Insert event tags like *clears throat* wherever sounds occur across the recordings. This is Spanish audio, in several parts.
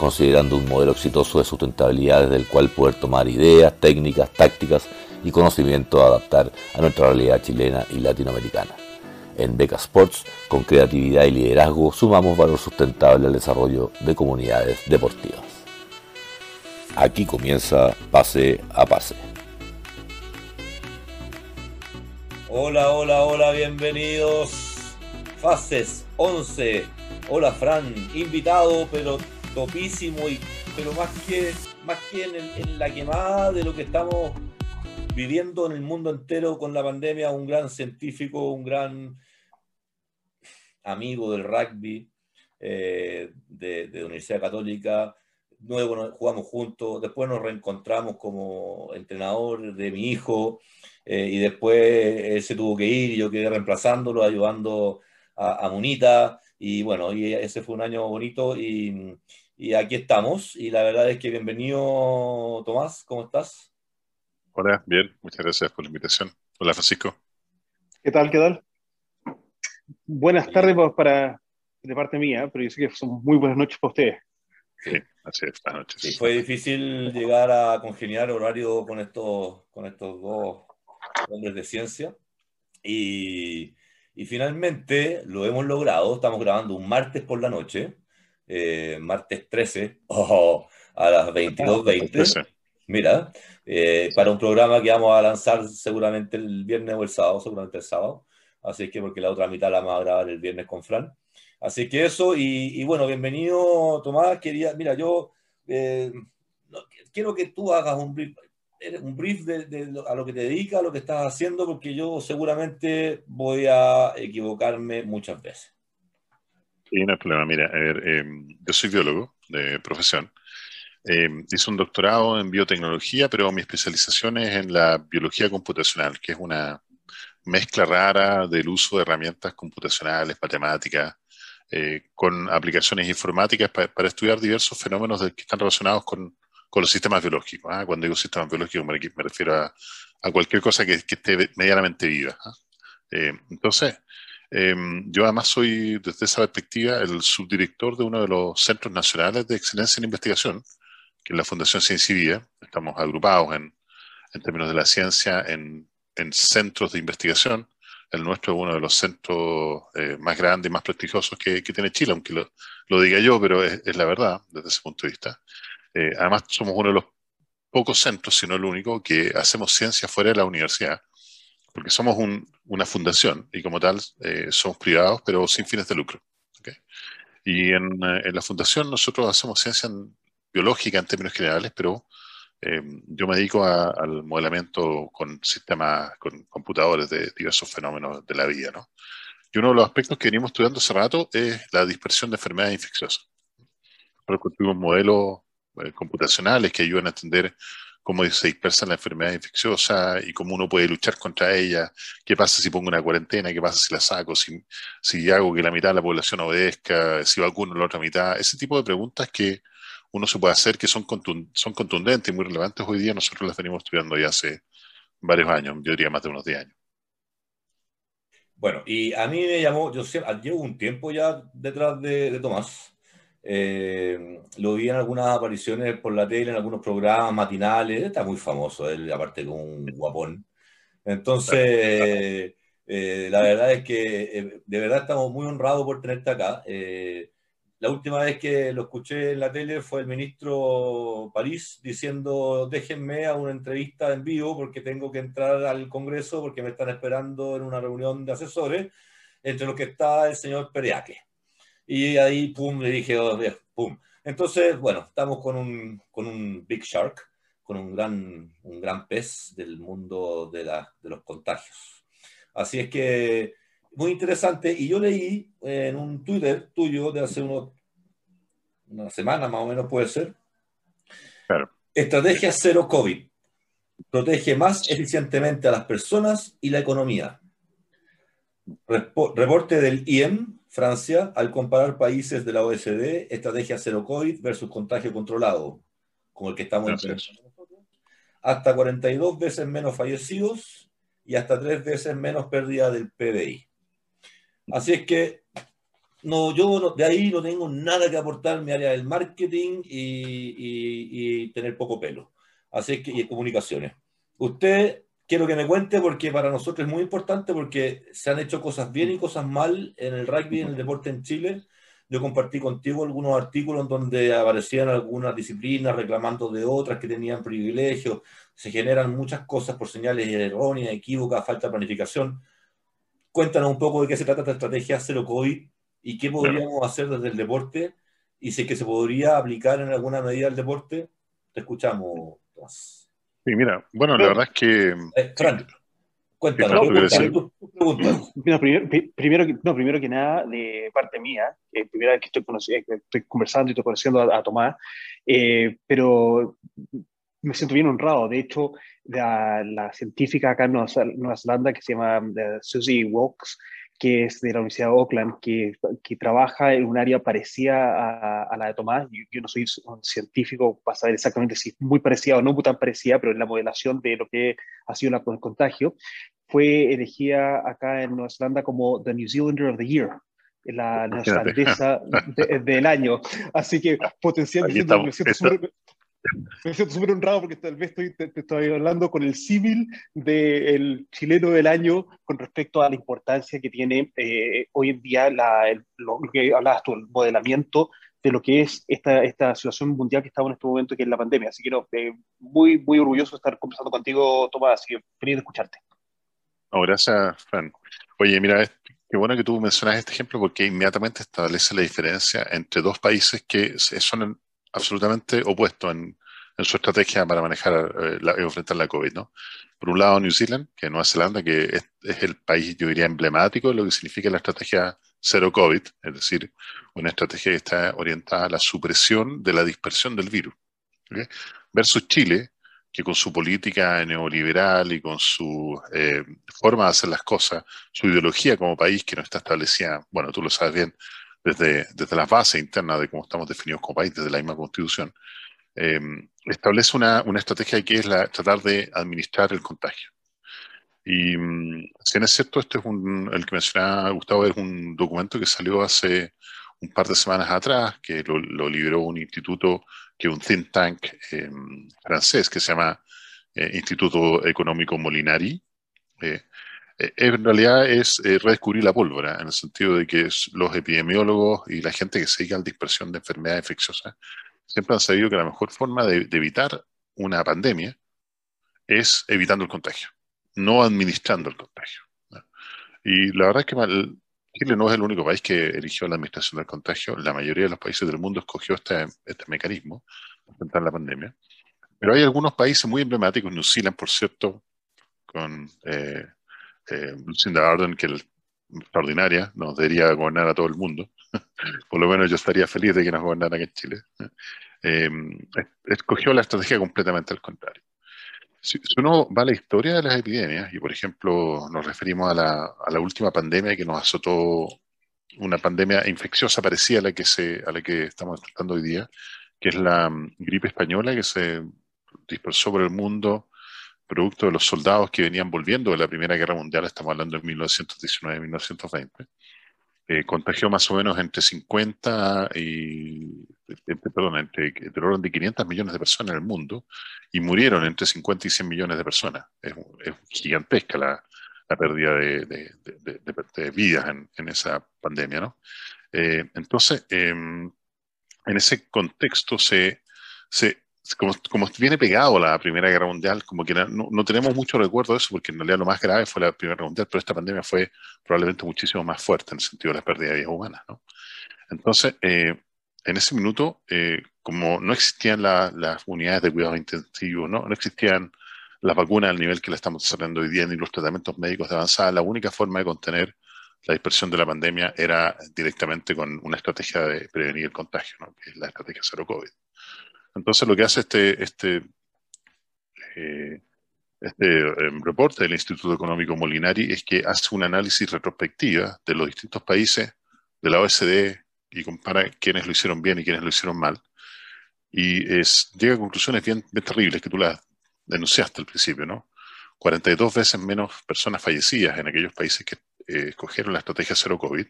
considerando un modelo exitoso de sustentabilidad desde el cual poder tomar ideas, técnicas, tácticas y conocimiento a adaptar a nuestra realidad chilena y latinoamericana. En Beca Sports, con creatividad y liderazgo, sumamos valor sustentable al desarrollo de comunidades deportivas. Aquí comienza Pase a Pase. Hola, hola, hola, bienvenidos. Fases 11. Hola Fran, invitado, pero topísimo, y, pero más que, más que en, la quemada de lo que estamos viviendo en el mundo entero con la pandemia, un gran científico, un gran amigo del rugby eh, de, de, la Universidad Católica. Luego jugamos juntos, después nos reencontramos como entrenador de mi hijo eh, y después él se tuvo que ir y yo quedé reemplazándolo, ayudando a, a Munita y bueno, y ese fue un año bonito y, y aquí estamos. Y la verdad es que bienvenido, Tomás, ¿cómo estás? Hola, bien, muchas gracias por la invitación. Hola, Francisco. ¿Qué tal, qué tal? Buenas tardes para, de parte mía, pero yo sé que son muy buenas noches para ustedes. Sí, así es, buenas noches. Sí, fue difícil llegar a congeniar horario con estos, con estos dos hombres de ciencia. Y, y finalmente lo hemos logrado. Estamos grabando un martes por la noche eh, martes 13, *laughs* a las 22.20. Mira, eh, para un programa que vamos a lanzar seguramente el viernes o el sábado, seguramente el sábado. Así que porque la otra mitad la vamos a grabar el viernes con Fran. Así que eso, y, bueno, bienvenido Tomás. Quería, mira, yo eh, quiero que tú hagas un brief, un brief de, a lo que te dedicas, a lo que estás haciendo, porque yo seguramente voy a equivocarme muchas veces. Sí, no hay problema. Mira, a ver, em, yo soy biólogo de profesión. Em, hice un doctorado en biotecnología, pero mi especialización es en la biología computacional, que es una mezcla rara del uso de herramientas computacionales, matemáticas, eh, con aplicaciones informáticas para estudiar diversos fenómenos que están relacionados con, con los sistemas biológicos. ¿ah? Cuando digo sistemas biológicos me, me refiero a, a, cualquier cosa que, que esté medianamente viva. ¿ah? Eh, yo además soy, desde esa perspectiva, el subdirector de uno de los centros nacionales de excelencia en investigación, que es la Fundación Ciencia y Vida. Estamos agrupados en, en términos de la ciencia en, en, centros de investigación. El nuestro es uno de los centros eh, más grandes y más prestigiosos que, que tiene Chile, aunque lo, lo diga yo, pero es, es, la verdad desde ese punto de vista. Eh, además, somos uno de los pocos centros, si no el único, que hacemos ciencia fuera de la universidad porque somos una fundación y como tal eh, somos privados, pero sin fines de lucro. Y en, eh, en, la fundación nosotros hacemos ciencia biológica en términos generales, pero eh, yo me dedico al modelamiento con sistemas, con computadores de diversos fenómenos de la vida. ¿no? Y uno de los aspectos que venimos estudiando hace rato es la dispersión de enfermedades infecciosas. Construimos modelos computacionales que ayudan a entender cómo se dispersa la enfermedad infecciosa y cómo uno puede luchar contra ella, qué pasa si pongo una cuarentena, qué pasa si la saco, si, hago que la mitad de la población obedezca, si vacuno la otra mitad, ese tipo de preguntas que uno se puede hacer que son, son contundentes y muy relevantes. Hoy día, nosotros las venimos estudiando ya hace varios años, yo diría más de unos 10 años. Bueno, y a mí me llamó, yo llevo un tiempo ya detrás de, de Tomás, eh, lo vi en algunas apariciones por la tele, en algunos programas matinales. Está muy famoso él, aparte con un guapón. Entonces, eh, la verdad es que eh, de verdad estamos muy honrados por tenerte acá. Eh, la última vez que lo escuché en la tele fue el ministro París diciendo déjenme a una entrevista en vivo porque tengo que entrar al Congreso porque me están esperando en una reunión de asesores, entre los que está el señor Periaque. Y ahí, pum, le dije, oh, pum. Entonces, bueno, estamos con un, con un Big Shark, con un gran, un gran pez del mundo de, la, de los contagios. Así es que, muy interesante. Y yo leí en un Twitter tuyo de hace unos, una semana más o menos puede ser, claro. Estrategia cero COVID. Protege más eficientemente a las personas y la economía. Reporte del IEM, Francia, al comparar países de la OSD, estrategia cero COVID versus contagio controlado, como el que estamos nosotros. Hasta 42 veces menos fallecidos y hasta 3 veces menos pérdida del PBI. Así es que no, yo de ahí no tengo nada que aportar en mi área del marketing y, tener poco pelo. Así que, y comunicaciones. Usted quiero que me cuente porque para nosotros es muy importante porque se han hecho cosas bien y cosas mal en el rugby, en el deporte en Chile. Yo compartí contigo algunos artículos donde aparecían algunas disciplinas reclamando de otras que tenían privilegios. Se generan muchas cosas por señales erróneas, equívocas, falta de planificación. Cuéntanos un poco de qué se trata esta estrategia Cero COVID y qué podríamos hacer desde el deporte y si es que se podría aplicar en alguna medida el deporte. Te escuchamos, Tomás. Sí, mira, bueno, la verdad es que... Eh, cuéntanos, primero, primero, no, primero que nada, de parte mía, eh, primera vez que estoy, estoy conversando y estoy conociendo a, Tomás, eh, pero me siento bien honrado. De hecho, la, la científica acá en Nueva, Zelanda, que se llama Susie Walks, que es de la Universidad de Auckland, que, que trabaja en un área parecida a, la de Tomás. Yo, no soy un científico para saber exactamente si es muy parecida o no muy tan parecida, pero en la modelación de lo que ha sido el contagio, fue elegida acá en Nueva Zelanda como The New Zealander of the Year la neozelandesa del año. Así que potencialmente me siento súper honrado porque tal vez estoy, te, estoy hablando con el civil del chileno del año con respecto a la importancia que tiene eh, hoy en día lo, que hablabas tú, el modelamiento de lo que es esta, situación mundial que estamos en este momento, que es la pandemia. Así que no, eh, muy, muy orgulloso de estar conversando contigo, Tomás, y feliz de escucharte. Gracias, Fran. Oye, mira, qué bueno que tú mencionas este ejemplo porque inmediatamente establece la diferencia entre dos países que son absolutamente opuesto en, su estrategia para manejar eh, la, enfrentar la COVID. ¿no? Por un lado, New Zealand, que es Nueva Zelanda, que es, es, el país, yo diría, emblemático de lo que significa la estrategia cero COVID, es decir, una estrategia que está orientada a la supresión de la dispersión del virus. Versus Chile, que con su política neoliberal y con su eh, forma de hacer las cosas, su ideología como país que no está establecida, bueno, tú lo sabes bien, desde, desde las bases internas de cómo estamos definidos como país, desde la misma constitución, eh, establece una, una, estrategia que es la, tratar de administrar el contagio. Y mm, si bien es cierto, este es un, el que mencionaba Gustavo, es un documento que salió hace un par de semanas atrás, que lo, lo liberó un instituto, que es un think tank eh, francés, que se llama eh, Instituto Económico Molinari, eh, en realidad es eh, redescubrir la pólvora, en el sentido de que los epidemiólogos y la gente que se dedica a la dispersión de enfermedades infecciosas siempre han sabido que la mejor forma de, evitar una pandemia es evitando el contagio, no administrando el contagio. Y la verdad es que Chile no es el único país que eligió la administración del contagio. La mayoría de los países del mundo escogió este, este mecanismo para enfrentar la pandemia. Pero hay algunos países muy emblemáticos, New Zealand, por cierto, con eh, eh, Lucinda Ardern, que es extraordinaria, nos debería gobernar a todo el mundo. *laughs* Por lo menos yo estaría feliz de que nos gobernara en Chile. *laughs* Eh, escogió la estrategia completamente al contrario. Si, uno va a la historia de las epidemias, y por ejemplo nos referimos a la, a la última pandemia que nos azotó, una pandemia infecciosa parecida a la que, se, a la que estamos tratando hoy día, que es la mm, gripe española que se dispersó por el mundo producto de los soldados que venían volviendo de la Primera Guerra Mundial, estamos hablando de 1919-1920, eh, contagió más o menos entre 50 y, perdón, entre, el orden de 500 millones de personas en el mundo y murieron entre 50 y 100 millones de personas. Es, gigantesca la, la pérdida de, de, de, vidas en, en, esa pandemia, ¿no? Eh, entonces, em, en ese contexto se, se como, viene pegado la Primera Guerra Mundial, como que no, tenemos mucho recuerdo de eso, porque en realidad lo más grave fue la Primera Guerra Mundial, pero esta pandemia fue probablemente muchísimo más fuerte en el sentido de la pérdida de vidas humanas. ¿no? Entonces, eh, en ese minuto, eh, como no existían la, las unidades de cuidado intensivo, ¿no? no existían las vacunas al nivel que la estamos desarrollando hoy día, ni los tratamientos médicos de avanzada, la única forma de contener la dispersión de la pandemia era directamente con una estrategia de prevenir el contagio, ¿no? que es la estrategia cero COVID. Entonces lo que hace este, este, eh, este em, reporte del Instituto Económico Molinari es que hace un análisis retrospectiva de los distintos países de la OSD y compara quiénes lo hicieron bien y quiénes lo hicieron mal. Y llega a conclusiones bien, terribles que tú las denunciaste al principio, ¿no? 42 veces menos personas fallecidas en aquellos países que eh, escogieron la estrategia cero COVID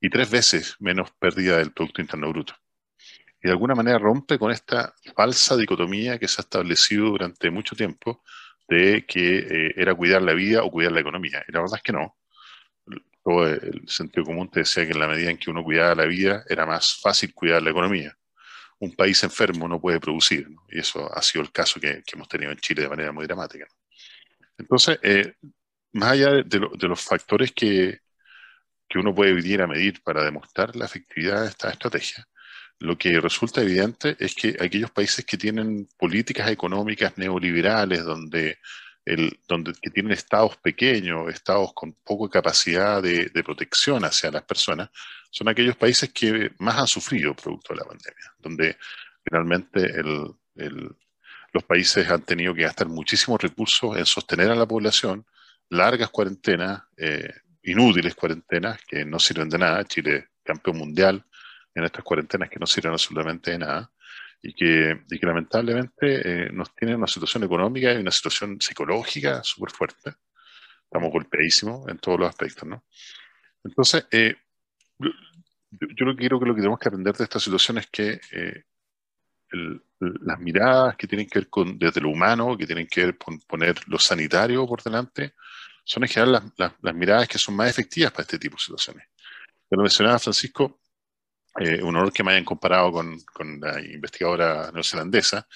y tres veces menos pérdida del Producto Interno Bruto. Y de alguna manera rompe con esta falsa dicotomía que se ha establecido durante mucho tiempo de que eh, era cuidar la vida o cuidar la economía. Y la verdad es que no. Todo el sentido común te decía que en la medida en que uno cuidaba la vida, era más fácil cuidar la economía. Un país enfermo no puede producir, y eso ha sido el caso que, hemos tenido en Chile de manera muy dramática. Entonces, eh, más allá de, los factores que, que uno puede venir a medir para demostrar la efectividad de esta estrategia, lo que resulta evidente es que aquellos países que tienen políticas económicas neoliberales, donde, el, donde que tienen estados pequeños, estados con poca capacidad de, protección hacia las personas, son aquellos países que más han sufrido producto de la pandemia, donde finalmente los países han tenido que gastar muchísimos recursos en sostener a la población, largas cuarentenas, eh, inútiles cuarentenas que no sirven de nada. Chile, campeón mundial, en estas cuarentenas que no sirven absolutamente de nada y que, y que lamentablemente eh, nos tienen una situación económica y una situación psicológica súper fuerte. Estamos golpeadísimos en todos los aspectos, ¿no? Entonces, eh, yo, yo, lo que creo que lo que tenemos que aprender de esta situación es que eh, las miradas que tienen que ver con desde lo humano, que tienen que ver con poner lo sanitario por delante, son en general las, las, miradas que son más efectivas para este tipo de situaciones. Pero mencionaba Francisco, eh, un honor que me hayan comparado con, con, la investigadora neozelandesa,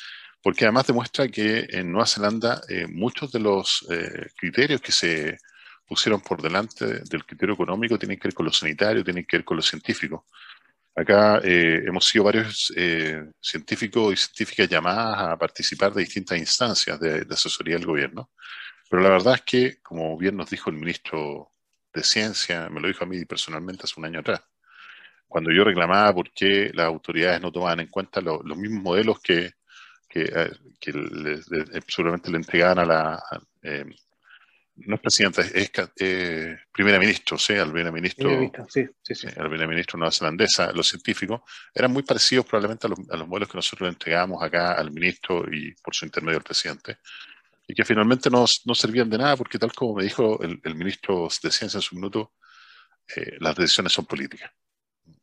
porque además demuestra que en Nueva Zelanda eh, muchos de los eh, criterios que se pusieron por delante del criterio económico tienen que ver con lo sanitario, tienen que ver con lo científico. Acá hemos sido varios científicos y científicas llamadas a participar de distintas instancias de, de asesoría del gobierno, pero la verdad es que, como bien nos dijo el ministro de Ciencia, me lo dijo a mí personalmente hace un año atrás, cuando yo reclamaba por qué las autoridades no tomaban en cuenta los mismos modelos que, que, eh, eh, seguramente le entregaban a la... Eh, no es presidenta, es, primera ministro, ¿sí? Al primer ministro, sí, sí, sí. al primer ministro neozelandesa, los científicos, eran muy parecidos probablemente a los, a los modelos que nosotros le entregábamos acá al ministro y por su intermedio al presidente, y que finalmente no, no servían de nada porque tal como me dijo el, el ministro de Ciencia en su minuto, las decisiones son políticas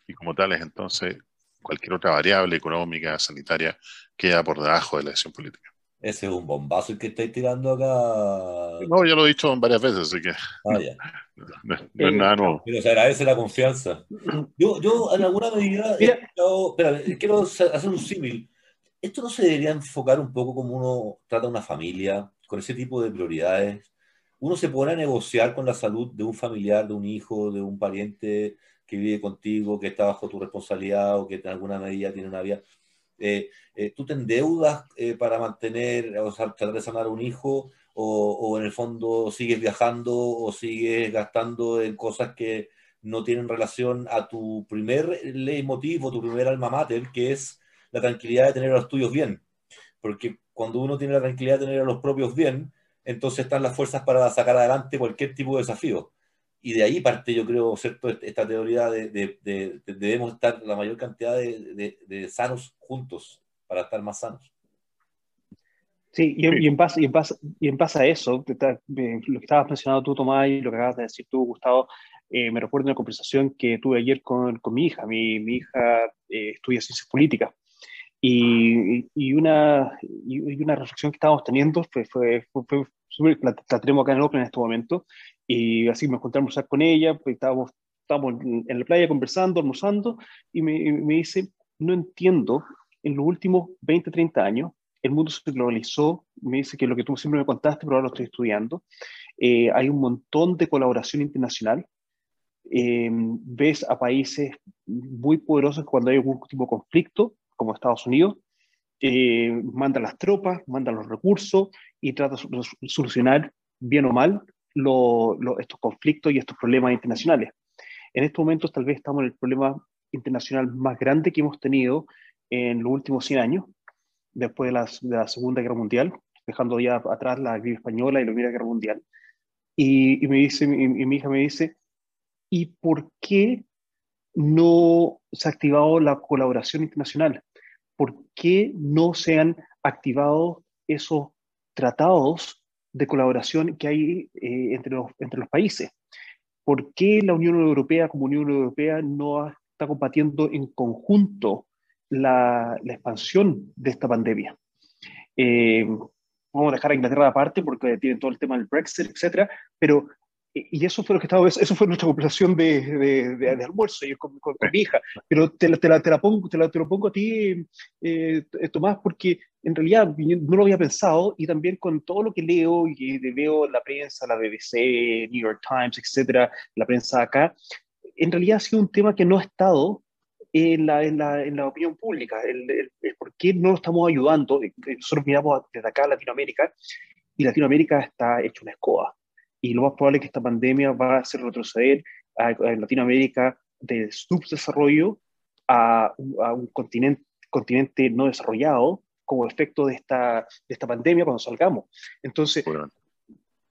y como tales, entonces, cualquier otra variable económica, sanitaria, queda por debajo de la decisión política. Ese es un bombazo el que estáis tirando acá. No, ya lo he dicho varias veces, así que. Ah, ya. *laughs* no, es nada nuevo. Pero se agradece la confianza. Yo, yo en alguna medida. quiero hacer un símil. ¿Esto no se debería enfocar un poco como uno trata una familia, con ese tipo de prioridades? Uno se pone a negociar con la salud de un familiar, de un hijo, de un pariente, que vive contigo, que está bajo tu responsabilidad o que en alguna medida tiene una vida. Eh, eh, ¿Tú te endeudas eh, para mantener, o sea, tratar de sanar un hijo? O, o, en el fondo sigues viajando o sigues gastando en cosas que no tienen relación a tu primer leitmotiv o tu primer alma mater, que es la tranquilidad de tener a los tuyos bien. Porque cuando uno tiene la tranquilidad de tener a los propios bien, entonces están las fuerzas para sacar adelante cualquier tipo de desafío y de ahí parte, yo creo, ¿cierto? Esta teoría de, de, debemos estar la mayor cantidad de, sanos juntos para estar más sanos. Sí, y, en, base, y, en base, y en base a eso, lo que estabas mencionando tú, Tomás, y lo que acabas de decir tú, Gustavo, eh, me recuerdo una conversación que tuve ayer con, con mi hija. Mi, mi hija eh, estudia ciencias políticas. Y, y, una, y, una reflexión que estábamos teniendo fue, fue, fue, la, tenemos acá en Open en este momento, y así me encontré a almorzar con ella, pues estábamos, estábamos en la playa conversando, almorzando, y me, me dice, no entiendo, en los últimos 20, 30 años, el mundo se globalizó, me dice que lo que tú siempre me contaste, pero ahora lo estoy estudiando, eh, hay un montón de colaboración internacional, eh, ves a países muy poderosos cuando hay algún tipo de conflicto, como Estados Unidos, eh, manda las tropas, manda los recursos y trata de solucionar bien o mal estos conflictos y estos problemas internacionales. En estos momentos tal vez estamos en el problema internacional más grande que hemos tenido en los últimos 100 años después de la, Segunda Guerra Mundial, dejando ya atrás la gripe española y la Primera Guerra Mundial. Y, me dice, y, mi hija me dice, ¿y por qué no se ha activado la colaboración internacional? ¿Por qué no se han activado esos tratados de colaboración que hay eh, entre, los, entre los países? ¿Por qué la Unión Europea como Unión Europea no está combatiendo en conjunto la, la expansión de esta pandemia? Eh, vamos a dejar a Inglaterra aparte porque tienen todo el tema del Brexit, etcétera, pero y eso fue lo que estaba, eso fue nuestra conversación de, de, de, almuerzo con, con, mi hija, pero te, te, la, te, la pongo, te, la, te lo pongo a ti, eh, Tomás, porque en realidad no lo había pensado y también con todo lo que leo y veo en la prensa, la BBC, New York Times, etcétera, la prensa acá, en realidad ha sido un tema que no ha estado en la, en la, en la opinión pública, el, el, por qué no lo estamos ayudando. Nosotros miramos desde acá a Latinoamérica y Latinoamérica está hecho una escoba. Y lo más probable es que esta pandemia va a hacer retroceder a, Latinoamérica de subdesarrollo a, a un continente, continente no desarrollado como efecto de esta, de esta pandemia cuando salgamos. Entonces,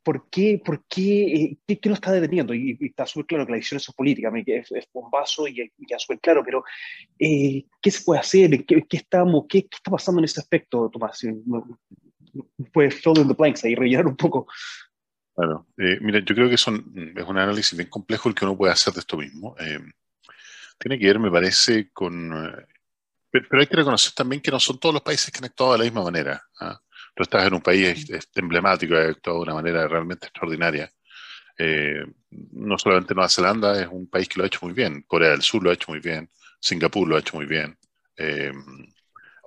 ¿por qué, por qué, eh, qué, qué, lo está deteniendo? Y, está súper claro que la decisión es política, es, es bombazo y, y ya súper claro, pero eh, ¿qué se puede hacer? ¿Qué, qué estamos, qué, ¿Qué, está pasando en ese aspecto, Tomás? Puedes fill in the blanks ahí, rellenar un poco. Claro, eh, mira, yo creo que son, es un análisis bien complejo el que uno puede hacer de esto mismo. Eh, tiene que ver, me parece, con... pero, hay que reconocer también que no son todos los países que han actuado de la misma manera. ¿ah? tú estás en un país emblemático, ha actuado de una manera realmente extraordinaria. Eh, no solamente Nueva Zelanda es un país que lo ha hecho muy bien, Corea del Sur lo ha hecho muy bien, Singapur lo ha hecho muy bien, eh,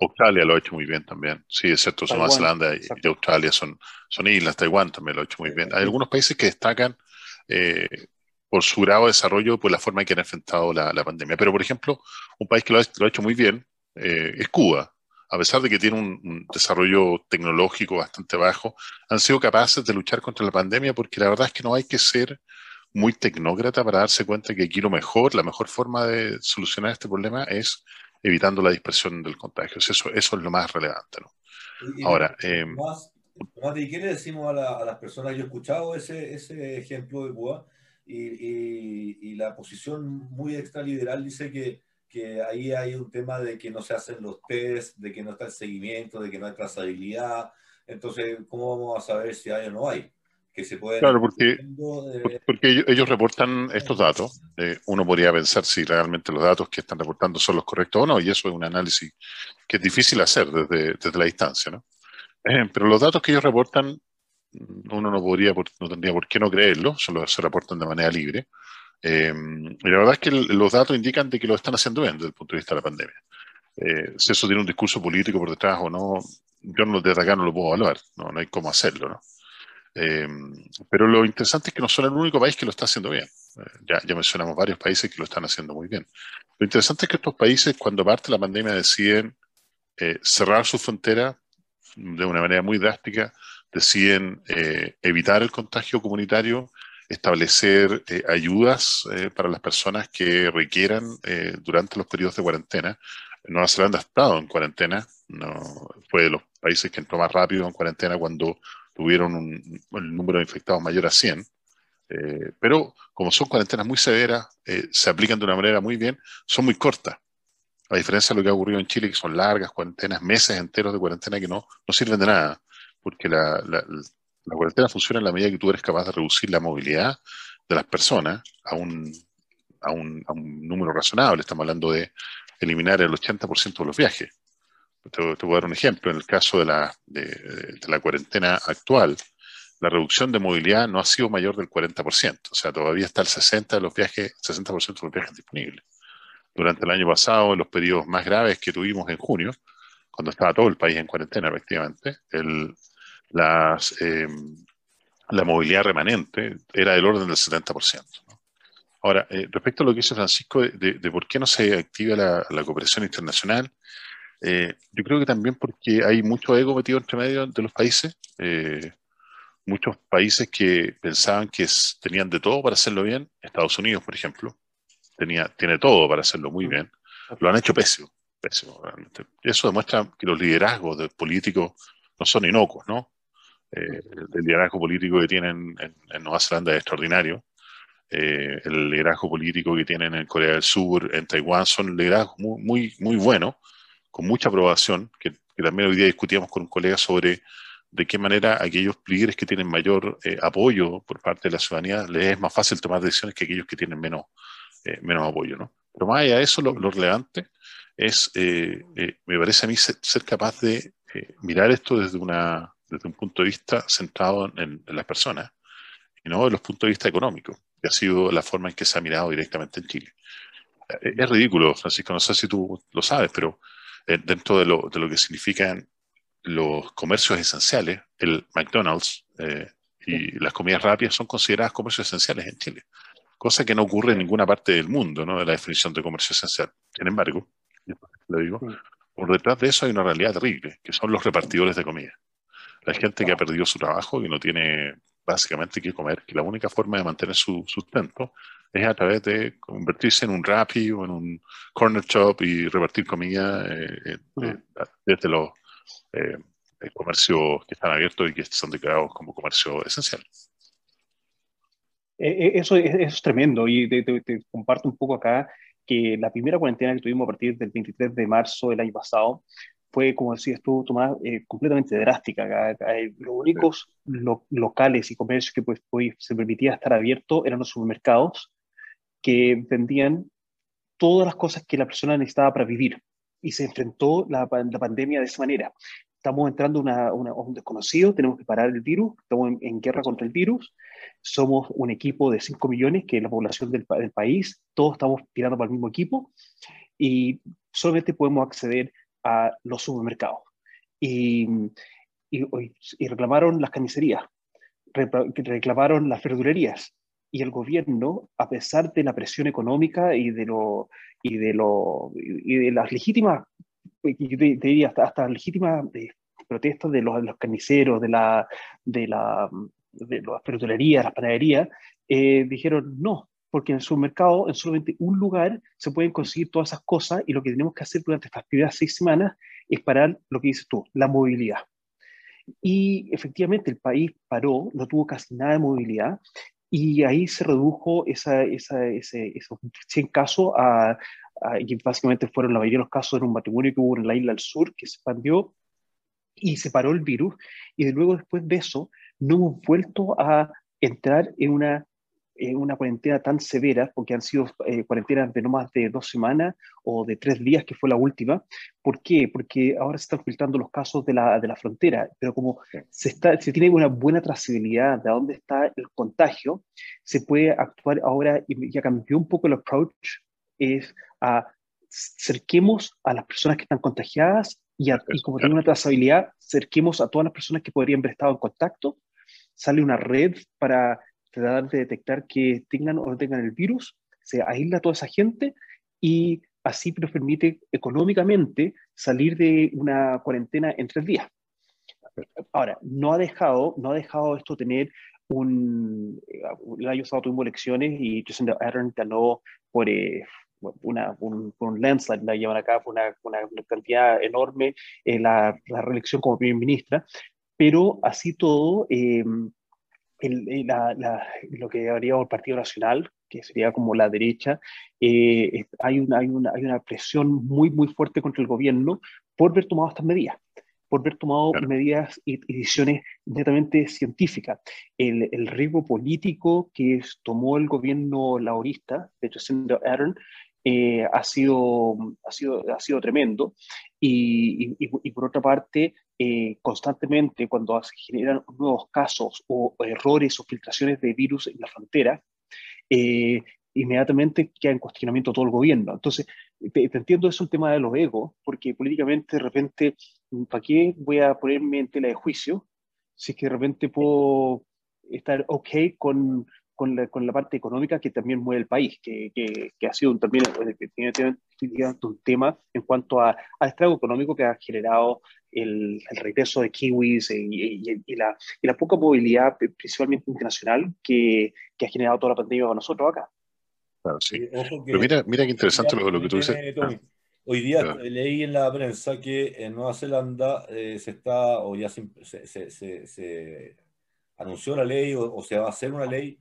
Australia lo ha hecho muy bien también. Sí, excepto Nueva Zelanda y, Australia son, son islas, Taiwán también lo ha hecho muy bien. Hay algunos países que destacan eh, por su grado de desarrollo, por la forma en que han enfrentado la, pandemia. Pero, por ejemplo, un país que lo ha hecho muy bien es Cuba a pesar de que tiene un, desarrollo tecnológico bastante bajo, han sido capaces de luchar contra la pandemia porque la verdad es que no hay que ser muy tecnócrata para darse cuenta que aquí lo mejor, la mejor forma de solucionar este problema es evitando la dispersión del contagio. Eso, eso es lo más relevante. Ahora, eh, ¿y qué le decimos a, las personas? Yo he escuchado ese, ese ejemplo de Cuba y, y la posición muy extraliberal dice que que ahí hay un tema de que no se hacen los test, de que no está el seguimiento, de que no hay trazabilidad. Entonces, ¿cómo vamos a saber si hay o no hay? Que se. Claro, porque, porque ellos, reportan estos datos. Eh, uno podría pensar si realmente los datos que están reportando son los correctos o no, y eso es un análisis que es difícil hacer desde, desde la distancia, ¿no? Eh, pero los datos que ellos reportan, uno no podría, no tendría por qué no creerlo, solo se reportan de manera libre. Eh, y la verdad es que los datos indican de que lo están haciendo bien desde el punto de vista de la pandemia. Eh, si eso tiene un discurso político por detrás o no, yo no, desde acá no lo puedo evaluar, no, no hay cómo hacerlo. ¿no? Eh, pero lo interesante es que no son el único país que lo está haciendo bien. ya, ya mencionamos varios países que lo están haciendo muy bien. Lo interesante es que estos países, cuando parte la pandemia, deciden cerrar su frontera de una manera muy drástica, deciden evitar el contagio comunitario establecer eh, ayudas eh, para las personas que requieran eh, durante los periodos de cuarentena. Nueva Zelanda ha estado en cuarentena, no, fue de los países que entró más rápido en cuarentena cuando tuvieron un, el número de infectados mayor a 100. pero como son cuarentenas muy severas, se aplican de una manera muy bien, son muy cortas. A diferencia de lo que ha ocurrido en Chile, que son largas cuarentenas, meses enteros de cuarentena que no, no sirven de nada, porque la cuarentena funciona en la medida que tú eres capaz de reducir la movilidad de las personas a un, a un, a un número razonable. Estamos hablando de eliminar el 80% de los viajes. Te, te, voy a dar un ejemplo. En el caso de la, de la cuarentena actual, la reducción de movilidad no ha sido mayor del 40%. O sea, todavía está el 60% de los viajes, 60% de los viajes disponibles. Durante el año pasado, en los periodos más graves que tuvimos en junio, cuando estaba todo el país en cuarentena, efectivamente, el, las, eh, la movilidad remanente era del orden del 70%. Ahora, eh, respecto a lo que dice Francisco de, por qué no se activa la, cooperación internacional, eh, yo creo que también porque hay mucho ego metido entre medio de los países. muchos países que pensaban que tenían de todo para hacerlo bien. Estados Unidos, por ejemplo, tenía, tiene todo para hacerlo muy bien. Lo han hecho pésimo. pésimo realmente. Eso demuestra que los liderazgos de políticos no son inocuos, ¿no? Eh, el liderazgo político que tienen en, Nueva Zelanda es extraordinario. Eh, el liderazgo político que tienen en Corea del Sur, en Taiwán, son liderazgos muy, muy, muy buenos, con mucha aprobación, que, también hoy día discutíamos con un colega sobre de qué manera aquellos líderes que tienen mayor eh, apoyo por parte de la ciudadanía les es más fácil tomar decisiones que aquellos que tienen menos, menos apoyo, ¿no? Pero más allá de eso, lo, relevante es, me parece a mí, ser capaz de mirar esto desde una, desde un punto de vista centrado en, las personas y no desde los puntos de vista económicos, que ha sido la forma en que se ha mirado directamente en Chile. Eh, es ridículo, Francisco, no sé si tú lo sabes, pero eh, dentro de lo, de lo, que significan los comercios esenciales, el McDonald's eh, y las comidas rápidas son consideradas comercios esenciales en Chile, cosa que no ocurre en ninguna parte del mundo, ¿no? De la definición de comercio esencial. Sin embargo, lo digo, por detrás de eso hay una realidad terrible, que son los repartidores de comida la gente que ha perdido su trabajo y no tiene básicamente que comer, que la única forma de mantener su sustento es a través de convertirse en un Rappi o en un corner shop y repartir comida eh, eh, desde los eh, comercios que están abiertos y que son declarados como comercio esencial. Eso, es tremendo y te, comparto un poco acá que la primera cuarentena que tuvimos a partir del 23 de marzo del año pasado fue, como decías tú, Tomás, eh, completamente drástica. los únicos locales y comercios que pues, se permitía estar abiertos eran los supermercados que vendían todas las cosas que la persona necesitaba para vivir. Y se enfrentó la, la pandemia de esa manera. Estamos entrando a un desconocido, tenemos que parar el virus, estamos en, guerra contra el virus, somos un equipo de 5 millones, que es la población del, del país, todos estamos tirando para el mismo equipo y solamente podemos acceder a los supermercados. Y, y, reclamaron las carnicerías, reclamaron las verdulerías. Y el gobierno, a pesar de la presión económica y de, lo, y de, lo, y de las legítimas, yo diría hasta, hasta legítimas eh, protestas de los, los carniceros, de la, de la de las verdulerías, las panaderías, eh, dijeron no, porque en el supermercado, en solamente un lugar, se pueden conseguir todas esas cosas y lo que tenemos que hacer durante estas primeras seis semanas es parar lo que dices tú, la movilidad. Y efectivamente el país paró, no tuvo casi nada de movilidad y ahí se redujo esa, esa, ese, esos 100 casos a, y básicamente fueron la mayoría de los casos en un matrimonio que hubo en la isla del sur que se expandió y se paró el virus y de luego después de eso no hemos vuelto a entrar en una en una cuarentena tan severa, porque han sido eh, cuarentenas de no más de dos semanas o de tres días, que fue la última. ¿Por qué? Porque ahora se están filtrando los casos de la, de la frontera, pero como se, está, se tiene una buena trazabilidad de dónde está el contagio, se puede actuar ahora, y ya cambió un poco el approach, es a cerquemos a las personas que están contagiadas y, y como tiene una trazabilidad, cerquemos a todas las personas que podrían haber estado en contacto. Sale una red para tratar de detectar que tengan o no tengan el virus, se aísla a toda esa gente y así nos permite económicamente salir de una cuarentena en tres días. Ahora, no ha dejado, no ha dejado esto tener un... El año pasado tuvimos elecciones y Jacinda Ardern ganó por, eh, una, un, un, landslide, la llaman acá, por una, una, cantidad enorme en la, la, reelección como primer ministra, pero así todo... Eh, el, la, la, lo que llamaríamos el Partido Nacional, que sería como la derecha, eh, hay, una, hay, una, hay, una, presión muy, muy fuerte contra el gobierno por haber tomado estas medidas, por haber tomado medidas y, decisiones netamente científicas. El, el riesgo político que tomó el gobierno laborista, de Jacinda Ardern, eh, ha, sido, ha, sido, ha sido tremendo. Y, y, y, por otra parte, eh, constantemente cuando se generan nuevos casos o errores o filtraciones de virus en la frontera, eh, inmediatamente queda en cuestionamiento todo el gobierno. Entonces, te, entiendo, es un tema de los egos, porque políticamente de repente, ¿para qué voy a ponerme en tela de juicio si es que de repente puedo estar ok con, con la, con la, parte económica que también mueve el país, que, que, ha sido también un tema en cuanto a, al estrago económico que ha generado el, el regreso de kiwis y, y, la, y, la, poca movilidad, principalmente internacional, que, que, ha generado toda la pandemia para nosotros acá. Claro, sí. Pero mira, mira qué interesante lo, lo, que tú dices. Hoy día leí en la prensa que en Nueva Zelanda eh, se está, o ya se, se, anunció la ley, o, se va a hacer una ley,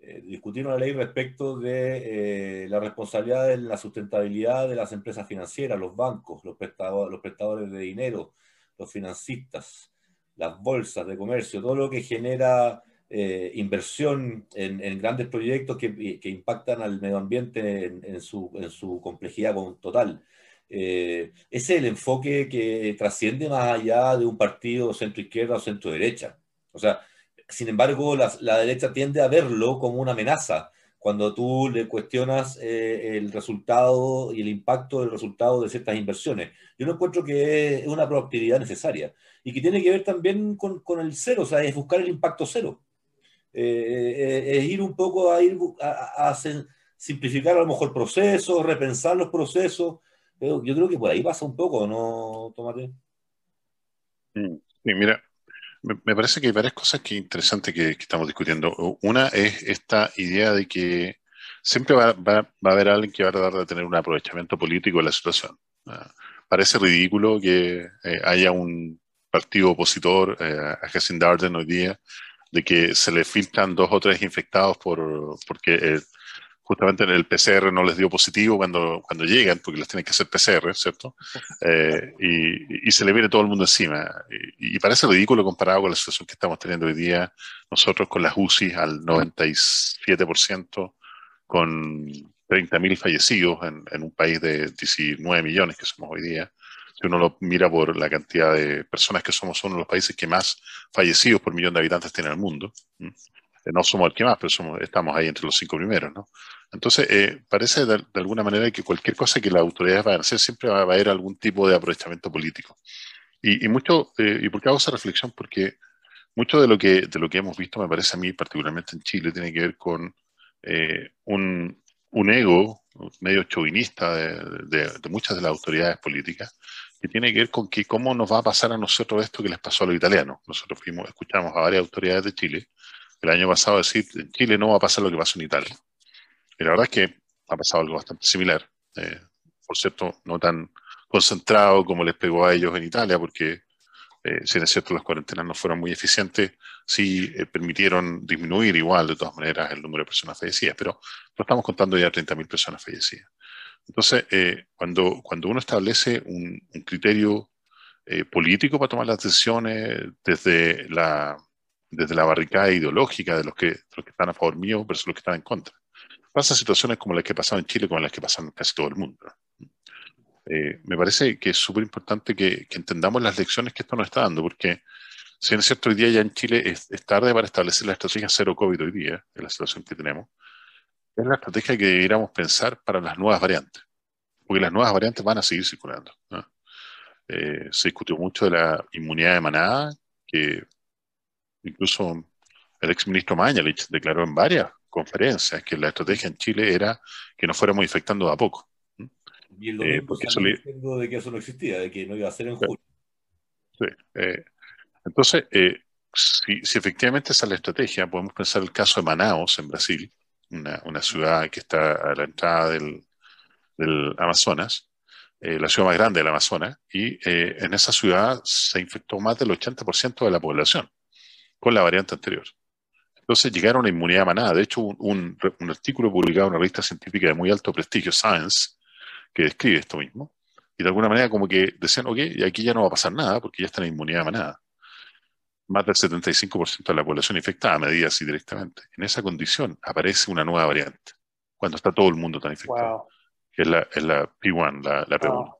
eh, discutir una ley respecto de la responsabilidad de la sustentabilidad de las empresas financieras, los bancos, los prestadores, los prestadores de dinero, los financistas, las bolsas de comercio, todo lo que genera eh, inversión en, grandes proyectos que, impactan al medio ambiente en, su, en su, complejidad total. Eh, ese es el enfoque que trasciende más allá de un partido centro-izquierda o centro-derecha. O sea, sin embargo, la, la, derecha tiende a verlo como una amenaza cuando tú le cuestionas eh, el resultado y el impacto del resultado de ciertas inversiones. Yo no encuentro que es una proactividad necesaria y que tiene que ver también con, con el cero, o sea, es buscar el impacto cero. Eh, es ir un poco a ir a, simplificar a lo mejor procesos, repensar los procesos. Yo creo que por ahí pasa un poco, ¿no, Tomate? Sí, mira, me, parece que hay varias cosas que interesantes que, estamos discutiendo. Una es esta idea de que siempre va, a haber alguien que va a tratar de tener un aprovechamiento político de la situación. Ah, parece ridículo que eh, haya un partido opositor eh, a Jacinda Darden hoy día de que se le filtran dos o tres infectados por, porque eh, justamente el PCR no les dio positivo cuando, cuando llegan, porque les tienen que hacer PCR, ¿cierto? Eh, y, y, se le viene todo el mundo encima. Y, parece ridículo comparado con la situación que estamos teniendo hoy día, nosotros con las UCI al 97%, con 30.000 fallecidos en, en, un país de 19 millones que somos hoy día si uno lo mira por la cantidad de personas que somos, uno de los países que más fallecidos por millón de habitantes tiene el mundo. Eh, no somos el que más, pero somos, estamos ahí entre los cinco primeros, ¿no? Entonces, eh, parece de, alguna manera que cualquier cosa que las autoridades vayan a hacer siempre va a haber algún tipo de aprovechamiento político. Y, mucho, eh, ¿y por qué hago esa reflexión? Porque mucho de lo, que, de lo que hemos visto, me parece a mí, particularmente en Chile, tiene que ver con un, un, ego medio chauvinista de, de, muchas de las autoridades políticas, que tiene que ver con que cómo nos va a pasar a nosotros esto que les pasó a los italianos. Nosotros fuimos, escuchamos a varias autoridades de Chile el año pasado decir, en Chile no va a pasar lo que pasó en Italia. Y la verdad es que ha pasado algo bastante similar. Eh, por cierto, no tan concentrado como les pegó a ellos en Italia, porque eh, si es cierto las cuarentenas no fueron muy eficientes, sí eh, permitieron disminuir igual, de todas maneras, el número de personas fallecidas, pero no estamos contando ya 30.000 personas fallecidas. Entonces, cuando, cuando uno establece un, criterio político para tomar las decisiones desde la, desde la barricada ideológica de los, que, los que están a favor mío versus los que están en contra, pasa situaciones como las que pasaron en Chile, como las que pasan en casi todo el mundo. Eh, me parece que es súper importante que, que, entendamos las lecciones que esto nos está dando, porque si en cierto hoy día ya en Chile es, es tarde para establecer la estrategia cero COVID hoy día, en la situación que tenemos, es la estrategia que deberíamos pensar para las nuevas variantes, porque las nuevas variantes van a seguir circulando. Eh, se discutió mucho de la inmunidad de manada, que incluso el exministro Mañalich declaró en varias conferencias que la estrategia en Chile era que nos fuéramos infectando de a poco. Y el eh, porque eso de que eso no existía, de que no iba a ser en julio. Sí. Eh, entonces, si, si, efectivamente esa es la estrategia, podemos pensar el caso de Manaus en Brasil, una, ciudad que está a la entrada del, Amazonas, eh, la ciudad más grande del Amazonas, y eh, en esa ciudad se infectó más del 80% de la población con la variante anterior. Entonces llegaron a inmunidad manada. De hecho, un, artículo publicado en una revista científica de muy alto prestigio, Science, que describe esto mismo, y de alguna manera como que decían, ok, aquí ya no va a pasar nada porque ya está en inmunidad manada más del 75% de la población infectada, medida así directamente. En esa condición aparece una nueva variante, cuando está todo el mundo tan infectado, que es la, P1, la, P1.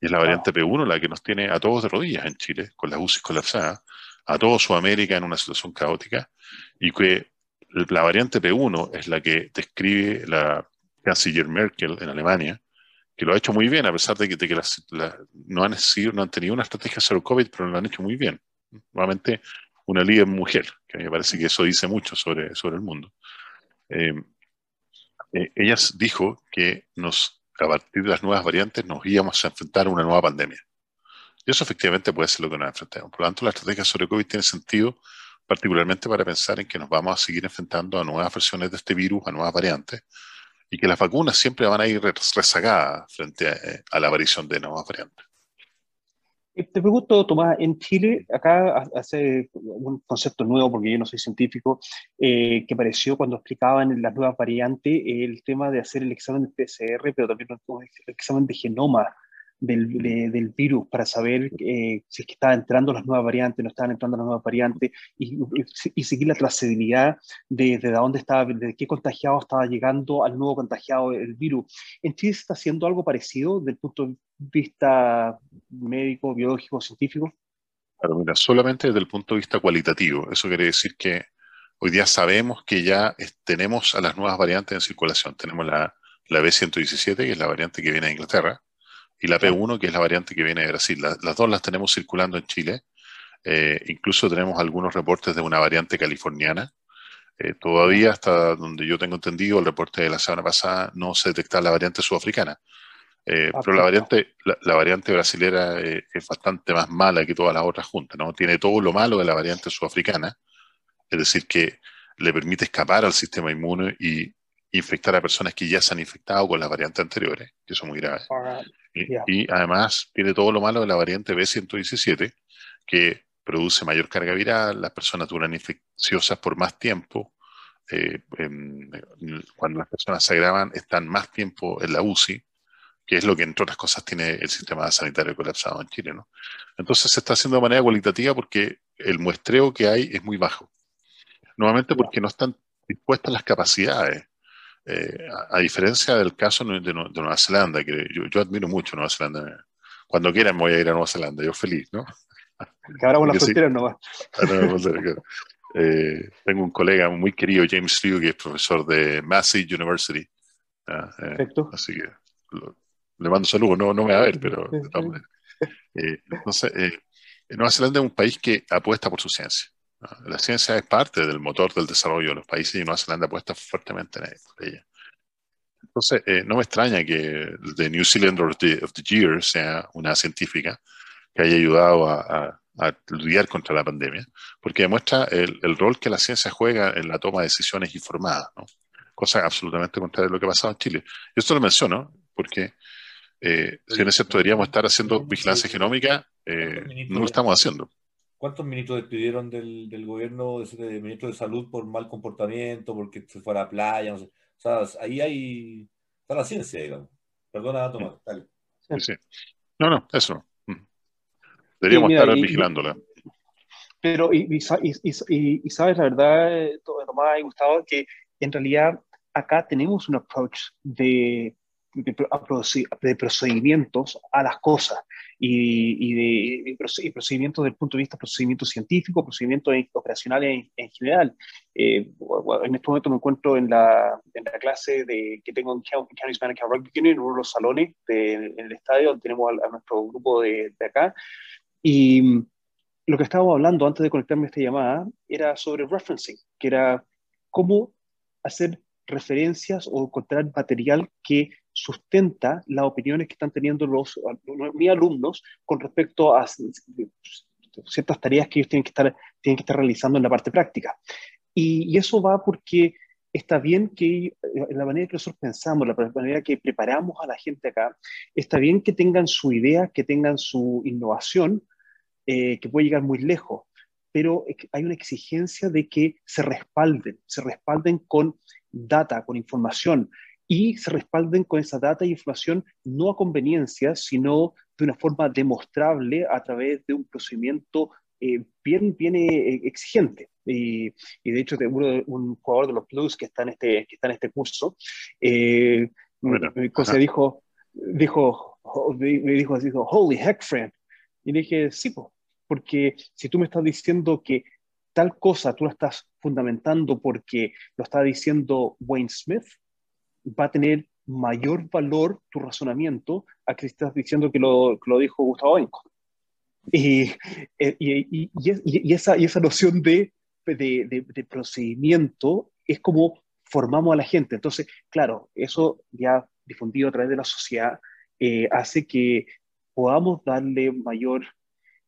Y es la variante P1 la que nos tiene a todos de rodillas en Chile, con las UCI colapsadas, a toda Sudamérica en una situación caótica, y que la variante P1 es la que describe la canciller Merkel en Alemania, que lo ha hecho muy bien, a pesar de que, no, han sido, no han tenido una estrategia cero COVID, pero lo han hecho muy bien nuevamente una líder mujer, que me parece que eso dice mucho sobre, sobre el mundo. Eh, eh, ella dijo que nos, a partir de las nuevas variantes nos íbamos a enfrentar a una nueva pandemia. Y eso efectivamente puede ser lo que nos enfrentamos. Por lo tanto, la estrategia sobre COVID tiene sentido particularmente para pensar en que nos vamos a seguir enfrentando a nuevas versiones de este virus, a nuevas variantes, y que las vacunas siempre van a ir rezagadas frente a, la aparición de nuevas variantes. Eh, te pregunto, Tomás, en Chile, acá hace un concepto nuevo, porque yo no soy científico, eh, que apareció cuando explicaban las nuevas variantes el tema de hacer el examen de PCR, pero también el examen de genoma del, del virus para saber eh, si es que estaban entrando las nuevas variantes, no estaban entrando las nuevas variantes, y, y, seguir la trazabilidad de, de, dónde estaba, de qué contagiado estaba llegando al nuevo contagiado el virus. ¿En Chile se está haciendo algo parecido desde el punto de vista médico, biológico, científico? Claro, mira, solamente desde el punto de vista cualitativo. Eso quiere decir que hoy día sabemos que ya tenemos a las nuevas variantes en circulación. Tenemos la, la B117, que es la variante que viene de Inglaterra, y la P1, que es la variante que viene de Brasil. las dos las tenemos circulando en Chile. Eh, incluso tenemos algunos reportes de una variante californiana. Eh, todavía, hasta donde yo tengo entendido, el reporte de la semana pasada no se detecta la variante sudafricana. Eh, pero la variante, la, variante brasilera es bastante más mala que todas las otras juntas, ¿no? Tiene todo lo malo de la variante sudafricana, es decir, que le permite escapar al sistema inmune y infectar a personas que ya se han infectado con las variantes anteriores, que son muy graves. Y, además tiene todo lo malo de la variante B117, que produce mayor carga viral, las personas duran infecciosas por más tiempo, eh, cuando las personas se agravan están más tiempo en la UCI, que es lo que entre otras cosas tiene el sistema sanitario colapsado en Chile. ¿no? Entonces se está haciendo de manera cualitativa porque el muestreo que hay es muy bajo. Nuevamente porque no están dispuestas las capacidades eh, a, diferencia del caso de, Nueva Zelanda, que yo, admiro mucho Nueva Zelanda. Cuando quieran voy a ir a Nueva Zelanda, yo feliz, ¿no? Que ahora las fronteras no va. Eh, tengo un colega muy querido, James Liu, que es profesor de Massey University. Eh, Perfecto. Así que le mando saludos, no, no me va a ver, pero entonces, Nueva Zelanda es un país que apuesta por su ciencia. La ciencia es parte del motor del desarrollo de los países y Nueva Zelanda apuesta fuertemente en ella. Entonces, eh, no me extraña que The New Zealander of the, Year sea una científica que haya ayudado a, lidiar contra la pandemia, porque demuestra el, rol que la ciencia juega en la toma de decisiones informadas, ¿no? cosa absolutamente contraria a lo que ha pasado en Chile. Esto lo menciono porque, eh, si bien es cierto, deberíamos estar haciendo vigilancia genómica, eh, no lo estamos haciendo. ¿Cuántos ministros despidieron del, del gobierno, del ministro de salud por mal comportamiento, porque se fuera a la playa? No sé. O sea, ahí hay, está la ciencia, digamos. Perdona, Tomás, dale. Sí, No, no, eso. Deberíamos estar vigilándola. Pero, y, y, sabes, la verdad, Tomás y Gustavo, que en realidad acá tenemos un approach de de, procedimientos a las cosas y, de procedimientos desde el punto de vista procedimientos científicos, procedimientos operacionales en, general. Eh, en este momento me encuentro en la, en la clase de, que tengo en County Spanish Rugby Union, en uno de los salones en el estadio, donde tenemos a, nuestro grupo de, de, acá. Y lo que estábamos hablando antes de conectarme a esta llamada era sobre referencing, que era cómo hacer referencias o encontrar material que sustenta las opiniones que están teniendo los, mis alumnos con respecto a ciertas tareas que ellos tienen que estar, tienen que estar realizando en la parte práctica. Y, eso va porque está bien que la manera que nosotros pensamos, la manera que preparamos a la gente acá, está bien que tengan su idea, que tengan su innovación, eh, que puede llegar muy lejos, pero hay una exigencia de que se respalden, se respalden con data, con información, y se respalden con esa data y información no a conveniencia, sino de una forma demostrable a través de un procedimiento eh, bien, bien eh, exigente. Y, de hecho, uno, un jugador de los Blues que está en este, que está en este curso, eh, cosa dijo, dijo, me dijo, dijo, holy heck, friend. Y le dije, sí, porque si tú me estás diciendo que tal cosa tú la estás fundamentando porque lo está diciendo Wayne Smith, va a tener mayor valor tu razonamiento a que estás diciendo que lo, lo dijo Gustavo Benco. Eh, y, y, y, esa, y esa noción de, de, de, procedimiento es como formamos a la gente. Entonces, claro, eso ya difundido a través de la sociedad eh, hace que podamos darle mayor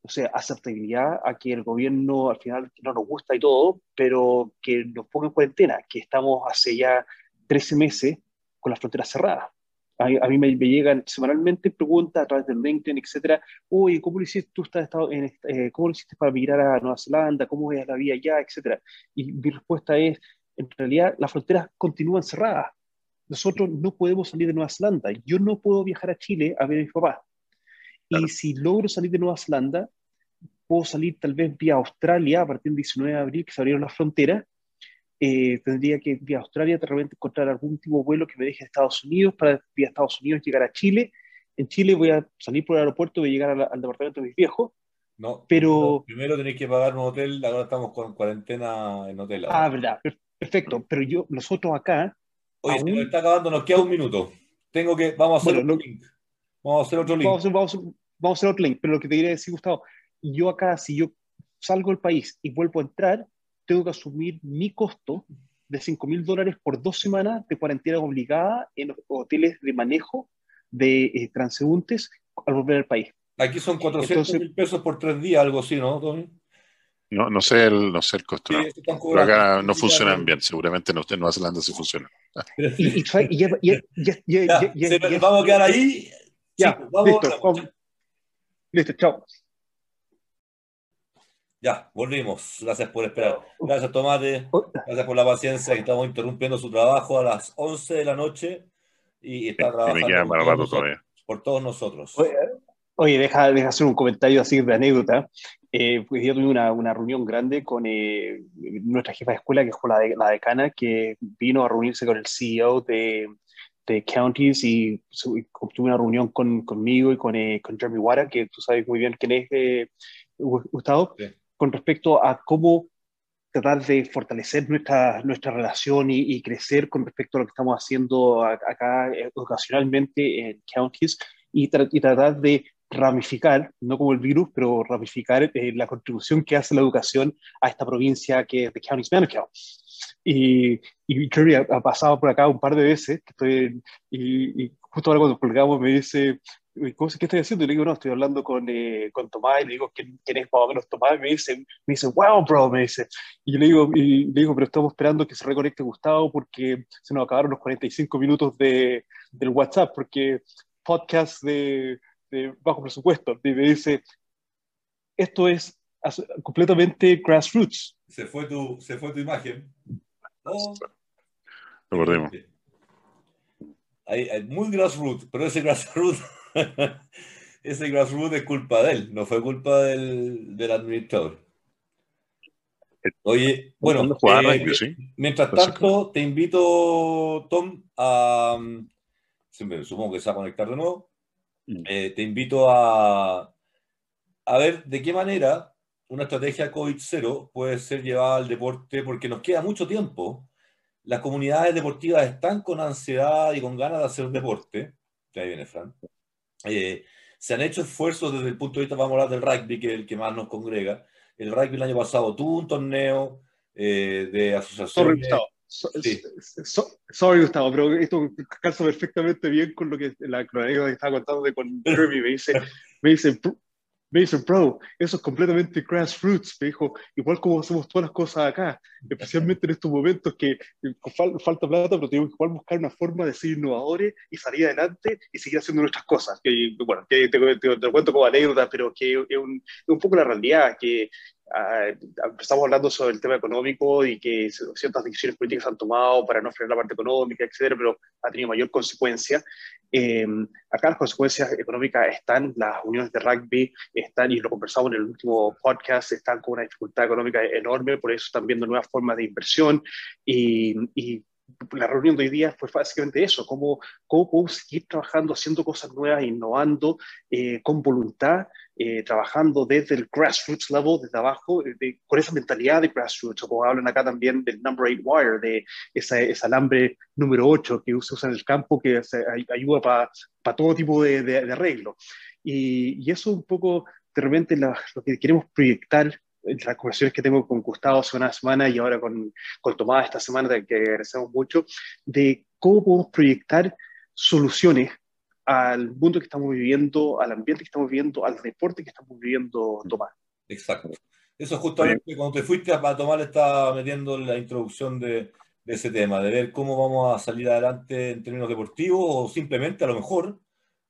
o sea, aceptabilidad a que el gobierno al final no nos gusta y todo, pero que nos ponga en cuarentena, que estamos hace ya 13 meses con las fronteras cerradas. A, mí me, llegan semanalmente preguntas a través del LinkedIn, etcétera. Oye, ¿cómo lo hiciste tú? Estás en, eh, ¿Cómo lo hiciste para migrar a Nueva Zelanda? ¿Cómo es la vida allá? Etcétera. Y mi respuesta es, en realidad, las fronteras continúan cerradas. Nosotros no podemos salir de Nueva Zelanda. Yo no puedo viajar a Chile a ver a mis papás. Y si logro salir de Nueva Zelanda, puedo salir tal vez vía Australia a partir del 19 de abril, que se abrieron las fronteras, eh, tendría que vía Australia de repente encontrar algún tipo de vuelo que me deje a Estados Unidos para vía Estados Unidos llegar a Chile. En Chile voy a salir por el aeropuerto, voy a llegar al, departamento de mis viejos. No, pero... Primero tenéis que pagar un hotel, ahora estamos con cuarentena en hotel. Ah, verdad, perfecto. Pero yo, nosotros acá... Oye, se nos está acabando, nos queda un minuto. Tengo que, vamos a hacer otro link. Vamos a hacer otro link. Vamos a hacer, vamos a hacer otro link, pero lo que te quería decir, Gustavo, yo acá, si yo salgo del país y vuelvo a entrar, tengo que asumir mi costo de 5 mil dólares por dos semanas de cuarentena obligada en hoteles de manejo de eh, transeúntes al volver al país. Aquí son 400 mil pesos por tres días, algo así, ¿no, Tony? No, no sé el, no sé el costo. Pero acá no funcionan bien, seguramente en Nueva Zelanda sí funciona. Vamos a quedar ahí. Ya, listo, listo, chao. Ya, volvimos. Gracias por esperar. Gracias, Tomate. Gracias por la paciencia. Estamos interrumpiendo su trabajo a las 11 de la noche y está trabajando por, todos nosotros. Oye, deja, deja, hacer un comentario así de anécdota. Eh, pues yo tuve una, una reunión grande con eh, nuestra jefa de escuela, que es la, de, la decana, que vino a reunirse con el CEO de, de Counties y, tuve una reunión con, conmigo y con, eh, con Jeremy Wara, que tú sabes muy bien quién es, eh, Gustavo. Sí con respecto a cómo tratar de fortalecer nuestra, nuestra relación y, crecer con respecto a lo que estamos haciendo acá eh, ocasionalmente en counties y, tratar de ramificar, no como el virus, pero ramificar eh, la contribución que hace la educación a esta provincia que es de Counties Manukau. Y, y Curry ha, pasado por acá un par de veces, que estoy, y, y, justo ahora cuando colgamos me dice, ¿qué estoy haciendo? Y le digo, no, estoy hablando con, eh, con Tomás, y le digo, ¿quién, ¿quién, es más o menos Tomás? Y me dice, me dice, wow, bro, me dice. Y yo le digo, y le digo, pero estamos esperando que se reconecte Gustavo porque se nos acabaron los 45 minutos de, del WhatsApp, porque podcast de, de bajo presupuesto. Y me dice, esto es completamente grassroots. Se fue tu, se fue tu imagen. Oh. Lo perdimos. Hay, hay, muy grassroots, pero ese grassroots *laughs* Ese grassroots es culpa de él, no fue culpa del, del administrador. Oye, bueno, eh, mientras tanto, te invito, Tom, a. Supongo que se va a conectar de nuevo. Mm. Eh, te invito a, a ver de qué manera una estrategia COVID-0 puede ser llevada al deporte, porque nos queda mucho tiempo. Las comunidades deportivas están con ansiedad y con ganas de hacer deporte. Ahí viene Fran. Eh, se han hecho esfuerzos desde el punto de vista, vamos a hablar del rugby, que es el que más nos congrega. El rugby el año pasado tuvo un torneo eh, de asociación. Sorry, Gustavo. pero esto calza perfectamente bien con lo que la crónica que estaba contando de con *laughs* Kirby. Me dice, me dice, dice, bro, eso es completamente grassroots. Me dijo, igual como hacemos todas las cosas acá, especialmente en estos momentos que falta plata, pero tenemos que buscar una forma de ser innovadores y salir adelante y seguir haciendo nuestras cosas. Que, bueno, te, te, cuento como anécdota, pero que es un, un poco la realidad, que Ah, empezamos hablando sobre el tema económico y que ciertas decisiones políticas han tomado para no frenar la parte económica, etcétera, pero ha tenido mayor consecuencia. Eh, acá las consecuencias económicas están, las uniones de rugby están, y lo conversamos en el último podcast, están con una dificultad económica enorme, por eso están viendo nuevas formas de inversión y, y la reunión de hoy día fue básicamente eso, cómo, cómo seguir trabajando, haciendo cosas nuevas, innovando eh, con voluntad eh, trabajando desde el grassroots level, desde abajo, con esa mentalidad de grassroots, como hablan acá también del number eight wire, de ese, ese alambre número 8 que se usa en el campo, que ayuda para todo tipo de, arreglo. Y, y, eso un poco de repente lo que queremos proyectar las conversaciones que tengo con Gustavo hace una semana y ahora con, con Tomás esta semana, que agradecemos mucho, de cómo podemos proyectar soluciones al mundo que estamos viviendo, al ambiente que estamos viviendo, al deporte que estamos viviendo, Tomás. Exacto. Eso justamente cuando te fuiste a le estaba metiendo la introducción de de ese tema, de ver cómo vamos a salir adelante en términos deportivos o simplemente a lo mejor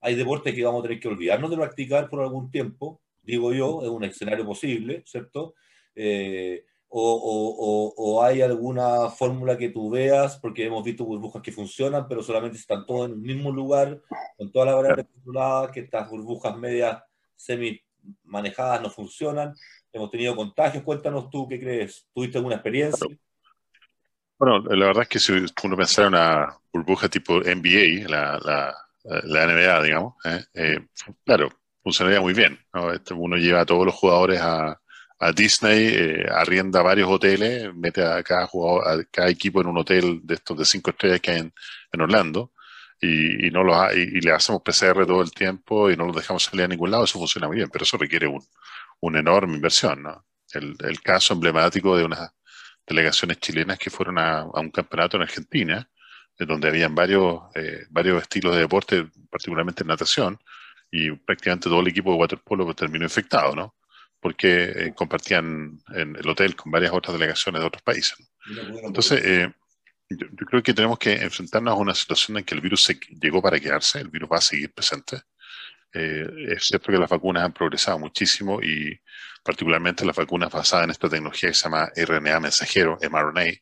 hay deportes que vamos a tener que olvidarnos de practicar por algún tiempo, digo yo, es un escenario posible, ¿cierto? Eh, o, hay alguna fórmula que tú veas, porque hemos visto burbujas que funcionan, pero solamente están todos en el mismo lugar, con toda la variable controlada, que estas burbujas medias semi manejadas no funcionan. Hemos tenido contagios. Cuéntanos tú qué crees. ¿Tuviste alguna experiencia? Bueno, la verdad es que si uno pensara en una burbuja tipo NBA, la, la, la NBA, digamos, eh, eh, claro, funcionaría muy bien. Este, uno lleva a todos los jugadores a, Disney, eh, arrienda varios hoteles, mete a cada jugador, a cada equipo en un hotel de estos de cinco estrellas que hay en, Orlando y, no los y, le hacemos PCR todo el tiempo y no los dejamos salir a ningún lado, eso funciona muy bien, pero eso requiere un, una enorme inversión. El, caso emblemático de unas delegaciones chilenas que fueron a, a un campeonato en Argentina, donde habían varios, eh, varios estilos de deporte, particularmente en natación, y prácticamente todo el equipo de waterpolo terminó infectado, ¿no? porque eh, compartían en el hotel con varias otras delegaciones de otros países. Entonces, eh, yo, creo que tenemos que enfrentarnos a una situación en que el virus se, llegó para quedarse, el virus va a seguir presente. Eh, es cierto que las vacunas han progresado muchísimo y particularmente las vacunas basadas en esta tecnología que se llama RNA mensajero, mRNA,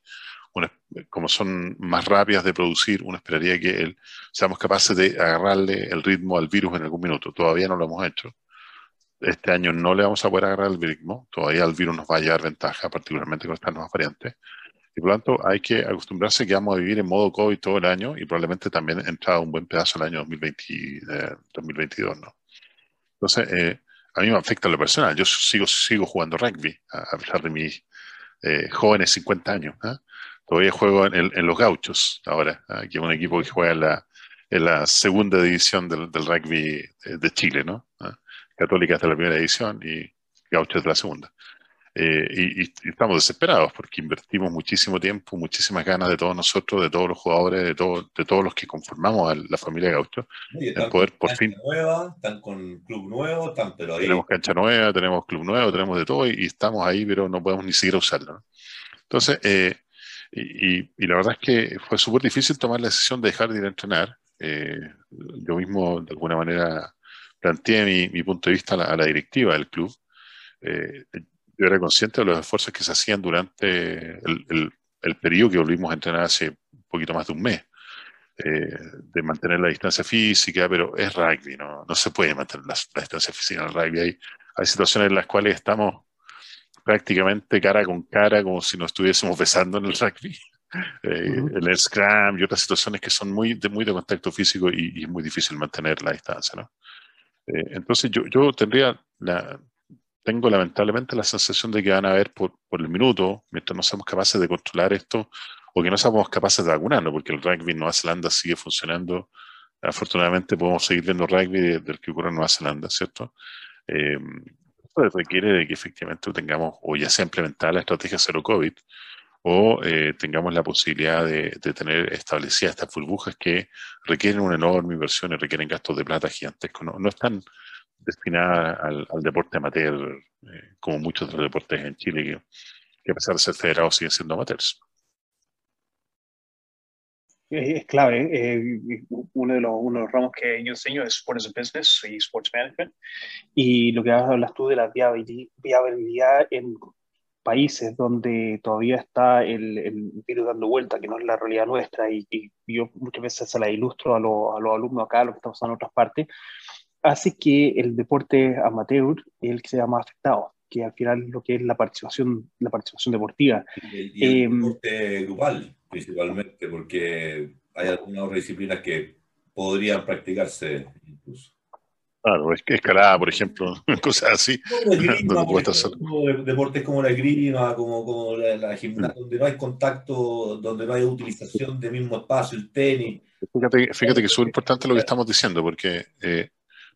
como son más rápidas de producir, uno esperaría que seamos capaces de agarrarle el ritmo al virus en algún minuto. Todavía no lo hemos hecho este año no le vamos a poder agarrar el ritmo, todavía el virus nos va a llevar ventaja, particularmente con estas nuevas variantes. Y por lo tanto, hay que acostumbrarse que vamos a vivir en modo COVID todo el año y probablemente también entrado un buen pedazo el año 2020, 2022. ¿no? Entonces, eh, a mí me afecta lo personal. Yo sigo, sigo jugando rugby, a, pesar de mis eh, jóvenes 50 años. ¿ah? Todavía juego en, los Gauchos ahora, ¿ah? que es un equipo que juega en la, en la segunda división del, del rugby de Chile. ¿no? ¿Ah? Católica de la primera edición y Gauchos de la segunda. Eh, y, estamos desesperados porque invertimos muchísimo tiempo, muchísimas ganas de todos nosotros, de todos los jugadores, de, de todos los que conformamos a la familia Gaucho, en poder por fin. Nueva, están con club nuevo, están pero ahí. Tenemos cancha nueva, tenemos club nuevo, tenemos de todo y, estamos ahí, pero no podemos ni siquiera usarlo. Entonces, eh, y, la verdad es que fue súper difícil tomar la decisión de dejar de ir a entrenar. Eh, yo mismo, de alguna manera, planteé mi, mi, punto de vista a la, directiva del club. Eh, yo era consciente de los esfuerzos que se hacían durante el, el, periodo que volvimos a entrenar hace un poquito más de un mes, eh, de mantener la distancia física, pero es rugby, no, no se puede mantener la, distancia física en el rugby. Hay situaciones en las cuales estamos prácticamente cara con cara, como si nos estuviésemos besando en el rugby. *laughs* Eh, el scrum y otras situaciones que son muy de, muy de contacto físico y, es muy difícil mantener la distancia. ¿no? Eh, entonces yo, yo tendría la, tengo lamentablemente la sensación de que van a haber por, por, el minuto, mientras no seamos capaces de controlar esto, o que no seamos capaces de vacunarlo, porque el rugby en Nueva Zelanda sigue funcionando. Afortunadamente podemos seguir viendo rugby del que ocurre en Nueva Zelanda, ¿cierto? Eh, requiere de que efectivamente tengamos, o ya sea implementada la estrategia cero COVID, o eh, tengamos la posibilidad de, tener establecidas estas burbujas que requieren una enorme inversión y requieren gastos de plata gigantescos. No, están destinadas al, deporte amateur, eh, como muchos de los deportes en Chile, que, a pesar de ser federados siguen siendo amateurs. Es clave. Eh, uno, de los, uno, de los, ramos que yo enseño es Sports Business y Sports Management. Y lo que hablas tú de la viabilidad en países donde todavía está el, el, virus dando vuelta, que no es la realidad nuestra, y, yo muchas veces se la ilustro a, a, los alumnos acá, lo que estamos en otras partes, hace que el deporte amateur el que se más afectado, que al final lo que es la participación, la participación deportiva. Y, el em, deporte grupal, principalmente, porque hay algunas otras disciplinas que podrían practicarse incluso. Claro, escalada, por ejemplo, *laughs* cosas así. deportes como la esgrima, como, como la, gimnasia, donde no hay contacto, donde no hay utilización del mismo espacio, el tenis. Fíjate, fíjate que es súper importante lo que estamos diciendo, porque, eh,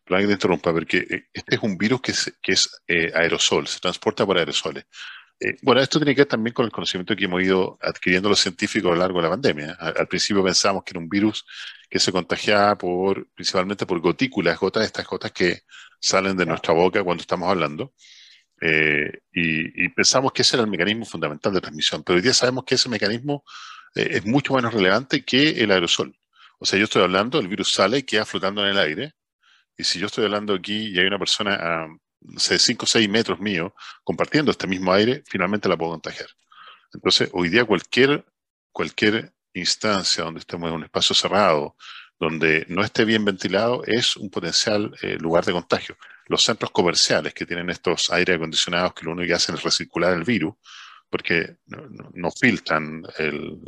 que te interrumpa, porque eh, este es un virus que es, que es eh, aerosol, se transporta por aerosoles. Eh, bueno, esto tiene que ver también con el conocimiento que hemos ido adquiriendo los científicos a lo largo de la pandemia. Al, principio pensábamos que era un virus que se contagiaba por, principalmente por gotículas, gotas, estas gotas que salen de nuestra boca cuando estamos hablando. Eh, y, pensamos que ese era el mecanismo fundamental de transmisión, pero hoy día sabemos que ese mecanismo eh, es mucho menos relevante que el aerosol. O sea, yo estoy hablando, el virus sale y queda flotando en el aire. Y si yo estoy hablando aquí y hay una persona a, 5 o 6 metros mío compartiendo este mismo aire, finalmente la puedo contagiar. Entonces, hoy día cualquier, cualquier instancia donde estemos en un espacio cerrado, donde no esté bien ventilado, es un potencial eh, lugar de contagio. Los centros comerciales que tienen estos aire acondicionados que lo único que hacen es recircular el virus, porque no, filtran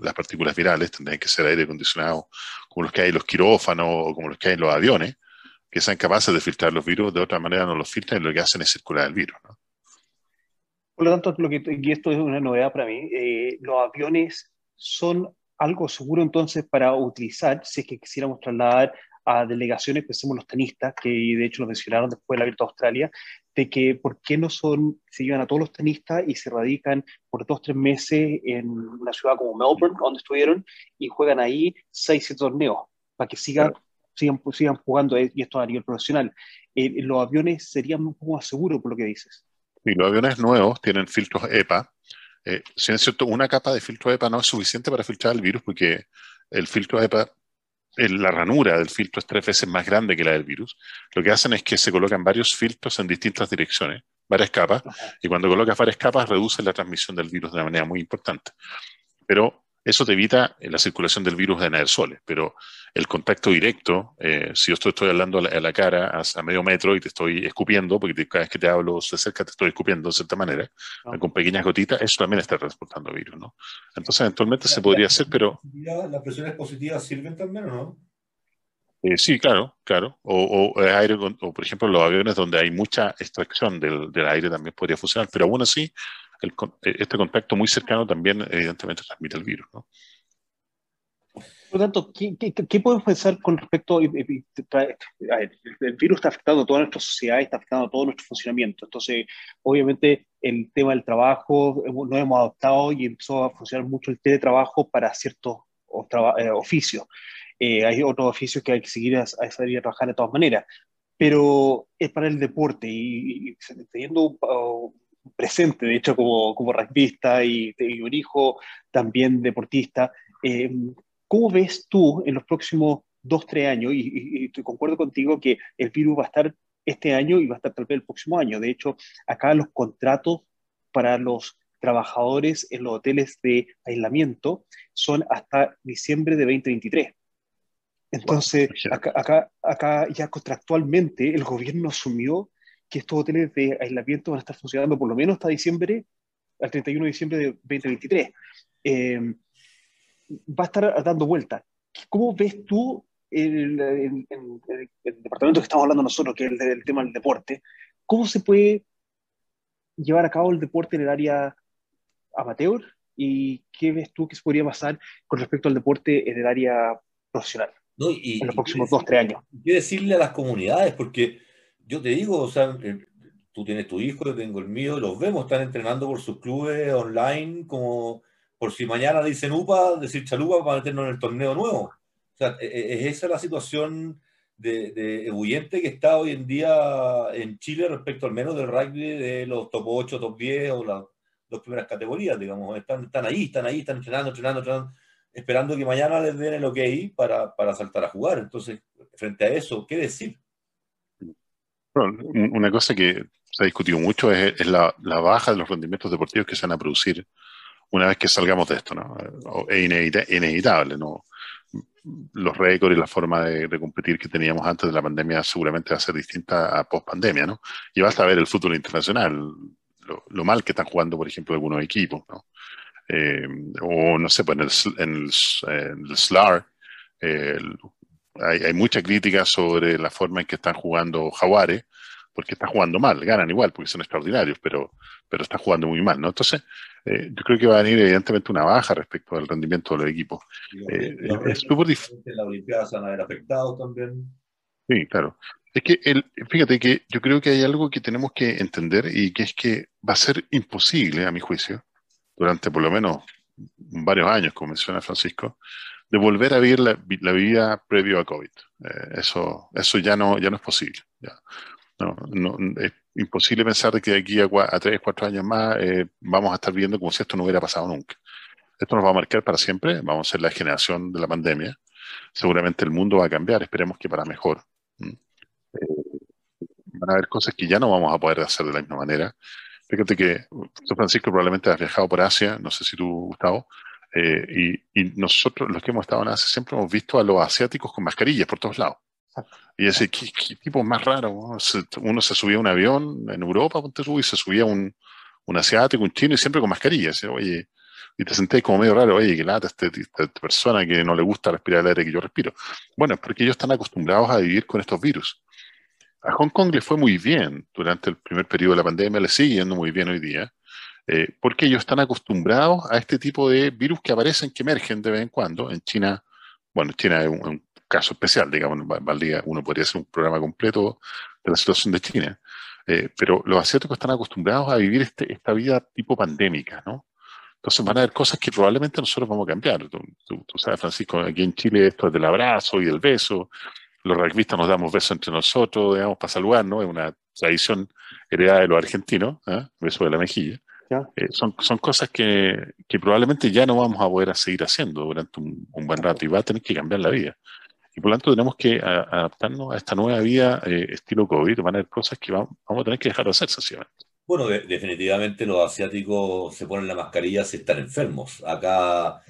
las partículas virales, tendrían que ser aire acondicionado como los que hay en los quirófanos o como los que hay en los aviones, que sean capaces de filtrar los virus, de otra manera no los filtran y lo que hacen es circular el virus. Por lo tanto, lo que, y esto es una novedad para mí, eh, los aviones son algo seguro entonces para utilizar si es que quisiéramos trasladar a delegaciones, pensemos los tenistas, que de hecho lo mencionaron después de la Abierta Australia, de que por qué no son, se llevan a todos los tenistas y se radican por dos, tres meses en una ciudad como Melbourne, donde estuvieron, y juegan ahí seis, siete torneos, para que sigan, sigan, sigan jugando, eh, y esto a nivel profesional. Eh, los aviones serían un poco más seguros, por lo que dices. Y los aviones nuevos tienen filtros EPA. Eh, si es cierto, una capa de filtro EPA no es suficiente para filtrar el virus porque el filtro EPA la ranura del filtro es tres veces más grande que la del virus, lo que hacen es que se colocan varios filtros en distintas direcciones, varias capas, y cuando colocas varias capas reduce la transmisión del virus de una manera muy importante. Pero eso te evita la circulación del virus en aerosoles, pero el contacto directo, eh, si yo estoy, hablando a la, cara a, medio metro y te estoy escupiendo, porque cada vez que te hablo de cerca te estoy escupiendo de cierta manera, ah. con pequeñas gotitas, eso también está transportando virus, ¿no? Entonces, eventualmente se podría hacer, pero... ¿Las presiones positivas sirven también o no? Eh, sí, claro, claro. O, o, aire, o, por ejemplo, los aviones donde hay mucha extracción del, del aire también podría funcionar, pero aún así eh, este contacto muy cercano también evidentemente transmite el virus. ¿no? Por lo tanto, ¿qué, qué, podemos pensar con respecto a, el virus está afectando a toda nuestra sociedad, está afectando a todo nuestro funcionamiento. Entonces, obviamente, el tema del trabajo, no hemos adoptado y empezó a funcionar mucho el teletrabajo para ciertos eh, oficios. Eh, hay otros oficios que hay que seguir a, salir a trabajar de todas maneras. Pero es para el deporte y, y teniendo presente, de hecho, como, como rugbyista y, un hijo también deportista. Eh, ¿Cómo ves tú en los próximos dos, tres años? Y, y, concuerdo contigo que el virus va a estar este año y va a estar tal vez el próximo año. De hecho, acá los contratos para los trabajadores en los hoteles de aislamiento son hasta diciembre de 2023. Entonces, acá, acá, acá ya contractualmente el gobierno asumió que estos hoteles de aislamiento van a estar funcionando por lo menos hasta diciembre, al 31 de diciembre de 2023. Em, va a estar dando vuelta. ¿Cómo ves tú el, el, departamento que estamos hablando nosotros, que es el, tema del deporte? ¿Cómo se puede llevar a cabo el deporte en el área amateur? ¿Y qué ves tú que se podría pasar con respecto al deporte en el área profesional en los próximos dos, tres años? ¿Qué decirle a las comunidades? Porque yo te digo, o sea, eh, tú tienes tu hijo, yo tengo el mío, los vemos, están entrenando por sus clubes online, como por si mañana dicen UPA, decir chalupa para meternos en el torneo nuevo. O sea, e, e, es esa la situación de, de ebulliente que está hoy en día en Chile respecto al menos del rugby de los top 8, top 10 o las dos primeras categorías, digamos. Están, están ahí, están ahí, están entrenando, entrenando, entrenando, esperando que mañana les den el ok para, para saltar a jugar. Entonces, frente a eso, ¿qué decir? Una cosa que se ha discutido mucho es, la, baja de los rendimientos deportivos que se van a producir una vez que salgamos de esto, ¿no? Es inevitable, ¿no? Los récords y la forma de, competir que teníamos antes de la pandemia seguramente va a ser distinta a post pandemia, ¿no? Y basta ver el fútbol internacional, lo, mal que están jugando, por ejemplo, algunos equipos, ¿no? Eh, o no sé, pues en el, en SLAR, hay, hay, mucha crítica sobre la forma en que están jugando Jaguares, porque están jugando mal, ganan igual, porque son extraordinarios, pero, pero están jugando muy mal, ¿no? Entonces, eh, yo creo que va a venir evidentemente una baja respecto al rendimiento de los equipos. Eh, es súper difícil. La Olimpiada se van a ver afectados también. Sí, claro. Es que, el, fíjate que yo creo que hay algo que tenemos que entender y que es que va a ser imposible, a mi juicio, durante por lo menos varios años, como menciona Francisco, de volver a vivir la, vida previo a COVID. Eh, eso, eso ya no, ya no es posible. No, no, es imposible pensar que de aquí a, a tres, cuatro años más eh, vamos a estar viendo como si esto no hubiera pasado nunca. Esto nos va a marcar para siempre, vamos a ser la generación de la pandemia. Seguramente el mundo va a cambiar, esperemos que para mejor. Eh, van a haber cosas que ya no vamos a poder hacer de la misma manera. Fíjate que tú, Francisco, probablemente has viajado por Asia, no sé si tú, Gustavo, eh, y, nosotros, los que hemos estado en Asia, siempre hemos visto a los asiáticos con mascarillas por todos lados. Y ese, ¿qué, tipo más raro? Uno se subía a un avión en Europa, y se subía un, un asiático, un chino, y siempre con mascarillas. Oye, y te sentéis como medio raro, oye, que lata este, esta, persona que no le gusta respirar el aire que yo respiro. Bueno, es porque ellos están acostumbrados a vivir con estos virus. A Hong Kong le fue muy bien durante el primer periodo de la pandemia, le sigue yendo muy bien hoy día, eh, porque ellos están acostumbrados a este tipo de virus que aparecen, que emergen de vez en cuando. En China, bueno, China es un, caso especial, digamos, día uno podría hacer un programa completo de la situación de China. Eh, pero los asiáticos están acostumbrados a vivir este, esta vida tipo pandémica, ¿no? Entonces van a haber cosas que probablemente nosotros vamos a cambiar. Tú, sabes, Francisco, aquí en Chile esto es del abrazo y del beso. Los rugbyistas nos damos besos entre nosotros, digamos, para saludar, ¿no? Es una tradición heredada de los argentinos, ¿eh? beso de la mejilla. Eh, son, son cosas que, que, probablemente ya no vamos a poder seguir haciendo durante un, buen rato y va a tener que cambiar la vida. Y por lo tanto tenemos que adaptarnos a esta nueva vida eh, estilo COVID. Van a haber cosas que vamos, vamos a tener que dejar de hacer, sencillamente. Bueno, definitivamente los asiáticos se ponen la mascarilla si están enfermos. Acá,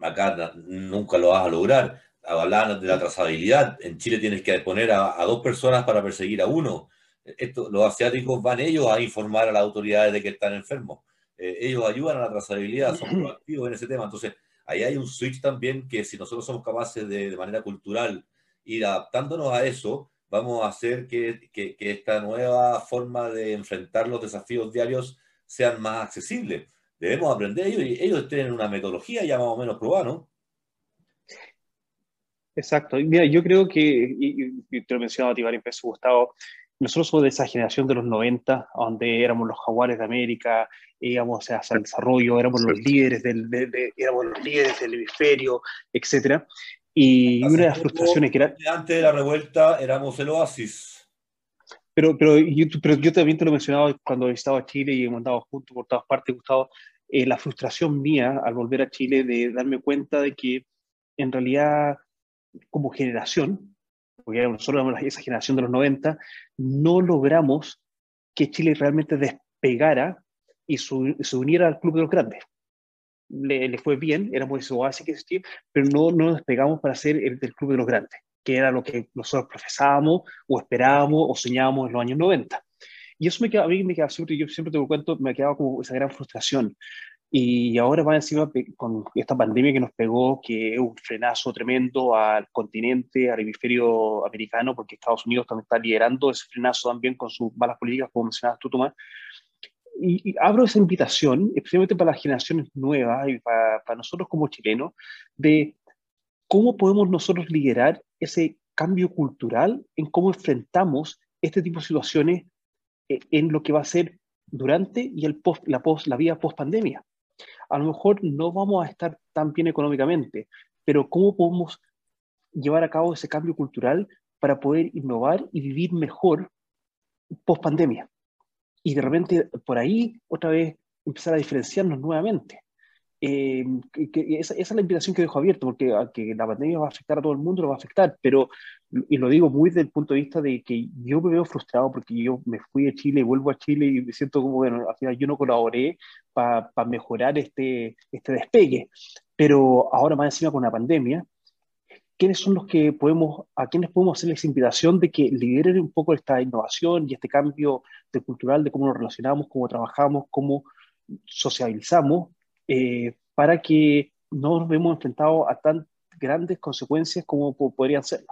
acá nunca lo vas a lograr. Hablaban de la trazabilidad. En Chile tienes que poner a, dos personas para perseguir a uno. Esto, los asiáticos van ellos a informar a las autoridades de que están enfermos. Eh, ellos ayudan a la trazabilidad, son *clears throat* proactivos en ese tema. Entonces, ahí hay un switch también que si nosotros somos capaces de, de manera cultural ir adaptándonos a eso, vamos a hacer que, que, esta nueva forma de enfrentar los desafíos diarios sean más accesibles. Debemos aprender ellos y ellos tienen una metodología ya más o menos probada, ¿no? Exacto. Mira, yo creo que, y, te lo mencionaba a ti varias veces, Gustavo, nosotros somos de esa generación de los 90, donde éramos los jaguares de América, íbamos hacia el desarrollo, éramos los líderes del, éramos los líderes del hemisferio, etcétera. Y una de las frustraciones que era... Antes de la revuelta éramos el oasis. Pero, pero, yo, pero yo también te lo mencionaba cuando estaba a Chile y hemos andado juntos por todas partes, Gustavo, eh, la frustración mía al volver a Chile de darme cuenta de que en realidad como generación, porque nosotros éramos esa generación de los 90, no logramos que Chile realmente despegara y se uniera al club de los grandes le, fue bien, éramos ese oasis que existía, pero no, no nos despegamos para ser el del club de los grandes, que era lo que nosotros profesábamos o esperábamos o soñábamos en los años 90. Y eso me queda, a mí me queda yo siempre te lo cuento, me ha quedado como esa gran frustración. Y ahora va encima con esta pandemia que nos pegó, que es un frenazo tremendo al continente, al hemisferio americano, porque Estados Unidos también está liderando ese frenazo también con sus malas políticas, como mencionabas tú, Tomás y, abro esa invitación, especialmente para las generaciones nuevas y para, nosotros como chilenos, de cómo podemos nosotros liderar ese cambio cultural en cómo enfrentamos este tipo de situaciones eh, en lo que va a ser durante y el post, la, post, la vida post pandemia. A lo mejor no vamos a estar tan bien económicamente, pero cómo podemos llevar a cabo ese cambio cultural para poder innovar y vivir mejor post pandemia y de repente por ahí otra vez empezar a diferenciarnos nuevamente. Eh, que, esa, es la invitación que dejo abierta, porque que la pandemia va a afectar a todo el mundo, lo va a afectar, pero, y lo digo muy desde el punto de vista de que yo me veo frustrado porque yo me fui de Chile, vuelvo a Chile y me siento como, bueno, al final yo no colaboré para mejorar este, este despegue, pero ahora más encima con la pandemia, quiénes son los que podemos, a quiénes podemos hacerles invitación de que lideren un poco esta innovación y este cambio de cultural de cómo nos relacionamos, cómo trabajamos, cómo socializamos, eh, para que no nos vemos enfrentados a tan grandes consecuencias como podrían ser.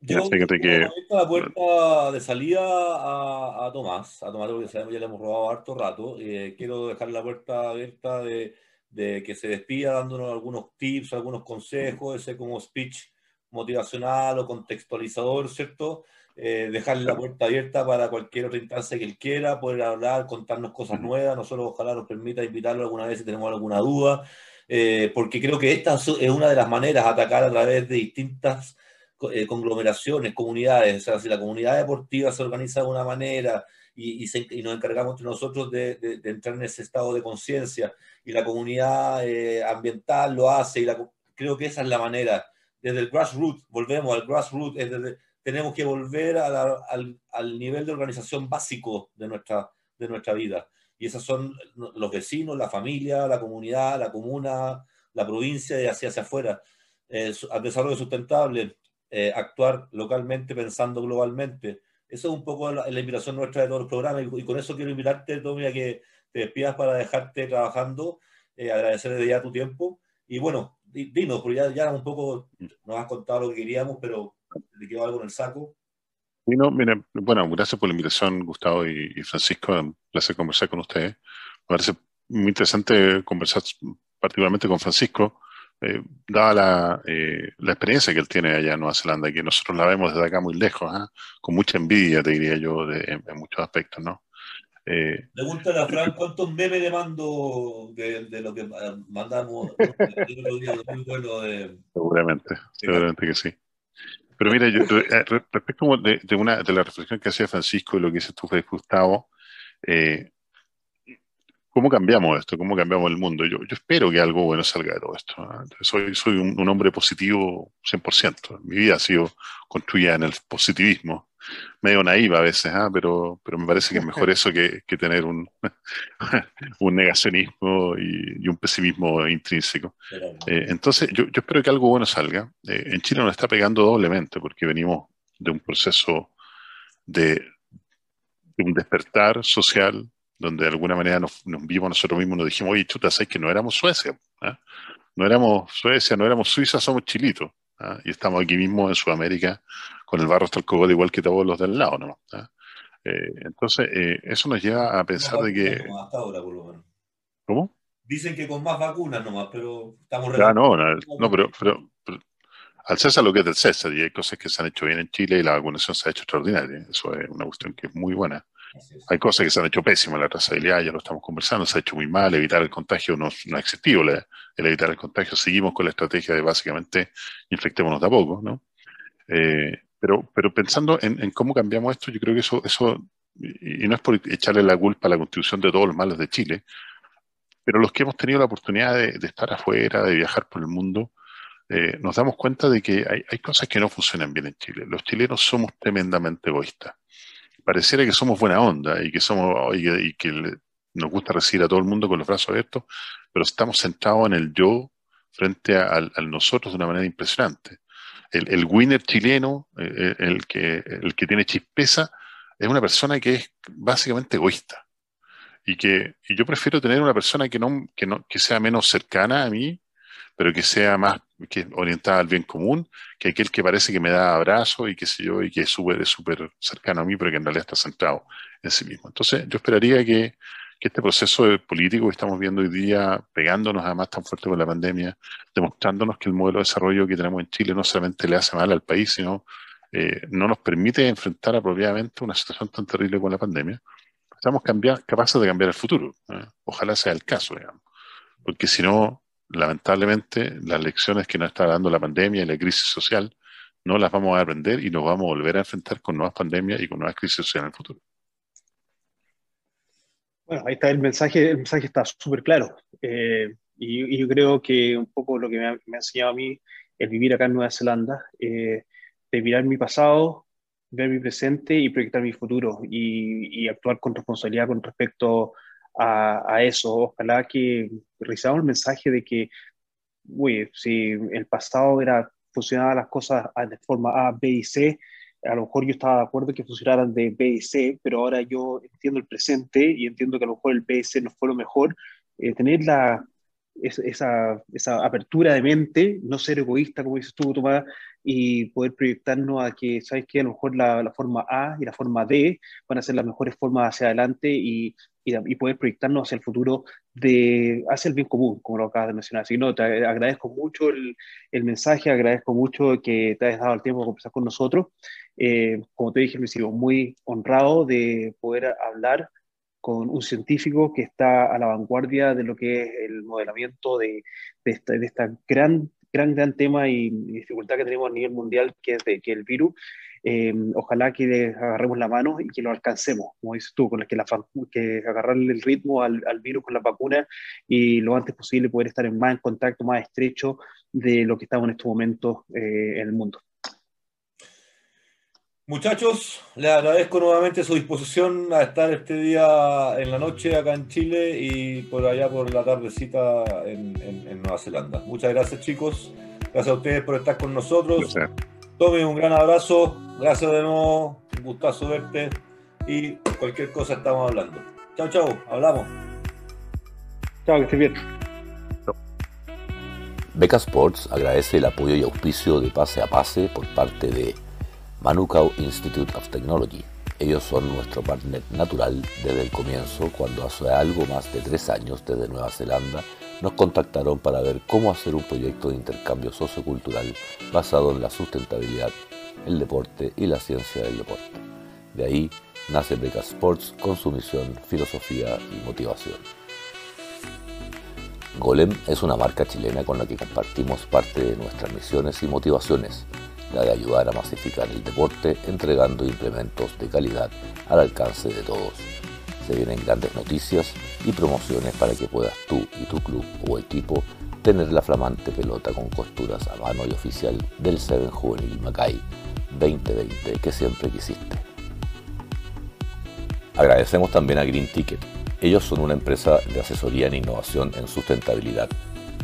Yo que... la puerta de salida a, Tomás, a Tomás, porque sabemos ya le hemos robado harto rato. Eh, quiero dejar la puerta abierta de de que se despida dándonos algunos tips, algunos consejos, ese como speech motivacional o contextualizador, ¿cierto? Eh, dejarle la puerta abierta para cualquier otra instancia que él quiera, poder hablar, contarnos cosas nuevas, nosotros ojalá nos permita invitarlo alguna vez si tenemos alguna duda, eh, porque creo que esta es una de las maneras de atacar a través de distintas eh, conglomeraciones, comunidades, o sea, si la comunidad deportiva se organiza de una manera y, nos encargamos entre nosotros de, entrar en ese estado de conciencia y la comunidad eh, ambiental lo hace y creo que esa es la manera. Desde el grassroots, volvemos al grassroots, tenemos que volver al, al, nivel de organización básico de nuestra, de nuestra vida. Y esos son los vecinos, la familia, la comunidad, la comuna, la provincia y hacia, hacia afuera. Eh, al desarrollo sustentable, eh, actuar localmente pensando globalmente. Eso es un poco la, invitación nuestra de todos los programas y, con eso quiero invitarte, Tommy, a que te despidas para dejarte trabajando, eh, ya tu tiempo y bueno, dinos, porque ya, ya un poco nos has contado lo que queríamos, pero te quedó algo en el saco. Bueno, bueno, gracias por la invitación, Gustavo y, Francisco. Un placer conversar con ustedes. Me parece muy interesante conversar particularmente con Francisco, eh, dada la, eh, la, experiencia que él tiene allá en Nueva Zelanda, que nosotros la vemos desde acá muy lejos, ¿ah? con mucha envidia, te diría yo, de, en, muchos aspectos, ¿no? Eh, Pregúntale a Fran cuántos memes le mando de, de lo que mandamos. *laughs* seguramente, seguramente que sí. Pero mira, yo, respecto de, de, una, de la reflexión que hacía Francisco y lo que dice tú, Gustavo, eh, ¿Cómo cambiamos esto? ¿Cómo cambiamos el mundo? Yo, yo espero que algo bueno salga de todo esto. Soy, soy un, hombre positivo 100%. Mi vida ha sido construida en el positivismo. Medio naiva a veces, ¿ah? pero, pero me parece que es mejor eso que, que tener un, *laughs* un negacionismo y, un pesimismo intrínseco. Eh, entonces, yo, yo, espero que algo bueno salga. Eh, en Chile nos está pegando doblemente porque venimos de un proceso de, de un despertar social donde de alguna manera nos, vimos nosotros mismos, nos dijimos, oye, chuta, ¿sabes que no éramos Suecia? ¿ah? No éramos Suecia, no éramos Suiza, somos chilitos. ¿Ah? Y estamos aquí mismo en Sudamérica con el barro hasta el cogote igual que todos los del lado, ¿no? ¿Ah? Eh, entonces, eh, eso nos lleva a pensar de que... ¿Cómo? Dicen que con más vacunas nomás, pero estamos... Ya, no, no, pero, pero, al César lo que es del César, y hay cosas que se han hecho bien en Chile y la vacunación se ha hecho extraordinaria. Eso es una cuestión que es muy buena. Hay cosas que se han hecho pésimas, la trazabilidad ya lo estamos conversando, se ha hecho muy mal, evitar el contagio no, no ha existido el evitar el contagio, seguimos con la estrategia de básicamente infectémonos de a poco, ¿no? Eh, pero, pensando en, cómo cambiamos esto, yo creo que eso, eso, y no es por echarle la culpa a la constitución de todos los males de Chile, pero los que hemos tenido la oportunidad de, estar afuera, de viajar por el mundo, eh, nos damos cuenta de que hay, hay, cosas que no funcionan bien en Chile. Los chilenos somos tremendamente egoístas pareciera que somos buena onda y que somos y que, nos gusta recibir a todo el mundo con los brazos abiertos, pero estamos centrados en el yo frente al nosotros de una manera impresionante. El, el winner chileno, eh, eh, el, que, el que tiene chispeza, es una persona que es básicamente egoísta. Y que y yo prefiero tener una persona que, no, que, no, que sea menos cercana a mí, pero que sea más que orientada al bien común, que aquel que parece que me da abrazo y qué sé yo, y que es súper súper cercano a mí, pero que en realidad está centrado en sí mismo. Entonces, yo esperaría que, que este proceso político que estamos viendo hoy día, pegándonos además tan fuerte con la pandemia, demostrándonos que el modelo de desarrollo que tenemos en Chile no solamente le hace mal al país, sino eh, no nos permite enfrentar apropiadamente una situación tan terrible con la pandemia, estamos capaces de cambiar el futuro. ¿eh? Ojalá sea el caso, digamos. Porque si no, lamentablemente, las lecciones que nos está dando la pandemia y la crisis social no las vamos a aprender y nos vamos a volver a enfrentar con nuevas pandemias y con nuevas crisis sociales en el futuro. Bueno, ahí está el mensaje, el mensaje está súper claro. Eh, y, yo creo que un poco lo que me ha, enseñado a mí el vivir acá en Nueva Zelanda, eh, de mirar mi pasado, ver mi presente y proyectar mi futuro y, y actuar con responsabilidad con respecto a, eso. Ojalá que realizamos el mensaje de que, uy, si el pasado era funcionaban las cosas de forma A, B y C, a lo mejor yo estaba de acuerdo que funcionaran de B y C, pero ahora yo entiendo el presente y entiendo que a lo mejor el B y C no fue lo mejor. Eh, tener la, esa, esa, apertura de mente, no ser egoísta, como dices tú, Tomás, y poder proyectarnos a que, ¿sabes qué? A lo mejor la, la, forma A y la forma D van a ser las mejores formas hacia adelante y, y, poder proyectarnos hacia el futuro, de, hacia el bien común, como lo acabas de mencionar. Así que no, te agradezco mucho el, el mensaje, agradezco mucho que te hayas dado el tiempo de conversar con nosotros. Eh, como te dije, me sigo muy honrado de poder hablar con un científico que está a la vanguardia de lo que es el modelamiento de, de, esta, de esta, gran gran, gran tema y, dificultad que tenemos a nivel mundial, que es de, que el virus, eh, ojalá que agarremos la mano y que lo alcancemos, como dices tú, con el que, la, que agarrarle el ritmo al, al, virus con la vacuna y lo antes posible poder estar en más contacto más estrecho de lo que estamos en estos momentos eh, en el mundo. Muchachos, les agradezco nuevamente su disposición a estar este día en la noche acá en Chile y por allá por la tardecita en, Nueva Zelanda. Muchas gracias chicos, gracias a ustedes por estar con nosotros. Tome un gran abrazo, gracias de nuevo, un gustazo verte y cualquier cosa estamos hablando. Chao, chao, hablamos. Chao, que estés bien. Beca Sports agradece el apoyo y auspicio de Pase a Pase por parte de Manukau Institute of Technology. Ellos son nuestro partner natural desde el comienzo, cuando hace algo más de tres años desde Nueva Zelanda nos contactaron para ver cómo hacer un proyecto de intercambio sociocultural basado en la sustentabilidad, el deporte y la ciencia del deporte. De ahí nace Beca Sports con su misión, filosofía y motivación. Golem es una marca chilena con la que compartimos parte de nuestras misiones y motivaciones de ayudar a masificar el deporte entregando implementos de calidad al alcance de todos. Se vienen grandes noticias y promociones para que puedas tú y tu club o equipo tener la flamante pelota con costuras a mano y oficial del Seven Juvenil Macay 2020 que siempre quisiste. Agradecemos también a Green Ticket. Ellos son una empresa de asesoría en innovación en sustentabilidad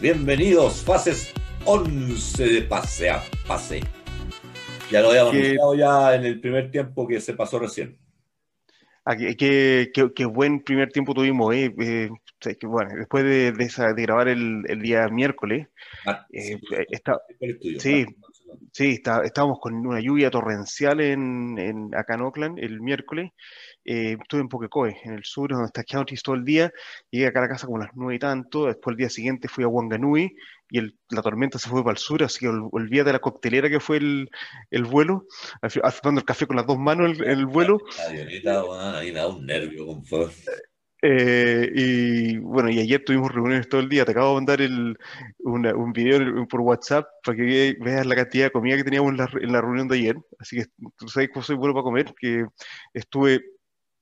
Bienvenidos, fases 11 de pase a pase. Ya lo habíamos anunciado ya en el primer tiempo que se pasó recién. Ah, qué, buen primer tiempo tuvimos. Eh, eh bueno, después de, de, grabar el, el, día miércoles, ah, eh, sí, sí, estábamos con una lluvia torrencial en, en, acá en Oakland el miércoles eh, estuve en Pokecoe, en el sur, donde está Counties todo el día. Llegué acá a la casa como a las nueve y tanto. Después, el día siguiente, fui a Wanganui y el, la tormenta se fue para el sur. Así que olvídate de la coctelera que fue el, el vuelo, tomando el café con las dos manos en el, vuelo. Ahí da un nervio, con eh, y bueno, y ayer tuvimos reuniones todo el día. Te acabo de mandar el, un video por WhatsApp para que veas la cantidad de comida que teníamos en la, en la reunión de ayer. Así que tú sabes cómo soy bueno para comer, que estuve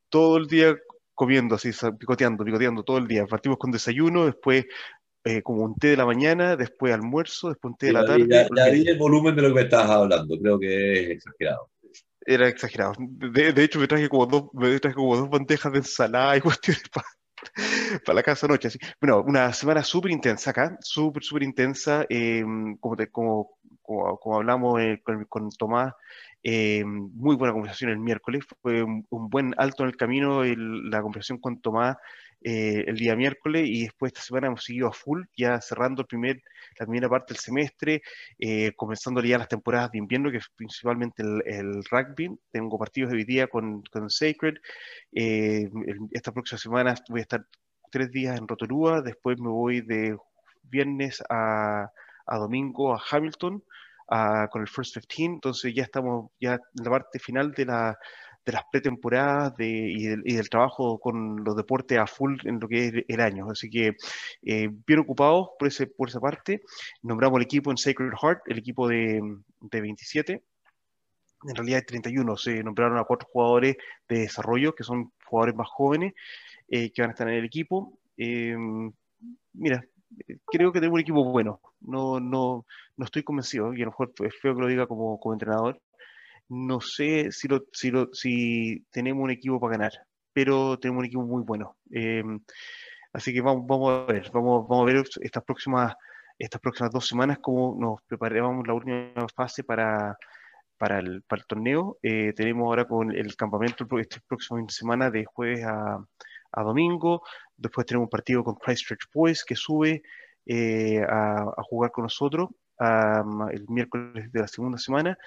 todo el día comiendo así, picoteando, picoteando todo el día. Partimos con desayuno, después eh, como un té de la mañana, después almuerzo, después un té de la tarde. Ya, vi el volumen de lo que me estabas hablando, creo que es exagerado. Era exagerado. De, hecho, me traje como dos, me traje como dos bandejas de ensalada y *laughs* cuestiones para la casa noche. Así. Bueno, una semana súper intensa acá, súper, súper intensa. Eh, como, como, como, hablamos eh, con, con Tomás, eh, muy buena conversación el miércoles, fue un, buen alto en el camino la conversación con Tomás eh, el día miércoles y después esta semana hemos seguido a full, ya cerrando el primer, la primera parte del semestre, eh, comenzando ya las temporadas de invierno, que es principalmente el, rugby. Tengo partidos de hoy día con, con Sacred. esta próxima semana voy a estar tres días en Rotorua, después me voy de viernes a, a domingo a Hamilton con el First 15, entonces ya estamos ya en la parte final de, la, de las pretemporadas y, del, trabajo con los deportes a full en lo que es el año. Así que eh, bien ocupados por, por esa parte. Nombramos el equipo en Sacred Heart, el equipo de, de 27 en realidad hay 31, se nombraron a cuatro jugadores de desarrollo, que son jugadores más jóvenes, eh, que van a estar en el equipo. Em, mira, creo que tenemos un equipo bueno. No, no, no estoy convencido, y a lo mejor es feo que lo diga como, como entrenador. No sé si, lo, si, lo, si tenemos un equipo para ganar, pero tenemos un equipo muy bueno. Em, así que vamos, vamos a ver, vamos, vamos a ver estas próximas, estas próximas dos semanas cómo nos preparamos la última fase para, para, el, para el torneo. Eh, tenemos ahora con el campamento este próximo semana de jueves a, a domingo. Después tenemos un partido con Christchurch Boys que sube eh, a, a, jugar con nosotros el miércoles de la segunda semana.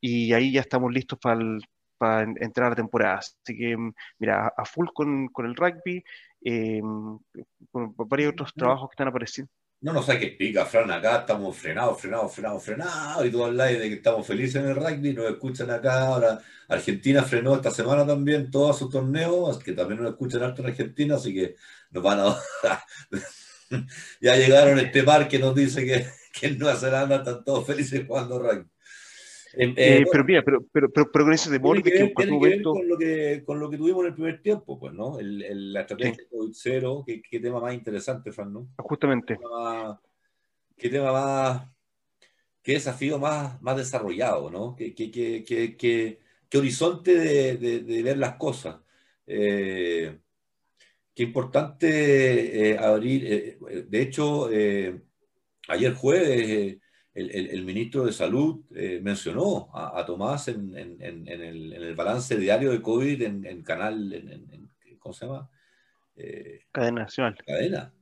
Y ahí ya estamos listos para, para entrar a la temporada. Así que, mira, a full con, con el rugby, eh, con varios otros trabajos que están apareciendo. No nos que pica, Fran, acá estamos frenados, frenados, frenados, frenados, y tú hablas de que estamos felices en el rugby, nos escuchan acá, ahora Argentina frenó esta semana también todos sus torneos, que también nos escuchan harto en Argentina, así que nos van a... *laughs* ya llegaron este par que nos dice que, que en Nueva Zelanda están todos felices jugando rugby. Eh, eh, pero mira, pero, pero, pero, con ese temor que, que, con, lo que, con lo que tuvimos en el primer tiempo, pues, ¿no? El, el, la estrategia de COVID cero, ¿qué, qué, tema más interesante, Fran, ¿no? Justamente. ¿Qué tema más, qué, desafío más, más desarrollado, ¿no? ¿Qué, qué, qué, qué horizonte de, de, de, ver las cosas? Eh, qué importante eh, abrir, eh, de hecho, ayer jueves el, ministro de Salud eh, mencionó a, Tomás en, el, balance diario de COVID en, canal, en, ¿cómo se llama? Eh, cadena nacional. Cadena.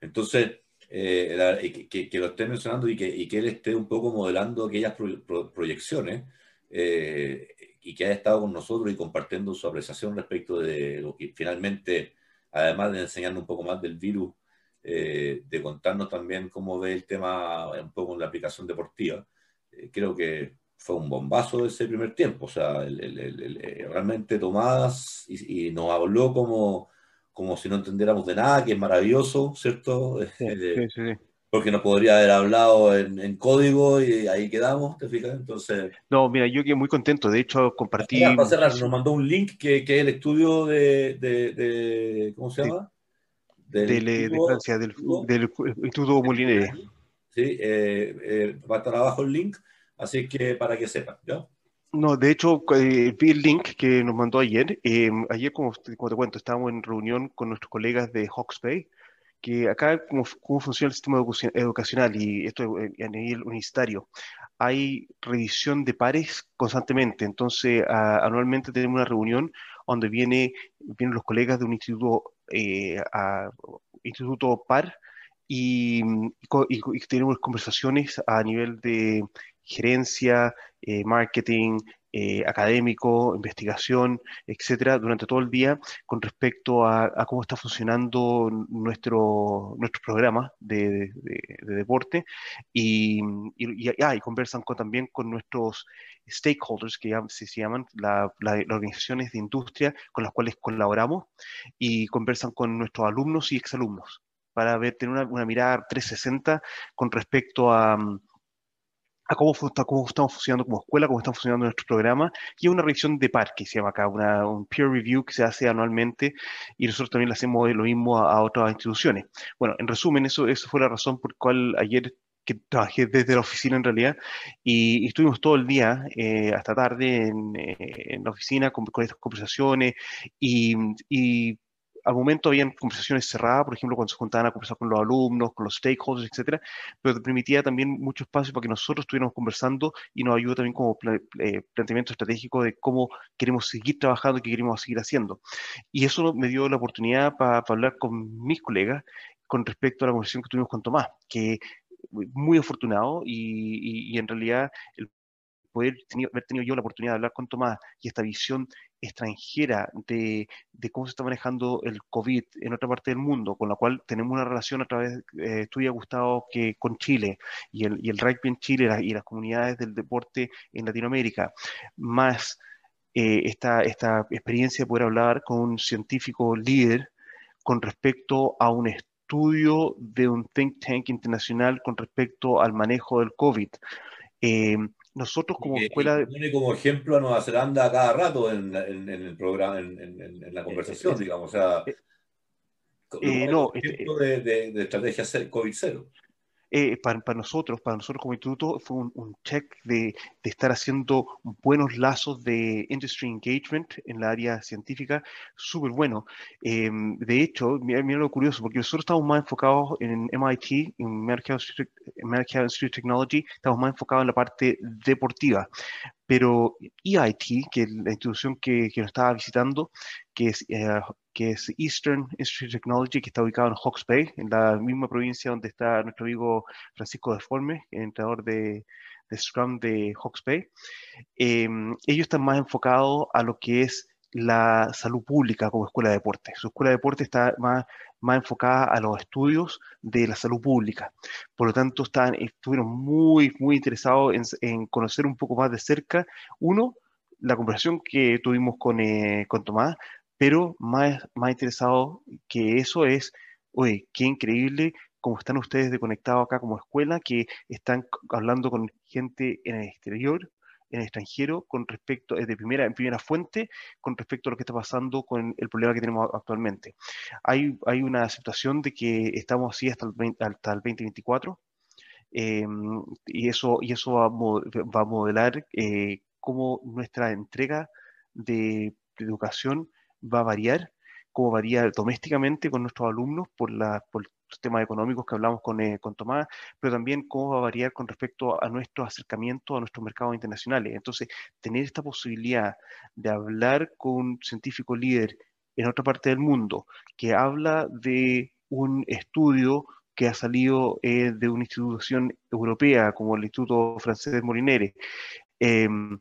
entonces, eh, que, lo esté mencionando y que, que, él esté un poco modelando aquellas proyecciones y que haya estado con nosotros y compartiendo su apreciación respecto de lo que finalmente, además de enseñarnos un poco más del virus, eh, de contarnos también cómo ve el tema un poco en la aplicación deportiva. Eh, creo que fue un bombazo ese primer tiempo, o sea, eh, realmente Tomás y, nos habló como, como si no entendiéramos de nada, que es maravilloso, ¿cierto? *laughs* Porque nos podría haber hablado en, código y ahí quedamos, ¿te fijas? Entonces... No, mira, yo quedé muy contento, de hecho compartí... Para cerrar, nos mandó un link que, que es el estudio de, de, de ¿cómo se llama? Del, de, Francia, del, del, Instituto Molinere. Sí, eh, eh, va a estar abajo el link, así que para que sepan, ¿ya? No, de hecho, eh, vi el link que nos mandó ayer. Eh, ayer, como, como, te cuento, estábamos en reunión con nuestros colegas de Hawks Bay, que acá, cómo, cómo funciona el sistema educacional y esto a nivel universitario. Hay revisión de pares constantemente, entonces a, anualmente tenemos una reunión donde viene, vienen los colegas de un instituto eh, a Instituto PAR y, tenemos conversaciones a nivel de gerencia, eh, marketing, eh, académico, investigación, etcétera, durante todo el día con respecto a, cómo está funcionando nuestro, nuestro programa de, deporte. Y, ah, conversan con, también con nuestros stakeholders, que se, llaman las organizaciones de industria con las cuales colaboramos y conversan con nuestros alumnos y exalumnos para ver, tener una, una mirada 360 con respecto a a cómo, cómo, estamos funcionando como escuela, cómo están funcionando nuestros programas, y una revisión de par, que se llama acá, una, un peer review que se hace anualmente, y nosotros también le hacemos lo mismo a, otras instituciones. Bueno, en resumen, eso, eso fue la razón por la cual ayer que trabajé desde la oficina en realidad, y, estuvimos todo el día, eh, hasta tarde, en, eh, en, la oficina con, con estas conversaciones, y, y al momento habían conversaciones cerradas, por ejemplo, cuando se juntaban a conversar con los alumnos, con los stakeholders, etcétera, pero permitía también mucho espacio para que nosotros estuviéramos conversando y nos ayuda también como eh, planteamiento estratégico de cómo queremos seguir trabajando y qué queremos seguir haciendo. Y eso me dio la oportunidad para hablar con mis colegas con respecto a la conversación que tuvimos con Tomás, que muy afortunado y, y, y en realidad el poder haber tenido yo la oportunidad de hablar con Tomás y esta visión extranjera de, cómo se está manejando el COVID en otra parte del mundo, con la cual tenemos una relación a través, eh, tuya, Gustavo, que con Chile y el, y el rugby en Chile y las comunidades del deporte en Latinoamérica, más eh, esta, esta experiencia de poder hablar con un científico líder con respecto a un estudio de un think tank internacional con respecto al manejo del COVID. Eh, nosotros como escuela... De... Pone como ejemplo a Nueva Zelanda cada rato en, el programa, en, la conversación, digamos. O sea, eh, no, ejemplo de, de, de estrategia COVID cero. Eh, para, nosotros, para nosotros como instituto, fue un, check de, estar haciendo buenos lazos de industry engagement en la área científica, súper bueno. Em, de hecho, mira, lo curioso, porque nosotros estamos más enfocados en MIT, en American Institute of Technology, estamos más enfocados en la parte deportiva pero EIT, que es la institución que, que nos estaba visitando, que es, eh, que es Eastern Institute Technology, que está ubicado en Hawke's Bay, en la misma provincia donde está nuestro amigo Francisco Deforme, entrenador de, de Scrum de Hawke's Bay, em, ellos están más enfocados a lo que es la salud pública como escuela de deporte. Su escuela de deporte está más, más enfocada a los estudios de la salud pública. Por lo tanto, están, estuvieron muy, muy interesados en, conocer un poco más de cerca, uno, la conversación que tuvimos con, eh, con Tomás, pero más, más interesado que eso es, oye, qué increíble cómo están ustedes de conectados acá como escuela, que están hablando con gente en el exterior, en el extranjero con respecto, de primera, en primera fuente, con respecto a lo que está pasando con el problema que tenemos actualmente. Hay, hay una situación de que estamos así hasta el, hasta el 2024 em, y eso, y eso va, va a modelar eh, cómo nuestra entrega de, educación va a variar, cómo varía domésticamente con nuestros alumnos por, la, temas económicos que hablamos con, eh, con Tomás, pero también cómo va a variar con respecto a nuestro acercamiento a nuestros mercados internacionales. Entonces, tener esta posibilidad de hablar con un científico líder en otra parte del mundo que habla de un estudio que ha salido eh, de una institución europea como el Instituto Francés de Molinere. Em,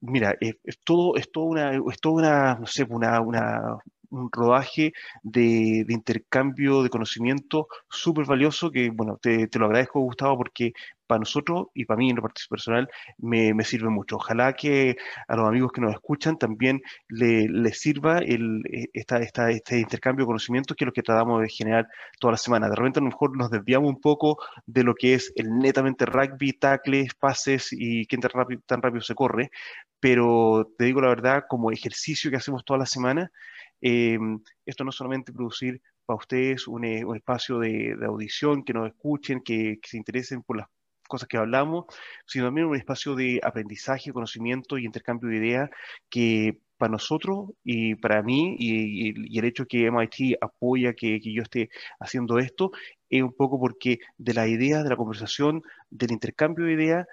mira, es, todo, es toda una, es toda una, no sé, una, una, un rodaje de, intercambio de conocimiento súper valioso que, bueno, te, lo agradezco, Gustavo, porque para nosotros y para mí en lo personal me, sirve mucho. Ojalá que a los amigos que nos escuchan también les sirva el, eh, esta, este intercambio de conocimientos que es lo que tratamos de generar toda la semana. De repente a lo mejor nos desviamos un poco de lo que es el netamente rugby, tackles, pases y quién tan rápido, tan rápido se corre, pero te digo la verdad, como ejercicio que hacemos toda la semana, Em, esto no solamente producir para ustedes un, eh, espacio de, audición, que nos escuchen, que, se interesen por las cosas que hablamos, sino también un espacio de aprendizaje, conocimiento y intercambio de ideas que para nosotros y para mí y, el hecho que MIT apoya que, que, yo esté haciendo esto es un poco porque de la idea, de la conversación, del intercambio de ideas,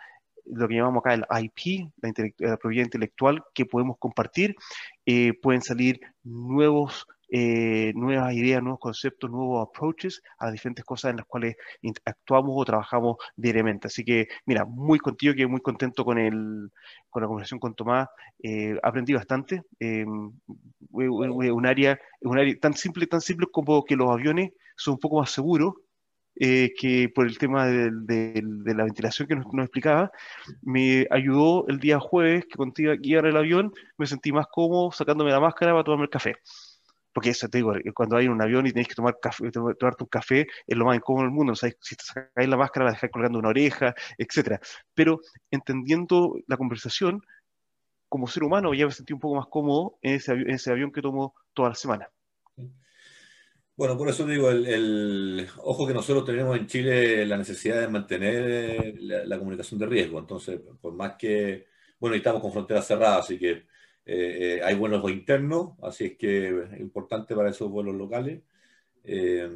lo que llamamos acá el IP, la, propiedad intelectual que podemos compartir. Eh, pueden salir nuevos, eh, nuevas ideas, nuevos conceptos, nuevos approaches a las diferentes cosas en las cuales actuamos o trabajamos diariamente. Así que, mira, muy contigo, que muy contento con, el, con la conversación con Tomás. Eh, aprendí bastante. un, área, un área tan simple, tan simple como que los aviones son un poco más seguros eh, que por el tema de, la ventilación que nos, explicaba, me ayudó el día jueves que contigo aquí en el avión, me sentí más cómodo sacándome la máscara para tomarme el café. Porque eso te digo, cuando hay un avión y tienes que tomar café, tomarte un café, es lo más incómodo del mundo. O sea, si te sacáis la máscara, la dejáis colgando una oreja, etc. Pero entendiendo la conversación, como ser humano ya me sentí un poco más cómodo en ese, en ese avión que tomo toda la semana. Bueno, por eso digo, el, ojo que nosotros tenemos en Chile la necesidad de mantener la, comunicación de riesgo. Entonces, por más que, bueno, estamos con fronteras cerradas, así que eh, eh, hay vuelos internos, así es que es importante para esos vuelos locales. Eh,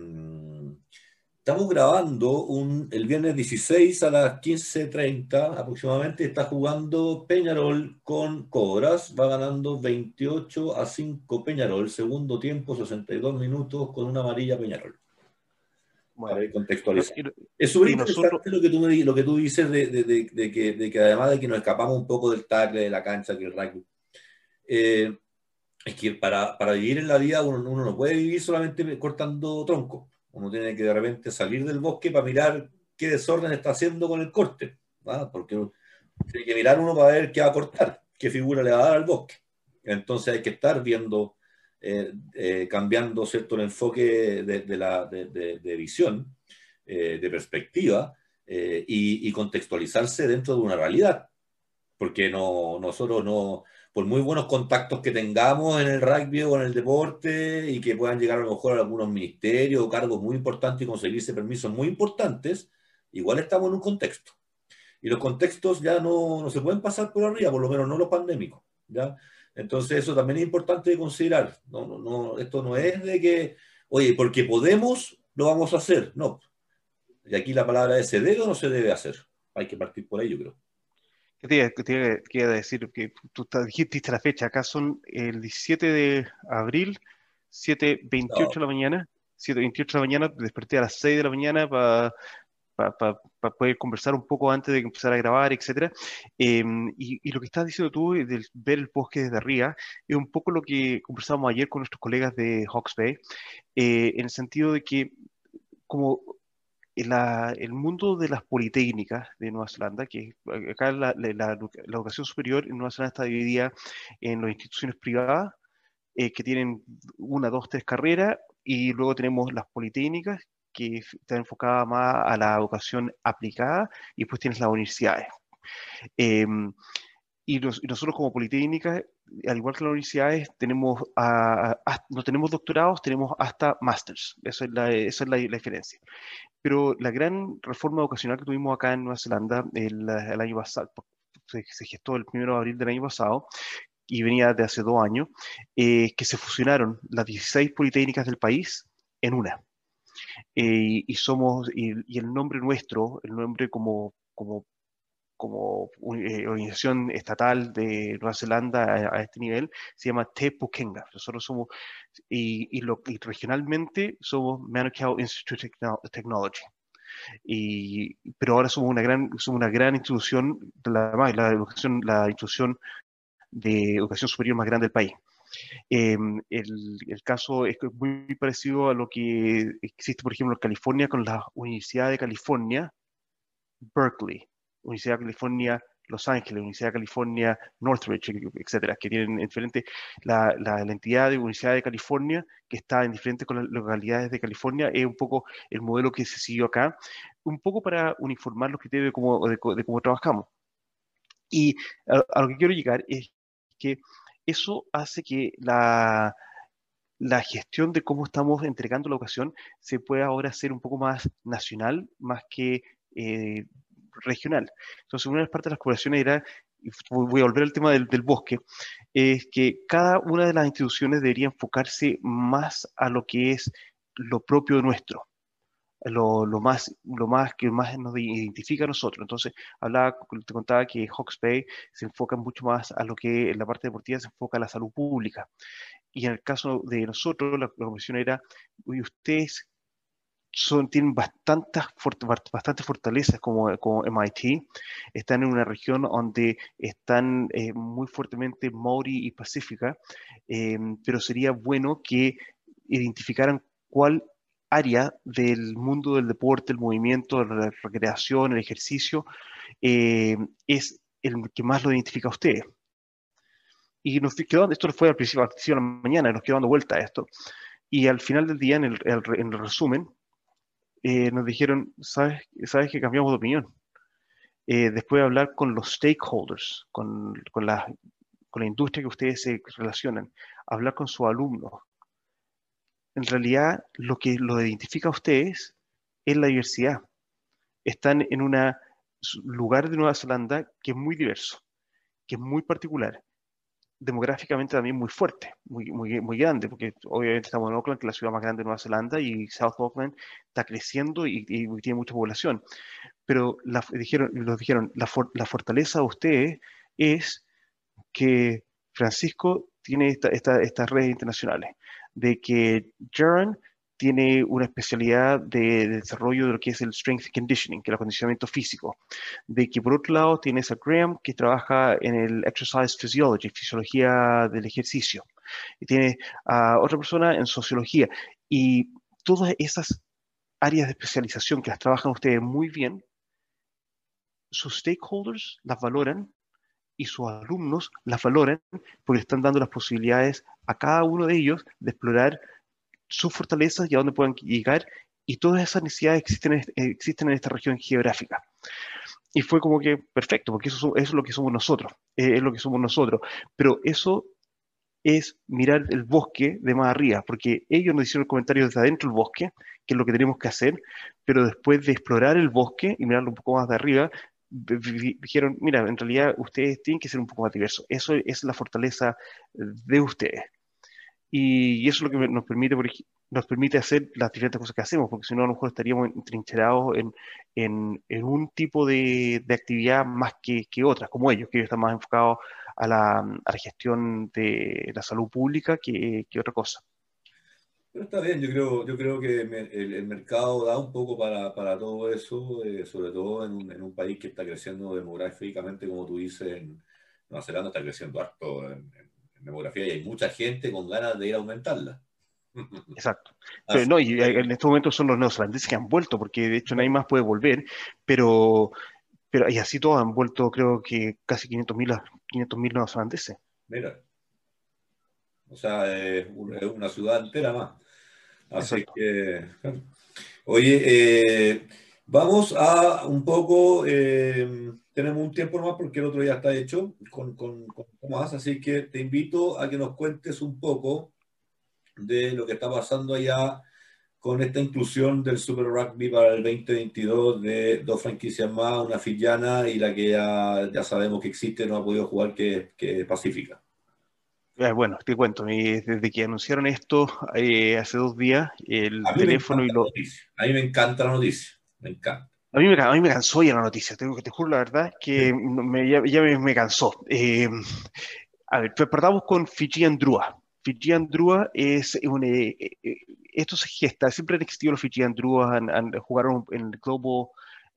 Estamos grabando un, el viernes 16 a las 15.30 aproximadamente. Está jugando Peñarol con Cobras. Va ganando 28 a 5 Peñarol. Segundo tiempo, 62 minutos con una amarilla Peñarol. Para contextualizar. es súper interesante lo, que tú lo que tú dices de, de, de, que, de, que, además de que nos escapamos un poco del tackle, de la cancha, que el rugby. Eh, es que para, para, vivir en la vida uno, uno, no puede vivir solamente cortando tronco. Uno tiene que de repente salir del bosque para mirar qué desorden está haciendo con el corte. Porque tiene que mirar uno para ver qué va a cortar, qué figura le va a dar al bosque. Entonces hay que estar viendo eh, eh, cambiando ¿cierto? el enfoque de, la, de, visión, eh, de perspectiva, y, contextualizarse dentro de una realidad. Porque no, nosotros no, por muy buenos contactos que tengamos en el rugby o en el deporte y que puedan llegar a lo mejor a algunos ministerios o cargos muy importantes y conseguirse permisos muy importantes, igual estamos en un contexto. Y los contextos ya no, no se pueden pasar por arriba, por lo menos no los pandémicos. ¿ya? Entonces eso también es importante de considerar. No, no, no, esto no es de que, oye, porque podemos, lo vamos a hacer. No. Y aquí la palabra es, ¿se debe o no se debe hacer? Hay que partir por ahí, yo creo. ¿Qué te, iba a decir? Que tú dijiste la fecha. Acá son el 17 de abril, 7.28 de la mañana. 7.28 de la mañana, desperté a las 6 de la mañana para para poder conversar un poco antes de empezar a grabar, etc. Em, y, lo que estás diciendo tú de ver el bosque desde arriba es un poco lo que conversábamos ayer con nuestros colegas de Hawks Bay, eh, en el sentido de que como el mundo de las politécnicas de Nueva Zelanda, que acá la, la, educación superior en Nueva Zelanda está dividida en las instituciones privadas, eh, que tienen una, dos, tres carreras, y luego tenemos las politécnicas, que está enfocada más a la educación aplicada y pues tienes las universidades. Em, y, nosotros como Politécnica, al igual que las universidades, tenemos no tenemos doctorados, tenemos hasta másters. Esa es, la, esa es la, diferencia. Pero la gran reforma educacional que tuvimos acá en Nueva Zelanda el, el año pasado, se, gestó el 1 de abril del año pasado, y venía de hace dos años, eh, que se fusionaron las 16 politécnicas del país en una. Eh, y somos, y, el nombre nuestro, el nombre como, como, como eh, organización estatal de Nueva Zelanda a, este nivel, se llama Te Pukenga. Nosotros somos, y, lo, regionalmente somos Manukau Institute of Technology. Y, pero ahora somos una gran, somos una gran institución, la, la, educación, la institución de educación superior más grande del país. Em, el, el, caso es muy parecido a lo que existe, por ejemplo, en California con la Universidad de California, Berkeley, Universidad de California Los Ángeles, Universidad de California Northridge, etcétera, que tienen diferentes, la, la, entidad de Universidad de California, que está en diferentes localidades de California, es un poco el modelo que se siguió acá, un poco para uniformar los criterios de cómo, de, cómo trabajamos. Y a, lo que quiero llegar es que eso hace que la, la gestión de cómo estamos entregando la educación se pueda ahora hacer un poco más nacional, más que eh, regional. Entonces, una de las partes de las colaboraciones era, voy a volver al tema del, bosque, es que cada una de las instituciones debería enfocarse más a lo que es lo propio nuestro lo, más, lo más que más nos identifica a nosotros. Entonces, hablaba, te contaba que Hawks Bay se enfoca mucho más a lo que en la parte deportiva se enfoca a la salud pública. Y en el caso de nosotros, la, comisión era, ustedes son, tienen bastantes, bastantes fortalezas como, como MIT, están en una región donde están eh, muy fuertemente Maori y Pacífica, eh, pero sería bueno que identificaran cuál área del mundo del deporte, el movimiento, la recreación, el ejercicio, eh, es el que más lo identifica a usted. Y nos quedó, esto fue al principio, de la mañana, nos quedó dando vuelta a esto. Y al final del día, en el, en el resumen, eh, nos dijeron, ¿sabes, ¿sabes que cambiamos de opinión? Eh, después de hablar con los stakeholders, con, con, la, con la industria que ustedes se relacionan, hablar con sus alumnos, en realidad lo que lo identifica a ustedes es la diversidad. Están en un lugar de Nueva Zelanda que es muy diverso, que es muy particular, demográficamente también muy fuerte, muy, muy, muy grande, porque obviamente estamos en Auckland, que es la ciudad más grande de Nueva Zelanda, y South Auckland está creciendo y, tiene mucha población. Pero la, dijeron, los dijeron, la, fortaleza de ustedes es que Francisco tiene estas redes internacionales de que Jaron tiene una especialidad de, desarrollo de lo que es el strength conditioning, que es el acondicionamiento físico. De que por otro lado tienes a Graham, que trabaja en el exercise physiology, fisiología del ejercicio. Y tiene a otra persona en sociología. Y todas esas áreas de especialización que las trabajan ustedes muy bien, sus stakeholders las valoran y sus alumnos las valoran porque están dando las posibilidades a cada uno de ellos de explorar sus fortalezas y a dónde puedan llegar, y todas esas necesidades existen, existen en esta región geográfica. Y fue como que perfecto, porque eso, es lo que somos nosotros, eh, es lo que somos nosotros. Pero eso es mirar el bosque de más arriba, porque ellos nos hicieron el comentario desde adentro del bosque, que es lo que tenemos que hacer, pero después de explorar el bosque y mirarlo un poco más de arriba, dijeron, mira, en realidad ustedes tienen que ser un poco más diversos, eso es la fortaleza de ustedes. Y, eso es lo que nos permite, nos permite hacer las diferentes cosas que hacemos, porque si no, a lo mejor estaríamos entrincherados en, en, un tipo de, de, actividad más que, que, otras, como ellos, que ellos están más enfocados a la, a la gestión de la salud pública que, que, otra cosa. Pero está bien, yo creo, yo creo que el, el mercado da un poco para, para todo eso, eh, sobre todo en un, en un, país que está creciendo demográficamente, como tú dices, en Nueva Zelanda está creciendo harto en, en demografía y hay mucha gente con ganas de ir a aumentarla. *laughs* Exacto. Pero, no, y en estos momentos son los neozelandeses que han vuelto, porque de hecho nadie más puede volver, pero, pero y así todos han vuelto, creo que casi 500.000 500 neozelandeses. Mira. O sea, es una ciudad entera más. Así Exacto. que. Oye, eh, vamos a un poco. Eh, tenemos un tiempo más porque el otro ya está hecho con, con, con Tomás, así que te invito a que nos cuentes un poco de lo que está pasando allá con esta inclusión del Super Rugby para el 2022 de dos franquicias más, una fillana y la que ya, ya sabemos que existe, no ha podido jugar, que, que Pacífica. Eh, bueno, te cuento, desde que anunciaron esto eh, hace dos días, el teléfono y lo... A mí me encanta la noticia, me encanta. A mí, me, a mí me cansó ya la noticia, tengo que te juro la verdad que me, ya, ya me, me, cansó. Eh, a ver, partamos con Fiji Andrua. Fiji Andrua es un, eh, eh, esto se gesta, siempre han existido los Fiji Andrua, han, han, jugaron en el Global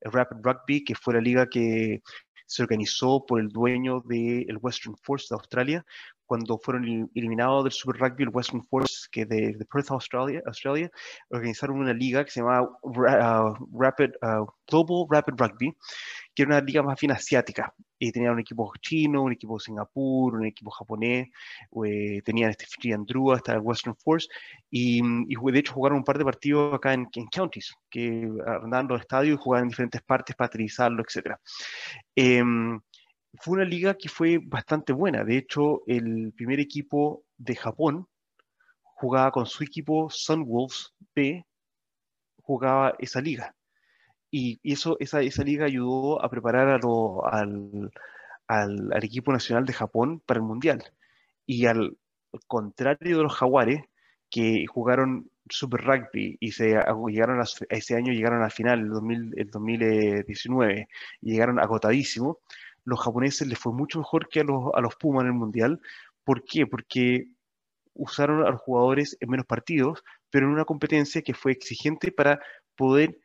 Rapid Rugby, que fue la liga que se organizó por el dueño del de Western Force de Australia, cuando fueron eliminados del Super Rugby, el Western Force, que de, de Perth, Australia, Australia, organizaron una liga que se llamaba uh, Rapid, uh, Global Rapid Rugby, que era una liga más bien asiática. Y tenían un equipo chino, un equipo de Singapur, un equipo japonés, eh, tenían este Fiji Andrua, hasta el Western Force, y, y, de hecho jugaron un par de partidos acá en, en counties, que andaban los estadios y jugaban en diferentes partes para aterrizarlo, etc. Eh, fue una liga que fue bastante buena. De hecho, el primer equipo de Japón jugaba con su equipo Sunwolves B, jugaba esa liga. Y, eso, esa, esa, liga ayudó a preparar a al, al, al, equipo nacional de Japón para el Mundial. Y al contrario de los jaguares, que jugaron Super Rugby y se llegaron a, ese año llegaron al final, el, 2000, el 2019, y llegaron agotadísimos, los japoneses les fue mucho mejor que a los, a los Pumas en el Mundial. ¿Por qué? Porque usaron a los jugadores en menos partidos, pero en una competencia que fue exigente para poder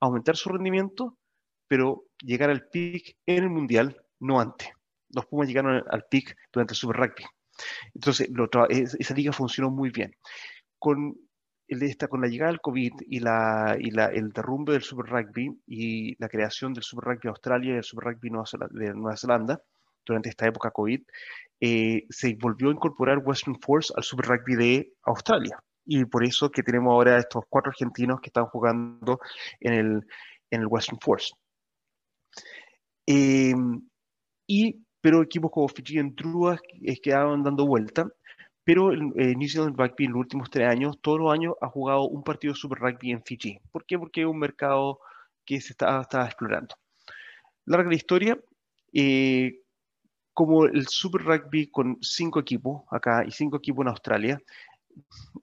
aumentar su rendimiento, pero llegar al pick en el Mundial, no antes. Los Pumas llegaron al pick durante el Super Rugby. Entonces, lo, esa liga funcionó muy bien. Con esta, con la llegada del COVID y, la, y la, el derrumbe del Super Rugby y la creación del Super Rugby Australia y el Super Rugby Nueva de Nueva Zelanda durante esta época COVID, eh, se volvió a incorporar Western Force al Super Rugby de Australia. Y por eso que tenemos ahora estos cuatro argentinos que están jugando en el, en el Western Force. Eh, y, pero equipos como Fiji y Trua es que estaban dando vuelta pero eh, New Zealand Rugby en los últimos tres años, todos los años ha jugado un partido de Super Rugby en Fiji. ¿Por qué? Porque es un mercado que se está, está explorando. Larga la historia, eh, como el Super Rugby con cinco equipos acá y cinco equipos en Australia,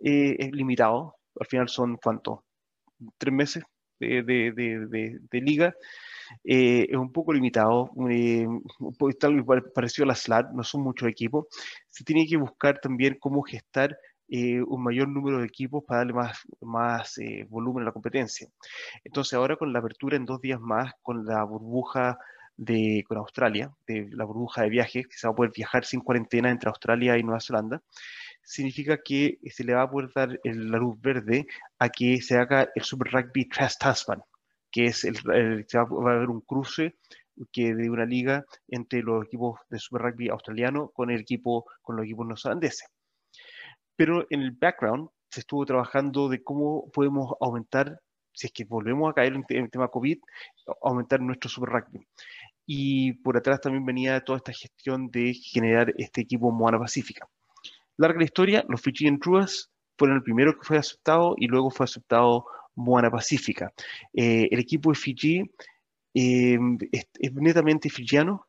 eh, es limitado. Al final son, ¿cuánto? Tres meses de, de, de, de liga eh, es un poco limitado, eh, tal parecido a la SLAT, no son muchos equipos. Se tiene que buscar también cómo gestar eh, un mayor número de equipos para darle más, más eh, volumen a la competencia. Entonces ahora con la apertura en dos días más, con la burbuja de, con Australia, de la burbuja de viajes, que se va a poder viajar sin cuarentena entre Australia y Nueva Zelanda, significa que se le va a poder dar la luz verde a que se haga el Super Rugby Trans Tasman, que es el, va, a haber un cruce que de una liga entre los equipos de Super Rugby australiano con el equipo con los equipos neozelandeses. Pero en el background se estuvo trabajando de cómo podemos aumentar, si es que volvemos a caer en el tema COVID, aumentar nuestro Super Rugby. Y por atrás también venía toda esta gestión de generar este equipo Moana Pacífica. Larga la historia, los Fijian Truas fueron el primero que fue aceptado y luego fue aceptado Moana Pacífica. Eh, el equipo de Fiji eh, es, netamente fijiano,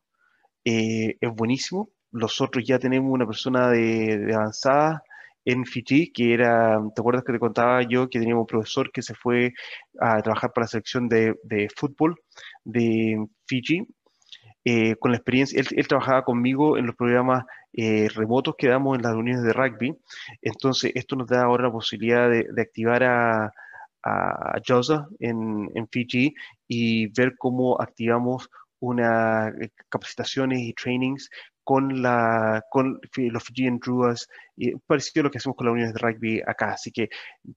eh, es buenísimo. Nosotros ya tenemos una persona de, avanzada en Fiji, que era, ¿te acuerdas que te contaba yo que teníamos un profesor que se fue a trabajar para la selección de, de fútbol de Fiji? Eh, con la experiencia, él, trabajaba conmigo en los programas remotos que damos en las reuniones de rugby, entonces esto nos da ahora la posibilidad de, activar a, a Josa en, en Fiji y ver cómo activamos unas eh, capacitaciones y trainings con, la, con los Fijian Druas, y parecido a lo que hacemos con la Unión de Rugby acá. Así que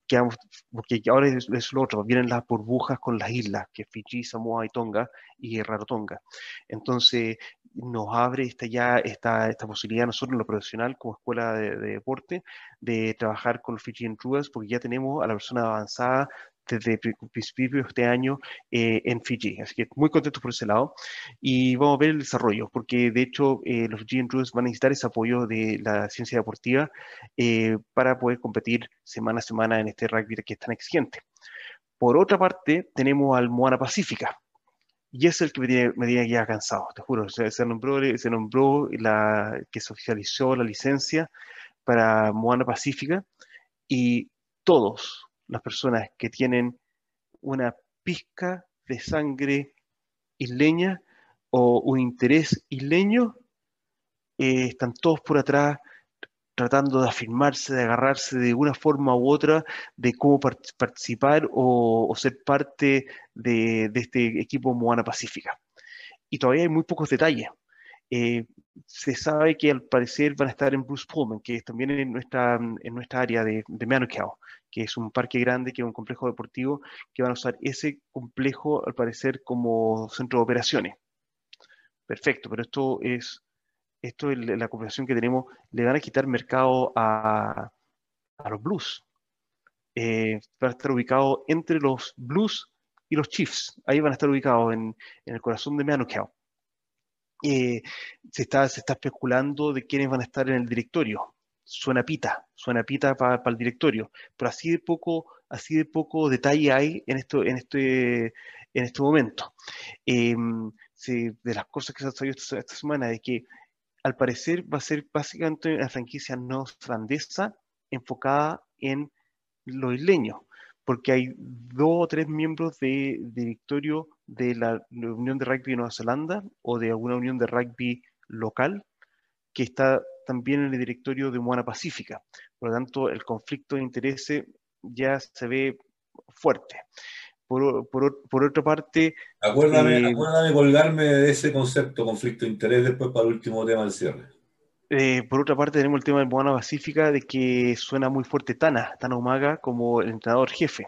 quedamos, porque ahora es, lo otro, vienen las burbujas con las islas, que es Fiji, Samoa y Tonga, y Rarotonga. Entonces, nos abre esta, ya esta, esta posibilidad nosotros en lo profesional como escuela de, deporte de trabajar con los Fijian Druas porque ya tenemos a la persona avanzada desde principios de este año eh, en Fiji. Así que muy contentos por ese lado. Y vamos a ver el desarrollo, porque de hecho eh, los Fijian Druids van a necesitar ese apoyo de la ciencia deportiva eh, para poder competir semana a semana en este rugby que es tan exigente. Por otra parte, tenemos al Moana Pacífica, y es el que me tiene, me tiene ya cansado, te juro. Se, nombró, se nombró la que se oficializó la licencia para Moana Pacífica y todos, las personas que tienen una pizca de sangre isleña o un interés isleño, eh, están todos por atrás tratando de afirmarse, de agarrarse de una forma u otra de cómo participar o, ser parte de, este equipo Moana Pacífica. Y todavía hay muy pocos detalles. Eh, se sabe que al parecer van a estar en Bruce Pullman, que es también en nuestra, en nuestra área de, de Manukau que es un parque grande, que es un complejo deportivo, que van a usar ese complejo, al parecer, como centro de operaciones. Perfecto, pero esto es, esto es la cooperación que tenemos, le van a quitar mercado a, a los Blues. Eh, van a estar ubicados entre los Blues y los Chiefs. Ahí van a estar ubicados en, en el corazón de Manukau. Eh, se, está, se está especulando de quiénes van a estar en el directorio suena pita, suena pita para el directorio, pero así de poco, así de poco detalle hay en esto, en este, en este momento. Em, de las cosas que se han salido esta, semana, de que al parecer va a ser básicamente una franquicia no francesa enfocada en lo isleño, porque hay dos o tres miembros de, directorio de la Unión de Rugby de Nueva Zelanda o de alguna unión de rugby local que está también en el directorio de Moana Pacífica. Por lo tanto, el conflicto de intereses ya se ve fuerte. Por, por, por otra parte... Acuérdame, eh, acuérdame colgarme de ese concepto, conflicto de interés, después para el último tema del cierre. Eh, por otra parte, tenemos el tema de Moana Pacífica, de que suena muy fuerte Tana, Tana Umaga, como el entrenador jefe.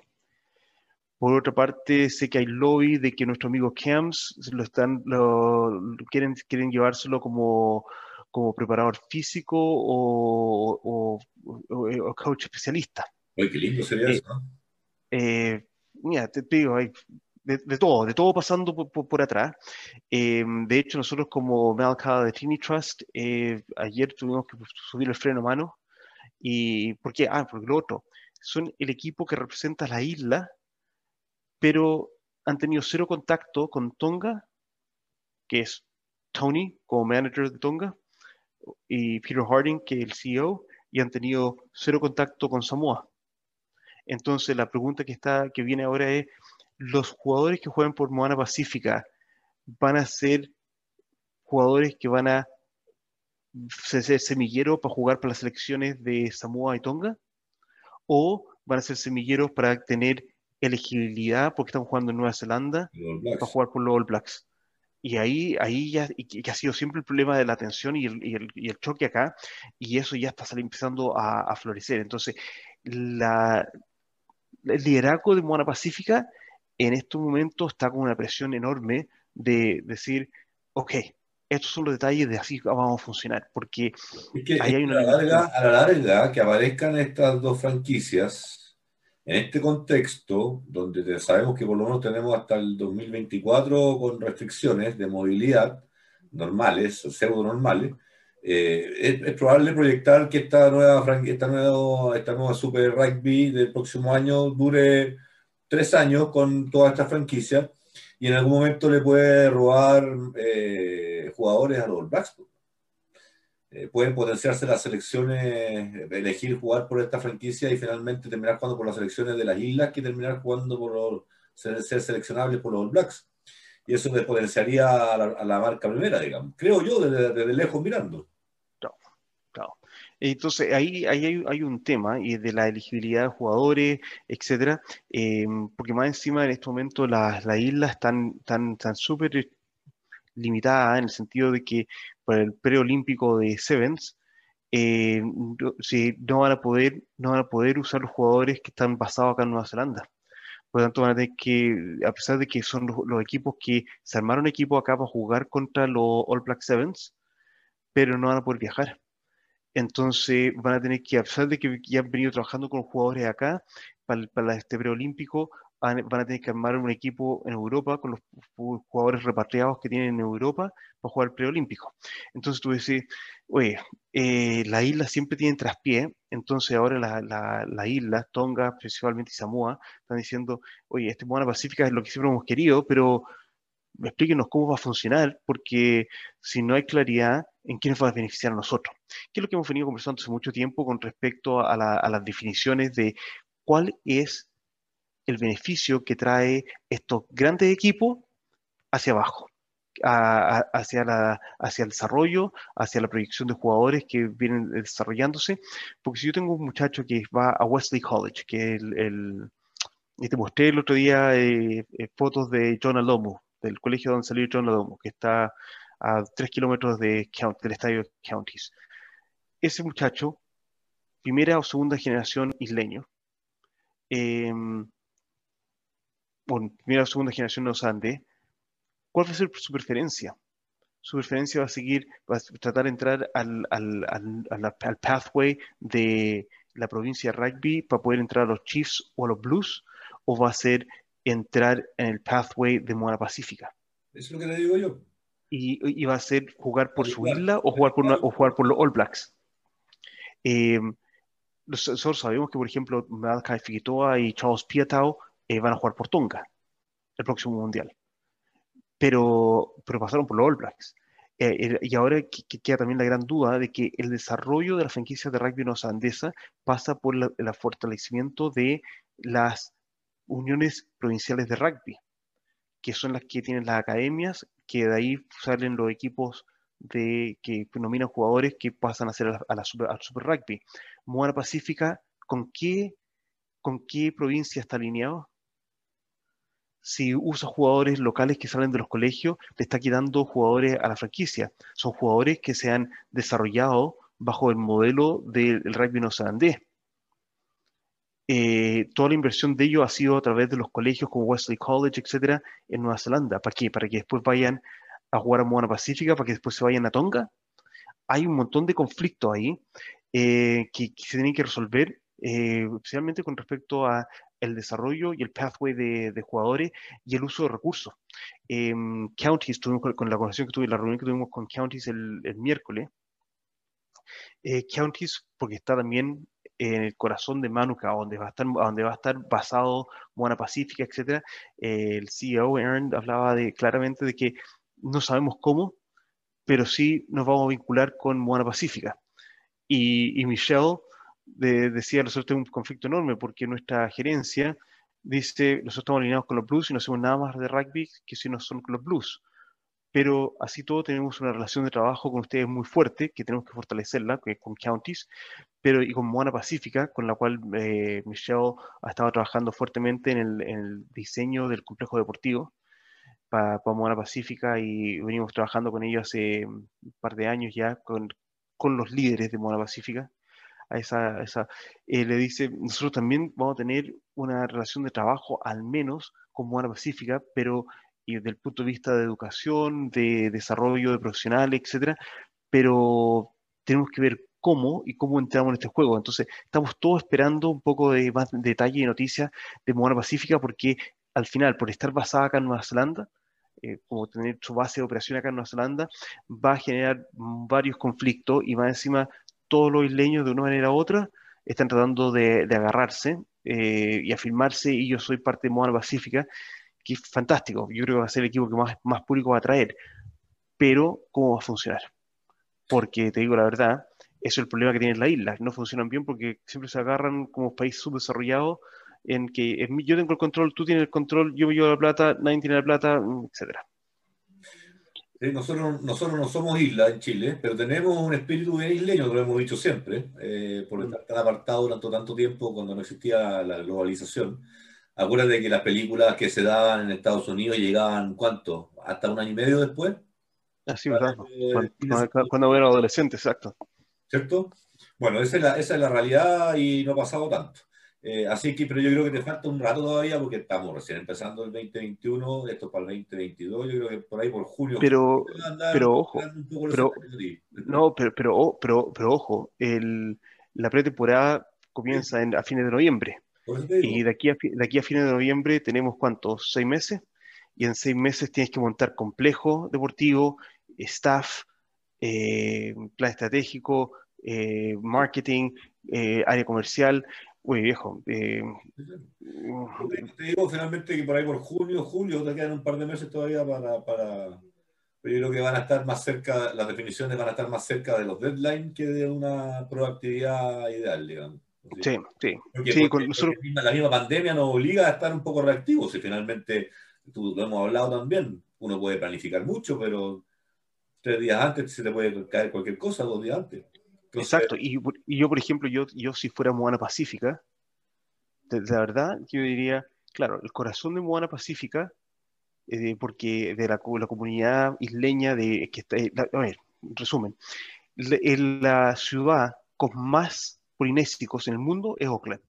Por otra parte, sé que hay lobby de que nuestro amigo Camps lo están, lo, quieren, quieren llevárselo como como preparador físico o, o, coach especialista. Uy, qué lindo sería eh, eso. Eh, mira, te, digo, hay de, todo, de todo pasando por, por, atrás. Eh, de hecho, nosotros como Malcada de Trini Trust, ayer tuvimos que subir el freno a mano. ¿Y por qué? Ah, porque lo otro, son el equipo que representa la isla, pero han tenido cero contacto con Tonga, que es Tony como manager de Tonga, y Peter Harding, que es el CEO, y han tenido cero contacto con Samoa. Entonces la pregunta que, está, que viene ahora es, ¿los jugadores que juegan por Moana Pacífica van a ser jugadores que van a ser semilleros para jugar para las selecciones de Samoa y Tonga? o van a ser semilleros para tener elegibilidad porque están jugando en Nueva Zelanda para jugar por los All Blacks. Y ahí, ahí ya y que ha sido siempre el problema de la tensión y el, y el, y el choque acá, y eso ya está empezando a, a florecer. Entonces, la, el liderazgo de Moana Pacífica en estos momentos está con una presión enorme de decir, ok, estos son los detalles de así vamos a funcionar, porque ahí hay una... A la, larga, a la larga, que aparezcan estas dos franquicias, en este contexto, donde sabemos que por lo menos tenemos hasta el 2024 con restricciones de movilidad normales pseudo normales, eh, es, probable proyectar que esta nueva, esta, nueva, esta nueva Super Rugby del próximo año dure tres años con toda esta franquicia y en algún momento le puede robar eh, jugadores a los Blacks. Eh, pueden potenciarse las selecciones, elegir jugar por esta franquicia y finalmente terminar jugando por las selecciones de las islas que terminar jugando por los, ser, seleccionables por los Blacks. Y eso despotenciaría a la, a la marca primera, digamos. Creo yo, desde, desde lejos mirando. Entonces, ahí, hay, un tema y de la elegibilidad de jugadores, etcétera, eh, porque más encima en este momento las, las islas están tan súper limitadas en el sentido de que para el preolímpico de Sevens, eh, no, van a poder no van a poder usar los jugadores que están basados acá en Nueva Zelanda. Por lo tanto, van a tener que, a pesar de que son los, los equipos que se armaron equipo acá para jugar contra los All Black Sevens, pero no van a poder viajar. Entonces van a tener que, a pesar de que ya han venido trabajando con jugadores acá, para, para este preolímpico, van, a tener que armar un equipo en Europa con los jugadores repatriados que tienen en Europa para jugar preolímpico. Entonces tú decís, oye, eh, la isla siempre tiene traspié, entonces ahora las la, la islas, Tonga principalmente Samoa, están diciendo, oye, este Moana Pacífica es lo que siempre hemos querido, pero explíquenos cómo va a funcionar, porque si no hay claridad, ¿en qué nos va a beneficiar a nosotros? ¿Qué es lo que hemos venido conversando hace mucho tiempo con respecto a, la, a las definiciones de cuál es el beneficio que trae estos grandes equipos hacia abajo? Hacia, el desarrollo, hacia la proyección de jugadores que vienen desarrollándose. Porque si yo tengo un muchacho que va a Wesley College, que el, el te mostré el otro día eh, eh, fotos de John Alomo, del colegio donde salió John Alomo, que está a tres kilómetros de, del estadio Counties. Ese muchacho, primera o segunda generación isleño, eh, bueno, primera o segunda generación no Ande, ¿cuál va a ser su preferencia? Su preferencia va a seguir, va a tratar de entrar al, al, al, al pathway de la provincia de rugby para poder entrar a los Chiefs o a los Blues, o va a ser entrar en el pathway de Moana Pacífica. Eso es lo que le digo yo. Y, y va a ser jugar por su isla o jugar por, una, o jugar por los All Blacks. Eh, nosotros sabemos que, por ejemplo, Malakai Figuitoa y Charles Piatau eh, van a jugar por Tonga el próximo mundial. Pero, pero pasaron por los All Blacks. Eh, y ahora que, queda también la gran duda de que el desarrollo de la franquicia de rugby neozelandesa pasa por la, el fortalecimiento de las uniones provinciales de rugby, que son las que tienen las academias, que de ahí salen los equipos de, que nominan jugadores que pasan a ser a, la, a la super, al Super Rugby. Moana Pacífica, ¿con qué, ¿con qué provincia está alineado? Si usa jugadores locales que salen de los colegios, le está quitando jugadores a la franquicia. Son jugadores que se han desarrollado bajo el modelo del rugby neozelandés eh, toda la inversión de ellos ha sido a través de los colegios como Wesley College, etcétera, en Nueva Zelanda. ¿Para qué? Para que después vayan a jugar a Moana Pacífica, para que después se vayan a Tonga. Hay un montón de conflictos ahí eh, que, se tienen que resolver, eh, especialmente con respecto a el desarrollo y el pathway de, de jugadores y el uso de recursos. Eh, counties, tuvimos con, la conversación que tuve, la reunión que tuvimos con Counties el, el miércoles, Counties, porque está también en el corazón de Manuka, donde va a estar, donde va a estar basado Moana Pacífica, etc. Eh, el CEO, Aaron, hablaba claramente de que no sabemos cómo, pero sí nos vamos a vincular con Moana Pacífica. Y, y Michelle de, decía, nosotros tenemos un conflicto enorme porque nuestra gerencia dice, nosotros estamos alineados con los Blues y no hacemos nada más de rugby que si no son los Blues. Pero así todo tenemos una relación de trabajo con ustedes muy fuerte, que tenemos que fortalecerla, que con Counties, pero y con Moana Pacífica, con la cual eh, Michelle ha estado trabajando fuertemente en el, diseño del complejo deportivo para Moana Pacífica y venimos trabajando con ellos hace un par de años ya, con, con los líderes de Moana Pacífica. A esa, esa eh, le dice, nosotros también vamos a tener una relación de trabajo al menos con Moana Pacífica, pero y desde el punto de vista de educación, de desarrollo de profesionales, etcétera, pero tenemos que ver cómo y cómo entramos en este juego. Entonces, estamos todos esperando un poco de más detalle y noticias de Moana Pacífica, porque al final, por estar basada acá en Nueva Zelanda, eh, como tener su base de operación acá en Nueva Zelanda, va a generar varios conflictos y más encima todos los isleños de una manera u otra están tratando de, agarrarse eh, y afirmarse y yo soy parte de Moana Pacífica que es fantástico. Yo creo que va a ser el equipo que más, más público va a traer. Pero, ¿cómo va a funcionar? Porque, te digo la verdad, eso es el problema que tiene la isla. No funcionan bien porque siempre se agarran como país subdesarrollado en que yo tengo el control, tú tienes el control, yo me llevo la plata, nadie tiene la plata, etc. nosotros, nosotros no somos isla en Chile, pero tenemos un espíritu bien isleño, lo hemos dicho siempre, eh, por estar tan apartado durante tanto tiempo cuando no existía la globalización. Acuérdate que las películas que se daban en Estados Unidos llegaban, ¿cuánto? ¿Hasta un año y medio después? Así, ¿verdad? cuando, era adolescente, exacto. ¿Cierto? Bueno, esa es la, esa es la realidad y no ha pasado tanto. Eh, así que, pero yo creo que te falta un rato todavía porque estamos recién empezando el 2021, esto para el 2022, yo creo que por ahí por julio. Pero, pero ojo, pero, no, pero, pero, pero, pero, ojo, el, la pretemporada comienza a fines de noviembre. Y de aquí, a, de aquí a fines de noviembre tenemos cuántos, seis meses, y en seis meses tienes que montar complejo deportivo, staff, eh, plan estratégico, eh, marketing, eh, área comercial. Uy, viejo. te digo finalmente que por ahí por junio, julio, te quedan un par de meses todavía para, para... Yo creo que van a estar más cerca, las definiciones van a estar más cerca de los deadlines que de una proactividad ideal, digamos. Sí, sí. la misma pandemia nos obliga a estar un poco reactivos y finalmente, tú, lo hemos hablado también, uno puede planificar mucho, pero tres días antes se te puede caer cualquier cosa, dos días antes. Exacto, y, yo, por ejemplo, yo, yo si fuera Moana Pacífica, de, verdad, yo diría, claro, el corazón de Moana Pacífica, eh, porque de la, la, comunidad isleña, de, que está, eh, a ver, resumen, la ciudad con más polinésicos en el mundo es Auckland.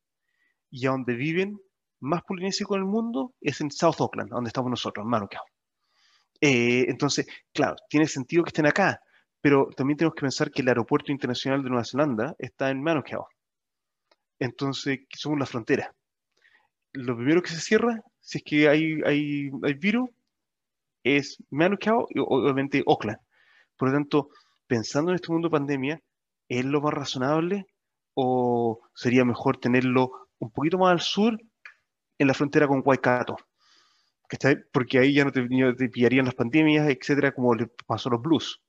Y a donde viven más polinésicos en el mundo es en South Auckland, donde estamos nosotros, en Manukau. Eh, entonces, claro, tiene sentido que estén acá, pero también tenemos que pensar que el aeropuerto internacional de Nueva Zelanda está en Manukau. Entonces, somos la frontera. Lo primero que se cierra, si es que hay, hay, hay virus, es Manukau y obviamente Auckland. Por lo tanto, pensando en este mundo de pandemia, es lo más razonable o sería mejor tenerlo un poquito más al sur, en la frontera con Waikato? Porque ahí ya no te, te pillarían las pandemias, etcétera, como le pasó a los blues.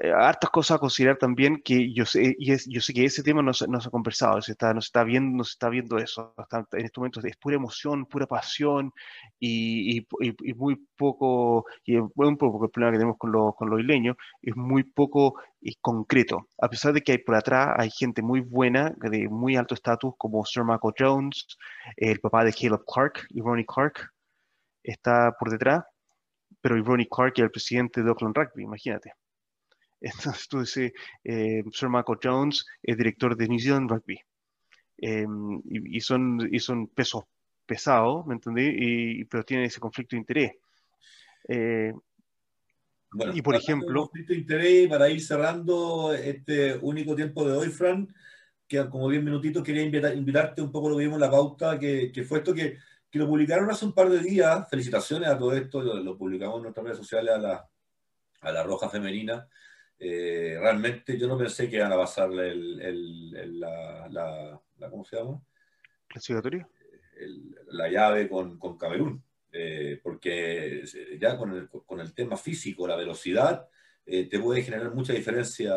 Eh, hartas cosas a considerar también que yo sé, y es, yo sé que ese tema no se, no se ha conversado, se está, no, se está viendo, no se está viendo eso. en estos momentos es pura emoción, pura pasión y, y, muy poco, y un poco el problema que tenemos con, los con los isleños, es muy poco y concreto. A pesar de que hay por atrás hay gente muy buena, de muy alto estatus, como Sir Michael Jones, el papá de Caleb Clark, y Ronnie Clark, está por detrás, pero Ronnie Clark es el presidente de Auckland Rugby, imagínate. Entonces tú dices, eh, Sir Michael Jones es director de New Zealand Rugby. Em, y, son, y son pesos pesados, ¿me entendí? Y, pero tienen ese conflicto de interés. Eh, y por ejemplo... Conflicto de interés, para ir cerrando este único tiempo de hoy, Fran, que como 10 minutitos quería invitarte un poco, lo vimos en la pauta, que, que fue esto que, que, lo publicaron hace un par de días. Felicitaciones a todo esto, lo, publicamos en nuestras redes sociales a la, a la Roja Femenina. Eh, realmente yo no pensé que iban a pasarle el, la, la, ¿cómo se llama? ¿Clasificatorio? la llave con, con Camerún, eh, porque ya con el, con el, tema físico, la velocidad, eh, te puede generar mucha diferencia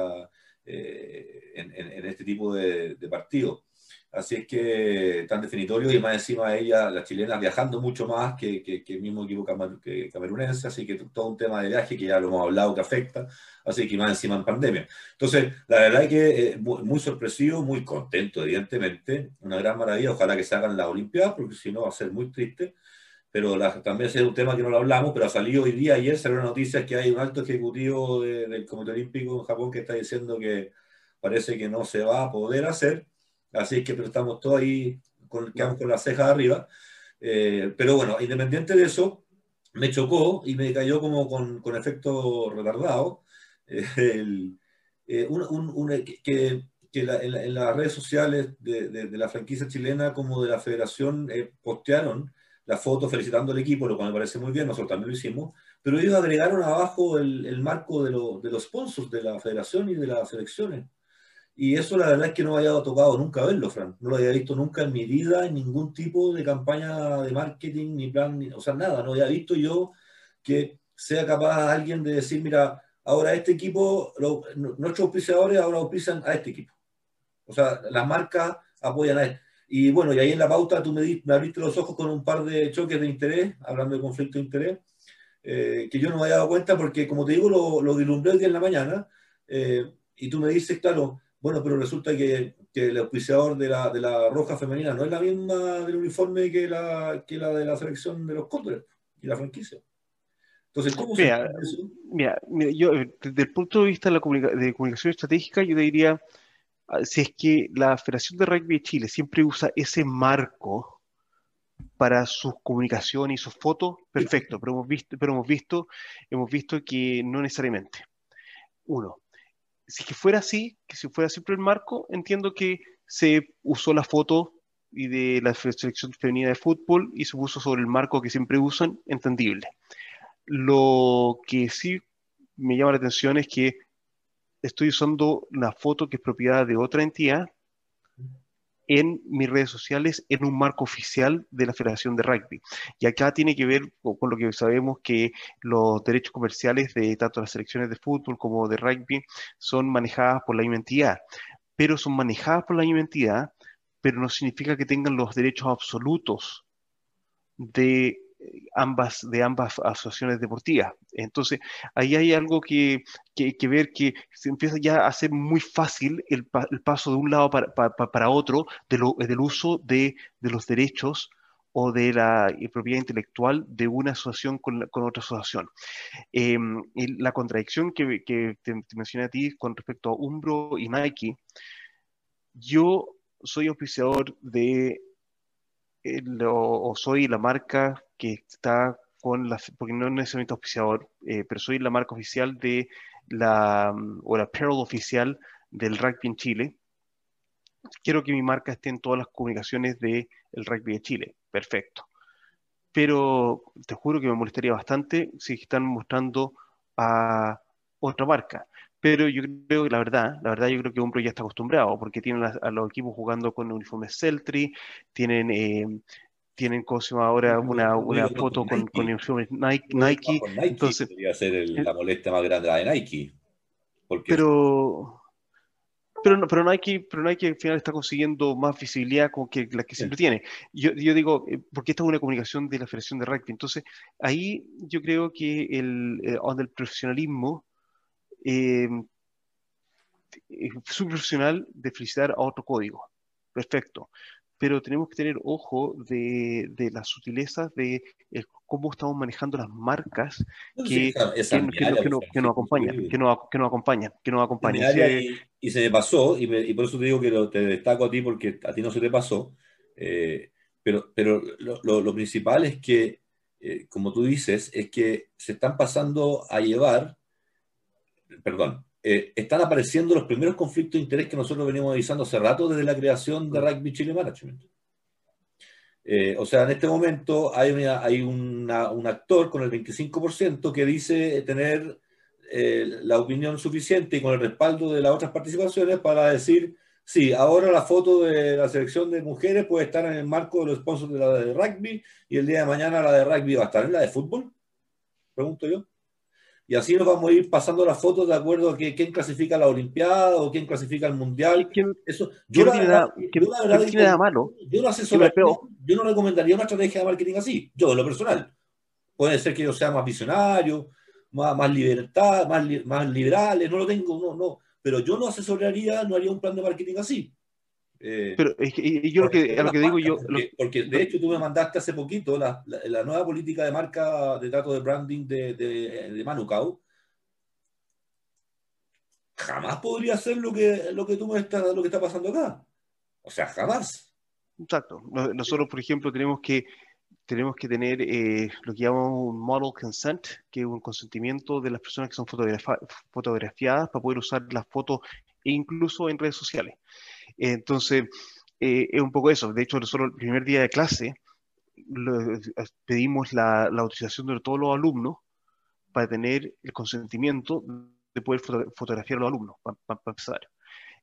en, en, este tipo de, de partidos. Así es que tan definitorio y más encima ella, la chilena, viajando mucho más que, que, el mismo equipo camerunense, así que todo un tema de viaje que ya lo hemos hablado que afecta, así que más encima en pandemia. Entonces, la verdad es que eh, muy, sorpresivo, muy contento, evidentemente, una gran maravilla, ojalá que se hagan las Olimpiadas, porque si no va a ser muy triste, pero también es un tema que no lo hablamos, pero ha salido hoy día, ayer salió una noticia que hay un alto ejecutivo del Comité Olímpico en Japón que está diciendo que parece que no se va a poder hacer Así que pero estamos todos ahí, con, quedamos con las cejas arriba. Eh, pero bueno, independiente de eso, me chocó y me cayó como con, efecto retardado eh, eh, que, que en, las redes sociales de, la franquicia chilena como de la federación postearon la foto felicitando al equipo, lo cual me parece muy bien, nosotros también lo hicimos, pero ellos agregaron abajo el, el marco de, de los sponsors de la federación y de las selecciones. Y eso la verdad es que no me había tocado nunca verlo, Fran. No lo había visto nunca en mi vida, en ningún tipo de campaña de marketing, ni plan, o sea, nada. No había visto yo que sea capaz alguien de decir, mira, ahora este equipo, nuestros auspiciadores ahora auspician a este equipo. O sea, las marcas apoyan a él. Y bueno, y ahí en la pauta tú me, me abriste los ojos con un par de choques de interés, hablando de conflicto de interés, eh, que yo no me había dado cuenta porque, como te digo, lo, lo dilumbré el día en la mañana. Eh, y tú me dices, claro, bueno, pero resulta que, el auspiciador de la, de la roja femenina no es la misma del uniforme que la, que la de la selección de los Cóndores y la franquicia. Entonces, ¿cómo mira, se eso? Mira, mira, yo, desde el punto de vista de la comunicación estratégica, yo diría, ah, si es que la Federación de Rugby de Chile siempre usa ese marco para sus comunicaciones y sus fotos, perfecto, pero hemos visto, pero hemos visto, hemos visto que no necesariamente. Uno si que fuera así, que si fuera siempre el marco, entiendo que se usó la foto y de la selección femenina de fútbol y se puso sobre el marco que siempre usan, entendible. Lo que sí me llama la atención es que estoy usando la foto que es propiedad de otra entidad en mis redes sociales en un marco oficial de la Federación de Rugby. Y acá tiene que ver con, lo que sabemos que los derechos comerciales de tanto las selecciones de fútbol como de rugby son manejadas por la misma entidad, pero son manejadas por la misma entidad, pero no significa que tengan los derechos absolutos de ambas, de ambas asociaciones deportivas. Entonces, ahí hay algo que, que, ver que se empieza ya a ser muy fácil el, el paso de un lado para, para, otro de lo, del uso de, de, los derechos o de la propiedad intelectual de una asociación con, con otra asociación. Em, la contradicción que, que te, mencioné a ti con respecto a Umbro y Nike, yo soy oficiador de o soy la marca que está con la, porque no necesariamente auspiciador, eh, pero soy la marca oficial de la, mm, o la apparel oficial del rugby en Chile. Quiero que mi marca esté en todas las comunicaciones del rugby de Chile. Perfecto. Pero te juro que me molestaría bastante si están mostrando a otra marca. Pero yo creo que la verdad, la verdad yo creo que Umbro ya está acostumbrado, porque tienen a, los equipos jugando con uniformes Celtri, tienen eh, tienen como ahora una, una foto con, con uniformes Nike, Nike, entonces podría ser la molestia más grande la de Nike. Pero pero, pero, Nike, pero Nike al final está consiguiendo más visibilidad como que la que siempre tiene. Yo, yo digo, eh, porque esta es una comunicación de la Federación de Rugby. Entonces, ahí yo creo que el, eh, donde el profesionalismo eh, es profesional de felicitar a otro código. Perfecto. Pero tenemos que tener ojo de, de las sutilezas de cómo estamos manejando las marcas que, nos acompañan, que nos, que acompañan, que nos acompañan. Y, se me pasó, y, y, por eso te digo que lo, te destaco a ti, porque a ti no se te pasó, eh, pero, pero lo, lo, principal es que, eh, como tú dices, es que se están pasando a llevar perdón, eh, están apareciendo los primeros conflictos de interés que nosotros venimos avisando hace rato desde la creación de Rugby Chile Management. Eh, o sea, en este momento hay, hay un actor con el 25% que dice tener eh, la opinión suficiente y con el respaldo de las otras participaciones para decir, sí, ahora la foto de la selección de mujeres puede estar en el marco de los sponsors de la de rugby y el día de mañana la de rugby va a estar en la de fútbol, pregunto yo. Y así nos vamos a ir pasando las fotos de acuerdo a que, quién clasifica la Olimpiada o quién clasifica el Mundial. Eso, yo, la verdad, malo. Yo no, yo no recomendaría una estrategia de marketing así, yo en lo personal. Puede ser que yo sea más visionario, más, más libertad, más, más liberales, no lo tengo, no, no. Pero yo no asesoraría, no haría un plan de marketing así. Eh, pero es que, yo lo que, lo que digo yo... Porque, de hecho tú me mandaste hace poquito la, la, nueva política de marca de datos de branding de, de. Jamás podría ser lo que, lo que tú me estás, lo que está pasando acá. O sea, jamás. Exacto. Nosotros, por ejemplo, tenemos que tenemos que tener eh, lo que llamamos un model consent, que es un consentimiento de las personas que son fotografiadas para poder usar las fotos e incluso en redes sociales. Entonces, eh, es un poco eso. De hecho, nosotros el primer día de clase pedimos la, autorización de todos los alumnos para tener el consentimiento de poder fotografiar a los alumnos, para, empezar.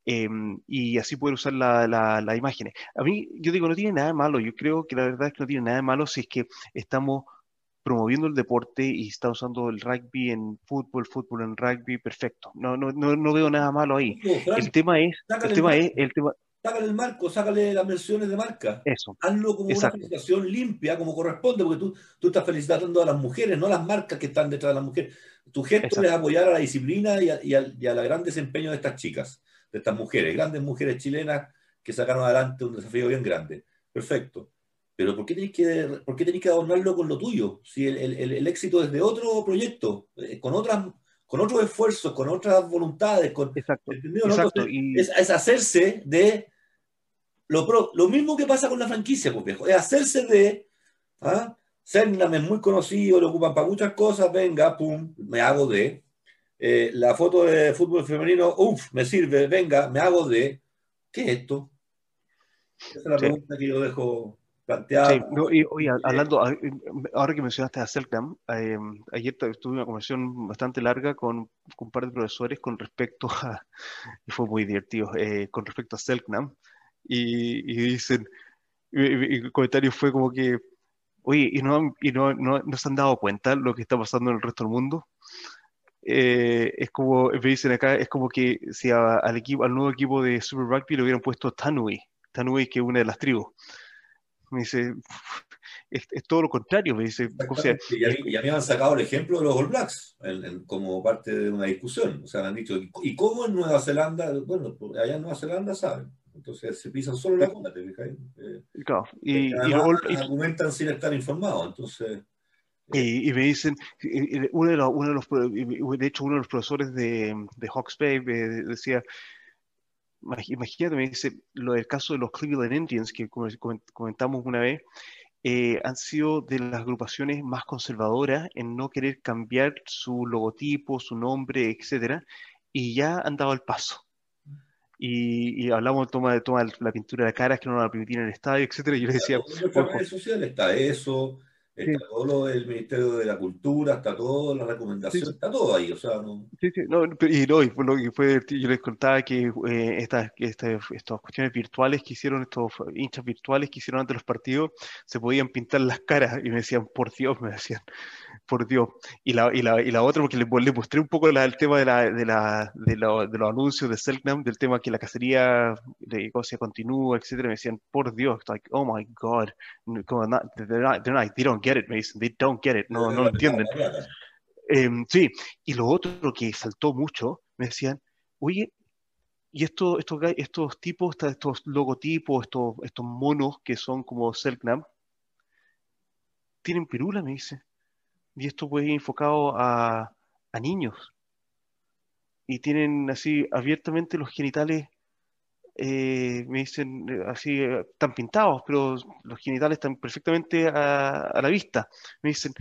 Em, y así poder usar las la, imágenes. A mí, yo digo, no tiene nada de malo. Yo creo que la verdad es que no tiene nada de malo si es que estamos promoviendo el deporte y está usando el rugby en fútbol, fútbol en rugby, perfecto. No, no, no, no veo nada malo ahí. el tema es, el tema es, el tema... Sácale el marco, sácale las menciones de marca. Eso. Hazlo como una felicitación limpia, como corresponde, porque tú, tú estás felicitando a las mujeres, no a las marcas que están detrás de las mujeres. Tu gesto es apoyar a la disciplina y, y, al, y al gran desempeño de estas chicas, de estas mujeres, grandes mujeres chilenas que sacaron adelante un desafío bien grande. Perfecto. Pero ¿por qué tenéis que, por qué que adornarlo con lo tuyo? Si el, el, el éxito es de otro proyecto, eh, con otras con otros esfuerzos, con otras voluntades, con, exacto, exacto. es, es, hacerse de lo, pro, lo, mismo que pasa con la franquicia, pues viejo, es hacerse de ¿ah? Cernam es muy conocido, lo ocupan para muchas cosas, venga, pum, me hago de. Eh, la foto de fútbol femenino, uff, me sirve, venga, me hago de. ¿Qué es esto? Esa es la pregunta que yo dejo Sí, y, oye, hablando, eh, ahora que mencionaste a Selknam, eh, ayer tuve una conversación bastante larga con, un par de profesores con respecto a, *laughs* y fue muy divertido, eh, con respecto a Selknam, y, y dicen, y, el comentario fue como que, oye, ¿y no, y no, no, se han dado cuenta lo que está pasando en el resto del mundo? es como, me dicen acá, es como que si al, equipo, al nuevo equipo de Super Rugby le hubieran puesto Tanui, Tanui que es una de las tribus me dice, es, todo lo contrario, me dice. O sea, y, a mí, y, a mí, me han sacado el ejemplo de los All Blacks como parte de una discusión. O sea, me han dicho, ¿y cómo en Nueva Zelanda? Bueno, pues, allá en Nueva Zelanda saben. Entonces se pisan solo la cola, ¿te fijas? Eh, claro. Y, y, y argumentan sin estar informados. Entonces. Y, y, me dicen, uno de, los, uno de los, de hecho, uno de los profesores de, de Hawks Bay decía, imagínate, me dice, lo del caso de los Cleveland Indians, que comentamos una vez, eh, han sido de las agrupaciones más conservadoras en no querer cambiar su logotipo, su nombre, etcétera, y ya han dado el paso. Y, hablamos de toma de toma la pintura de caras que no la permitían en el estadio, etcétera, y yo les decía... En redes sociales está eso, Está todo lo del Ministerio de la Cultura, está todo, la recomendación, está todo ahí, o sea, no... Sí, sí, no, y no, y fue yo les contaba que eh, estas, estas, estas cuestiones virtuales que hicieron, estos hinchas virtuales que hicieron ante los partidos, se podían pintar las caras, y me decían, por Dios, me decían, por Dios. Y la, y la, y la otra, porque les, les mostré un poco la, el tema de, la, de, la, de, lo, de los anuncios de Selknam, del tema que la cacería de negocio continúa, etcétera, me decían, por Dios, like, oh my God, they're not, they're not, they don't get it, me dicen, they don't get it, no, no lo entienden. Eh, sí, y lo otro que saltó mucho, me decían, oye, y esto, estos, estos tipos, estos logotipos, estos, estos monos que son como Selknam, tienen pirula, me dice. Y esto ir enfocado a, a niños. Y tienen así abiertamente los genitales eh, me dicen eh, así, eh, están pintados, pero los genitales están perfectamente a, la vista. Me dicen,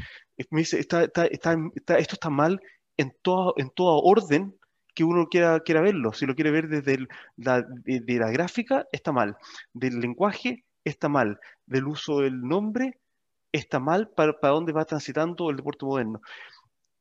me dice, está, está, está, esto está mal en toda, en toda orden que uno quiera, quiera verlo. Si lo quiere ver desde la, gráfica, está mal. Del lenguaje, está mal. Del uso del nombre, está mal para dónde va transitando el deporte moderno.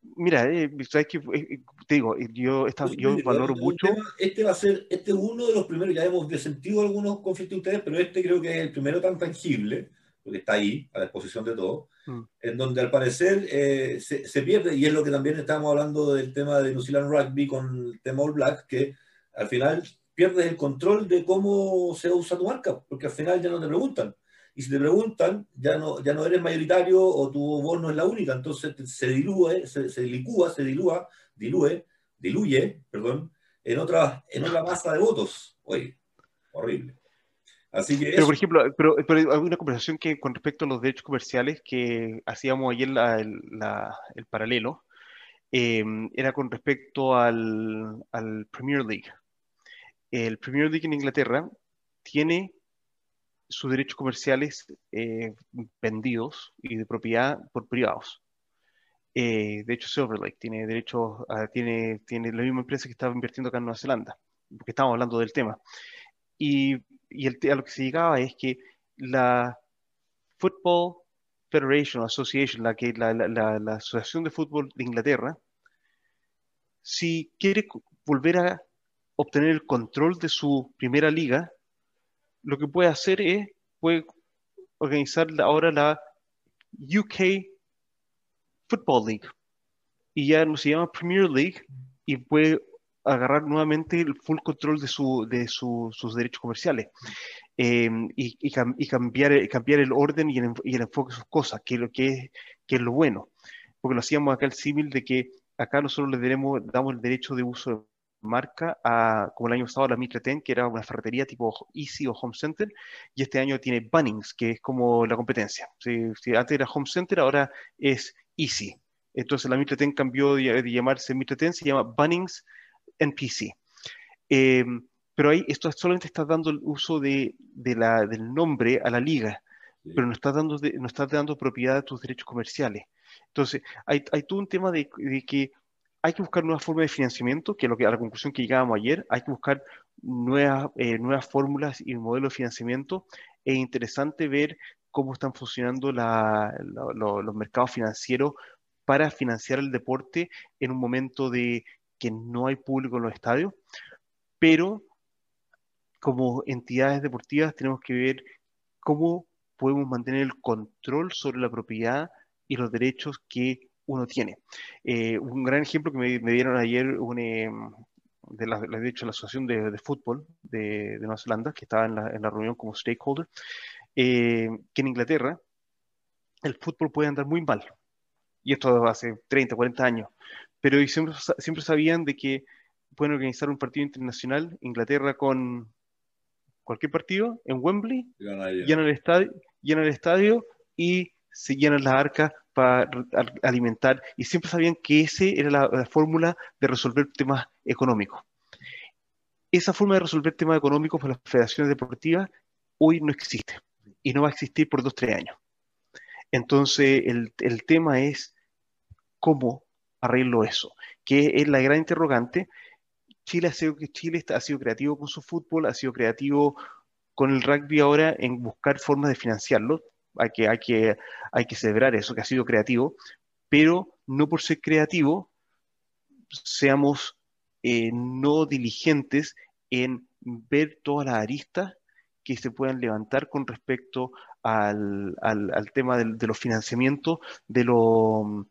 Mira, eh, sabes que eh, te digo, yo, esta, yo valoro mucho. este va a ser, este es uno de los primeros, ya hemos sentido algunos conflictos ustedes, pero este creo que es el primero tan tangible, porque está ahí, a la disposición de todos, mm. en donde al parecer eh, se, pierde, y es lo que también estábamos hablando del tema de New Zealand Rugby con el tema All Black, que al final pierdes el control de cómo se usa tu marca, porque al final ya no te preguntan. Y si te preguntan, ya no, ya no eres mayoritario o tu voz no es la única, entonces se diluye, se, se licúa, se dilúa, dilúe, diluye, perdón, en otra, en otra masa de votos. Oye, horrible. Así que pero, por ejemplo, pero, pero, hay una conversación que con respecto a los derechos comerciales que hacíamos ayer la, el paralelo, eh, era con respecto al, al, Premier League. El Premier League en Inglaterra tiene sus derechos comerciales eh, vendidos y de propiedad por privados. Eh, de hecho, Silver Lake tiene derechos, tiene, tiene la misma empresa que estaba invirtiendo acá en Nueva Zelanda, porque estábamos hablando del tema. Y, y el, a lo que se llegaba es que la Football Federation Association, la, que, la, la, la Asociación de Fútbol de Inglaterra, si quiere volver a obtener el control de su primera liga, lo que puede hacer es, puede organizar ahora la UK Football League. Y ya no se llama Premier League y puede agarrar nuevamente el full control de, su, de sus derechos comerciales em, y, y, cambiar, cambiar el orden y el, y el, enfoque de sus cosas, que lo, que es, que es lo bueno. Porque lo hacíamos acá el símil de que acá nosotros le damos el derecho de uso marca a, como el año pasado, la Mitre Ten, que era una ferretería tipo Easy o Home Center, y este año tiene Bunnings, que es como la competencia. Si, antes era Home Center, ahora es Easy. Entonces la Mitre Ten cambió de, llamarse Mitre Ten, se llama Bunnings NPC. Eh, pero ahí esto solamente está dando el uso de, de la, del nombre a la liga, pero no está dando, no está dando propiedad a tus derechos comerciales. Entonces, hay, hay todo un tema de, de que hay que buscar nuevas formas de financiamiento, que es lo que, a la conclusión que llegábamos ayer, hay que buscar nuevas, eh, fórmulas y modelos de financiamiento. Es interesante ver cómo están funcionando los mercados financieros para financiar el deporte en un momento de que no hay público en los estadios, pero como entidades deportivas tenemos que ver cómo podemos mantener el control sobre la propiedad y los derechos que uno tiene. Eh, un gran ejemplo que me, dieron ayer eh, de, la, de hecho, la Asociación de, Fútbol de, Nueva Zelanda, que estaba en la, reunión como stakeholder, eh, que en Inglaterra el fútbol puede andar muy mal. Y esto hace 30, 40 años. Pero siempre, siempre sabían de que pueden organizar un partido internacional, Inglaterra con cualquier partido, en Wembley, llenan el estadio, llenan el estadio y se llenan las arcas para alimentar y siempre sabían que esa era la, fórmula de resolver temas económicos. Esa forma de resolver temas económicos para las federaciones deportivas hoy no existe y no va a existir por dos, tres años. Entonces, el, el tema es cómo arreglo eso, que es la gran interrogante. Chile ha, sido, Chile ha sido creativo con su fútbol, ha sido creativo con el rugby ahora en buscar formas de financiarlo hay que, hay que, hay que celebrar eso, que ha sido creativo, pero no por ser creativo seamos eh, no diligentes en ver todas las aristas que se puedan levantar con respecto al, al, tema de los financiamientos de, lo,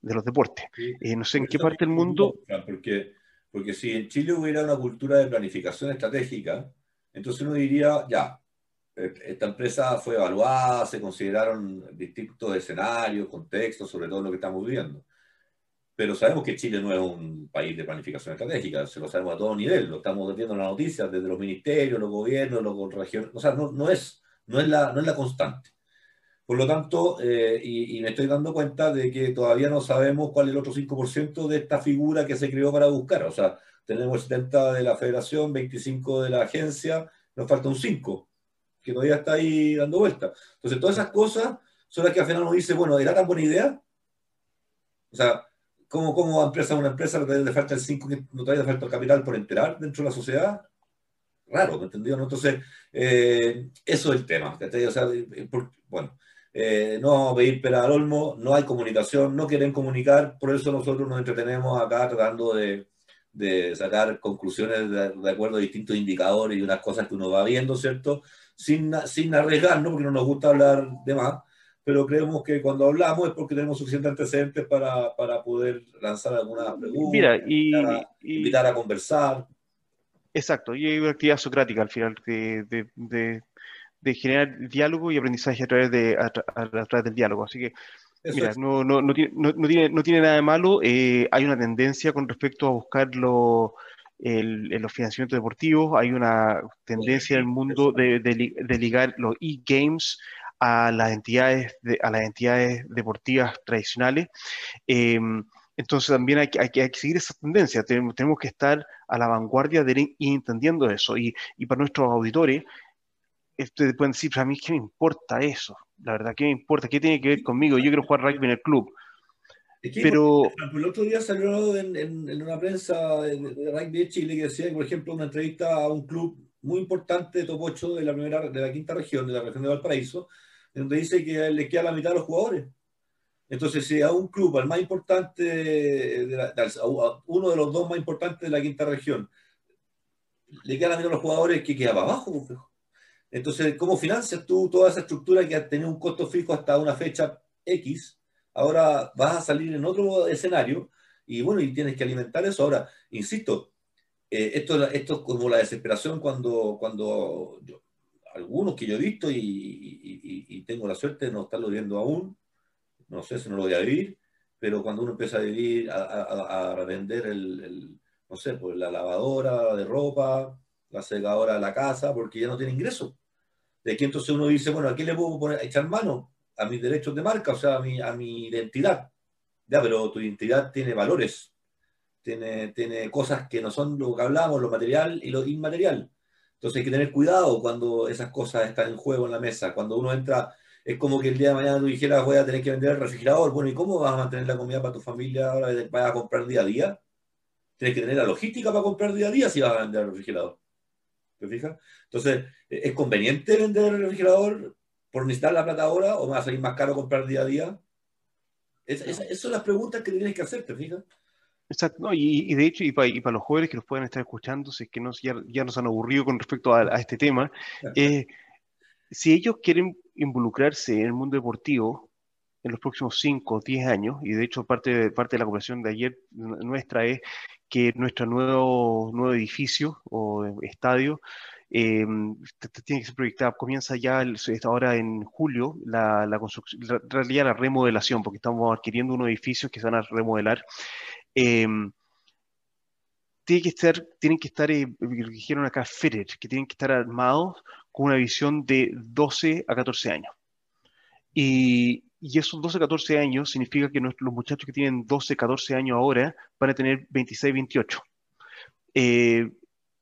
de los deportes. Eh, no sé en qué parte del mundo... Porque, porque si en Chile hubiera una cultura de planificación estratégica, entonces uno diría, ya, esta empresa fue evaluada, se consideraron distintos escenarios, contextos, sobre todo lo que estamos viviendo. Pero sabemos que Chile no es un país de planificación estratégica, se lo sabemos a todo nivel, lo estamos viendo en las noticias, desde los ministerios, los gobiernos, los regiones, o sea, no, no, es, no, es la, no es la constante. Por lo tanto, eh, y, y, me estoy dando cuenta de que todavía no sabemos cuál es el otro 5% de esta figura que se creó para buscar. O sea, tenemos el 70 de la federación, 25 de la agencia, nos falta un 5 que todavía está ahí dando vueltas. Entonces, todas esas cosas son las que al final uno dice, bueno, ¿era tan buena idea? O sea, ¿cómo, cómo empresa una empresa le falta el 5, no todavía le falta el capital por enterar dentro de la sociedad? Raro, ¿me entendió? ¿no? Entonces, eh, eso es el tema. O sea, bueno, eh, no vamos a pedir pera al olmo, no hay comunicación, no quieren comunicar, por eso nosotros nos entretenemos acá tratando de, de sacar conclusiones de, de, acuerdo a distintos indicadores y unas cosas que uno va viendo, ¿cierto? Sin, sin arriesgarnos, porque no nos gusta hablar de más, pero creemos que cuando hablamos es porque tenemos suficientes antecedentes para, para poder lanzar algunas preguntas, Mira, y, invitar, a, conversar. Exacto, y hay una actividad socrática al final de, de, de, generar diálogo y aprendizaje a través, de, a, través del diálogo. Así que, mira, no, no, no, tiene, no, tiene, no tiene nada de malo. Eh, hay una tendencia con respecto a buscar lo, el, los financiamientos deportivos, hay una tendencia en el mundo de, de, ligar los e-games a las entidades, a las entidades deportivas tradicionales. Em, entonces también hay, que seguir esa tendencia, tenemos, tenemos, que estar a la vanguardia de ir entendiendo eso. Y, y para nuestros auditores, ustedes pueden decir, a mí qué me importa eso, la verdad, qué me importa, qué tiene que ver conmigo, yo quiero jugar rugby en el club. Pero el otro día salió en, en, una prensa de, rugby de Chile que decía, por ejemplo, una entrevista a un club muy importante de top 8 de la primera de la quinta región, de la región de Valparaíso, donde dice que le queda la mitad de los jugadores. Entonces, si a un club, al más importante, de uno de los dos más importantes de la quinta región, le queda la mitad de los jugadores, que queda para abajo? Pues, Entonces, ¿cómo financias tú toda esa estructura que ha tenido un costo fijo hasta una fecha X? Ahora vas a salir en otro escenario y bueno, y tienes que alimentar eso. Ahora, insisto, eh, esto, esto es como la desesperación cuando, cuando algunos que yo he visto y, tengo la suerte de no estarlo viendo aún, no sé si no lo voy a vivir, pero cuando uno empieza a vivir, a, vender el, no sé, pues la lavadora de ropa, la secadora de la casa, porque ya no tiene ingreso. De aquí entonces uno dice, bueno, ¿a quién le puedo poner, echar mano? A mis derechos de marca, o sea, a mi, a mi identidad. Ya, pero tu identidad tiene valores, tiene, tiene cosas que no son lo que hablamos, lo material y lo inmaterial. Entonces hay que tener cuidado cuando esas cosas están en juego en la mesa. Cuando uno entra, es como que el día de mañana tú dijeras, voy a tener que vender el refrigerador. Bueno, ¿y cómo vas a mantener la comida para tu familia ahora vas a comprar día a día? Tienes que tener la logística para comprar día a día si vas a vender el refrigerador. ¿Te fijas? Entonces, ¿es conveniente vender el refrigerador por necesitar la plata ahora o va a salir más caro comprar día a día? esas son las preguntas que tienes que hacer, ¿te fijas? Exacto, y, de hecho, y para, y para, los jóvenes que nos pueden estar escuchando, si es que nos, ya, ya, nos han aburrido con respecto a, este tema, eh, si ellos quieren involucrarse en el mundo deportivo en los próximos 5 o 10 años, y de hecho parte, parte de la conversación de ayer nuestra es que nuestro nuevo, nuevo edificio o estadio eh, tiene que ser proyectado, comienza ya ahora en julio la, la construcción, la, realidad la remodelación, porque estamos adquiriendo unos edificios que se van a remodelar Em, tiene que estar, tienen que estar, eh, dijeron acá, fitted, que tienen que estar armados con una visión de 12 a 14 años. Y, y esos 12 a 14 años significa que los muchachos que tienen 12, 14 años ahora van a tener 26, 28. Eh,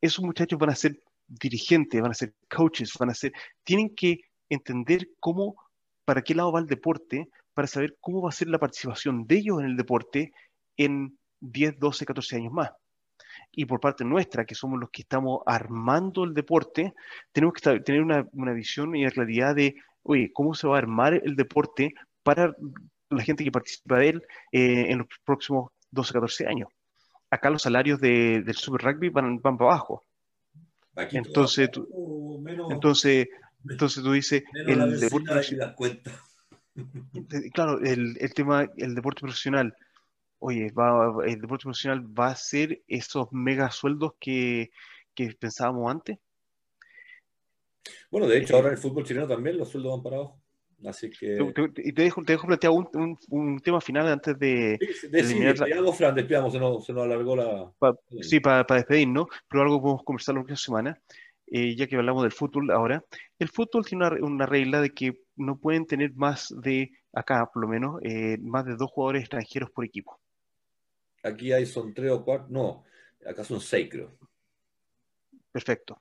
esos muchachos van a ser dirigentes, van a ser coaches, van a ser, tienen que entender cómo, para qué lado va el deporte, para saber cómo va a ser la participación de ellos en el deporte en 10, 12, 14 años más. Y por parte nuestra, que somos los que estamos armando el deporte, tenemos que tener una, una visión y una claridad de, oye, ¿cómo se va a armar el deporte para la gente que participa de él eh, en los próximos 12, 14 años? Acá los salarios de, del Super Rugby van, van para abajo. Entonces, tú, entonces, entonces tú dices, el deporte *laughs* Claro, el, el tema, el deporte profesional oye, va, el deporte profesional va a ser esos mega sueldos que, que pensábamos antes. Bueno, de hecho, ahora en el fútbol chileno también los sueldos van para abajo. Así que. Y te, dejo, te dejo plantear un, un, tema final antes de. Sí, de, sí, Fran, despidamos, se nos, se nos alargó la. sí, para despedirnos, pero algo podemos conversar la próxima semana, eh, ya que hablamos del fútbol ahora. El fútbol tiene una, una, regla de que no pueden tener más de, acá por lo menos, eh, más de dos jugadores extranjeros por equipo. Aquí hay son tres o cuatro, no, acá son seis creo. Perfecto.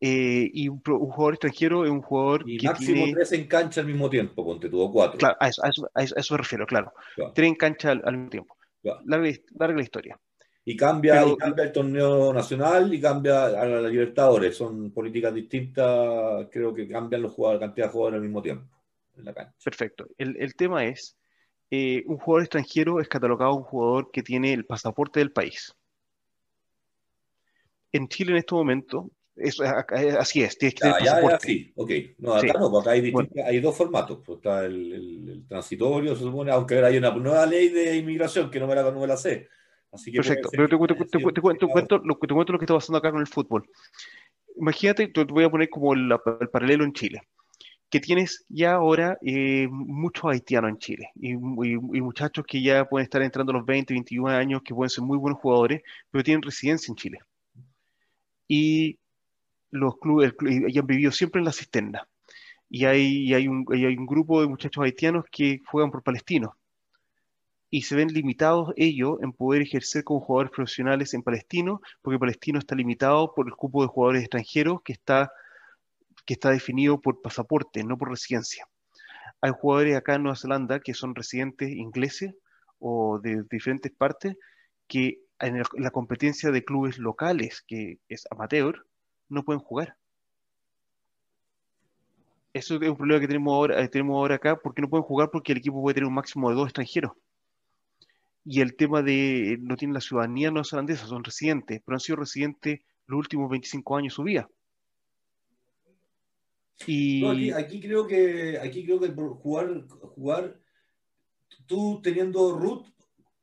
Eh, y un, jugador extranjero es un jugador y máximo tres en cancha al mismo tiempo, ponte tuvo cuatro. Claro, a eso, a eso, me refiero, claro. Tres en cancha al, mismo tiempo. Larga, la historia. Y cambia, y cambia el torneo nacional y cambia a la Libertadores. Son políticas distintas, creo que cambian los jugadores, la cantidad de jugadores al mismo tiempo en la cancha. Perfecto. El, el tema es eh, un jugador extranjero es catalogado un jugador que tiene el pasaporte del país. En Chile en este momento, así es, tienes que tener ya, ya, sí, ok. No, acá no, porque hay, hay dos formatos. Pues está el, transitorio, se supone, aunque ahora hay una nueva ley de inmigración que no me la, no me la sé. Así que Perfecto, pero te, cuento, lo, que te está pasando acá con el fútbol. Imagínate, te voy a poner como el, paralelo en Chile, que tienes ya ahora eh, muchos haitianos en Chile y, muchachos que ya pueden estar entrando a los 20, 21 años, que pueden ser muy buenos jugadores, pero tienen residencia en Chile. Y los clubes y han vivido siempre en la cisterna. Y hay, hay, un, hay un grupo de muchachos haitianos que juegan por palestinos y se ven limitados ellos en poder ejercer como jugadores profesionales en Palestino, porque Palestino está limitado por el cupo de jugadores extranjeros que está, que está definido por pasaporte, no por residencia. Hay jugadores acá en Nueva Zelanda que son residentes ingleses o de diferentes partes que en, la competencia de clubes locales, que es amateur, no pueden jugar. Eso es un problema que tenemos ahora, eh, tenemos ahora acá, porque no pueden jugar porque el equipo puede tener un máximo de dos extranjeros y el tema de no tienen la ciudadanía neozelandesa, son residentes, pero han sido residentes los últimos 25 años de su vida. Y... aquí, creo que aquí creo que jugar, jugar tú teniendo root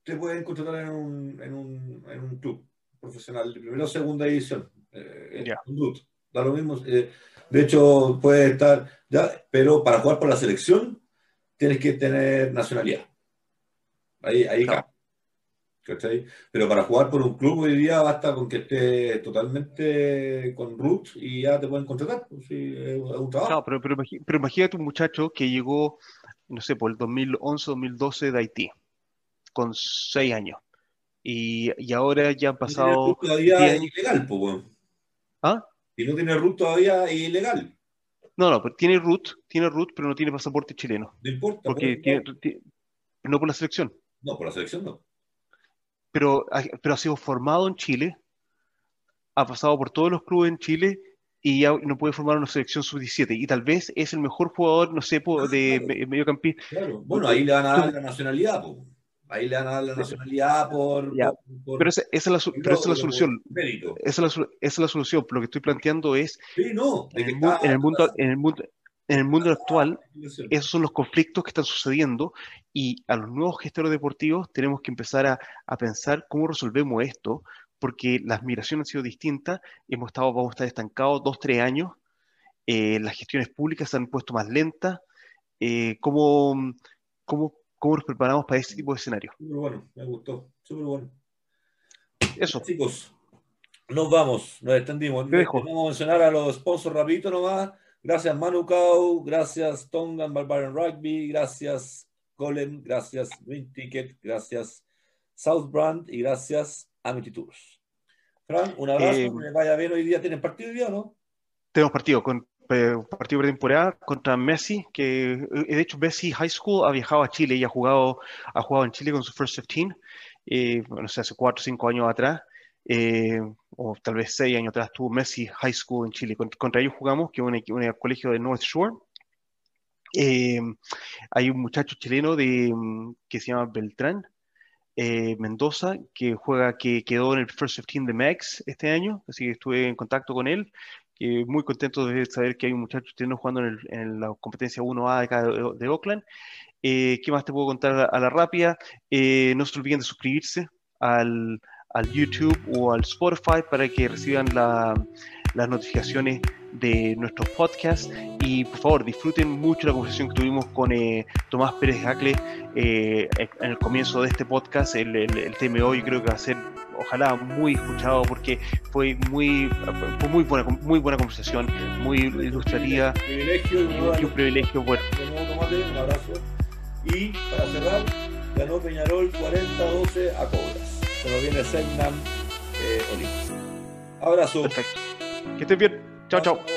te pueden contratar en un, en un, en un club profesional de primera o segunda división. Eh. Da lo mismo. Eh, de hecho, puede estar, ya, pero para jugar por la selección tienes que tener nacionalidad. Ahí, ahí pero para jugar por un club hoy día basta con que esté totalmente con root y ya te pueden contratar. Pues, es un trabajo. pero, pero, imagínate un muchacho que llegó, no sé, por el 2011-2012 de Haití, con 6 años. Y, y, ahora ya han pasado. todavía es ilegal, pues, ¿Ah? Si no tiene root todavía ilegal. No, no, pero tiene root, tiene root, pero no tiene pasaporte chileno. No importa. Porque tiene, no por la selección. No, por la selección no pero, pero ha sido formado en Chile, ha pasado por todos los clubes en Chile y ya no puede formar una selección sub-17. Y tal vez es el mejor jugador, no sé, ah, de mediocampista. Claro. Bueno, ahí le van a dar la nacionalidad, ahí le van a dar la nacionalidad por. pero, esa, es la, pero esa es la solución. Esa es la, esa es la solución. Lo que estoy planteando es. Sí, no, en, el, en, el, mundo, en, el mundo, en el mundo actual, esos son los conflictos que están sucediendo y a los nuevos gestores deportivos tenemos que empezar a, pensar cómo resolvemos esto, porque las migraciones han sido distintas, hemos estado, vamos a estar estancados dos, tres años, eh, las gestiones públicas se han puesto más lentas, eh, ¿cómo, cómo, cómo, nos preparamos para este tipo de escenario? Súper bueno, me gustó, súper bueno. Eso. Chicos, nos vamos, nos extendimos. Vamos a mencionar a los sponsors rapidito nomás. Gracias Manu Kau, gracias Tongan Barbarian Rugby, gracias Golem, gracias Green Ticket, gracias Southbrand y gracias Amity Tours. Fran, un abrazo, eh, que vaya bien hoy día. ¿Tienen partido hoy día o no? Tenemos partido, con, partido de temporada contra Messi, que eh, de hecho Messi High School ha viajado a Chile y ha jugado, ha jugado en Chile con su First 15, eh, no sé, hace 4 o 5 años atrás. Eh, o tal vez seis años atrás, tuvo Messi High School en Chile. Contra ellos jugamos, que es un, colegio de North Shore. Eh, hay un muchacho chileno de, que se llama Beltrán eh, Mendoza, que juega, que quedó en el First 15 de Max este año, así que estuve en contacto con él. Muy contento de saber que hay un muchacho chileno jugando en, la competencia 1A de, acá de, Oakland. ¿Qué más te puedo contar a la rápida? no se olviden de suscribirse al, al YouTube o al Spotify para que reciban las notificaciones de nuestros podcasts y por favor disfruten mucho la conversación que tuvimos con eh, Tomás Pérez Jacle eh, en el comienzo de este podcast, el, el, TMO yo creo que va a ser ojalá muy escuchado porque fue muy fue muy buena muy buena conversación, muy ilustrativa y, un privilegio bueno. Un abrazo y para cerrar ganó Peñarol 40-12 a Cobras se nos viene Segnam eh, Abrazo. Perfecto. Que estén bien. Chao, chao.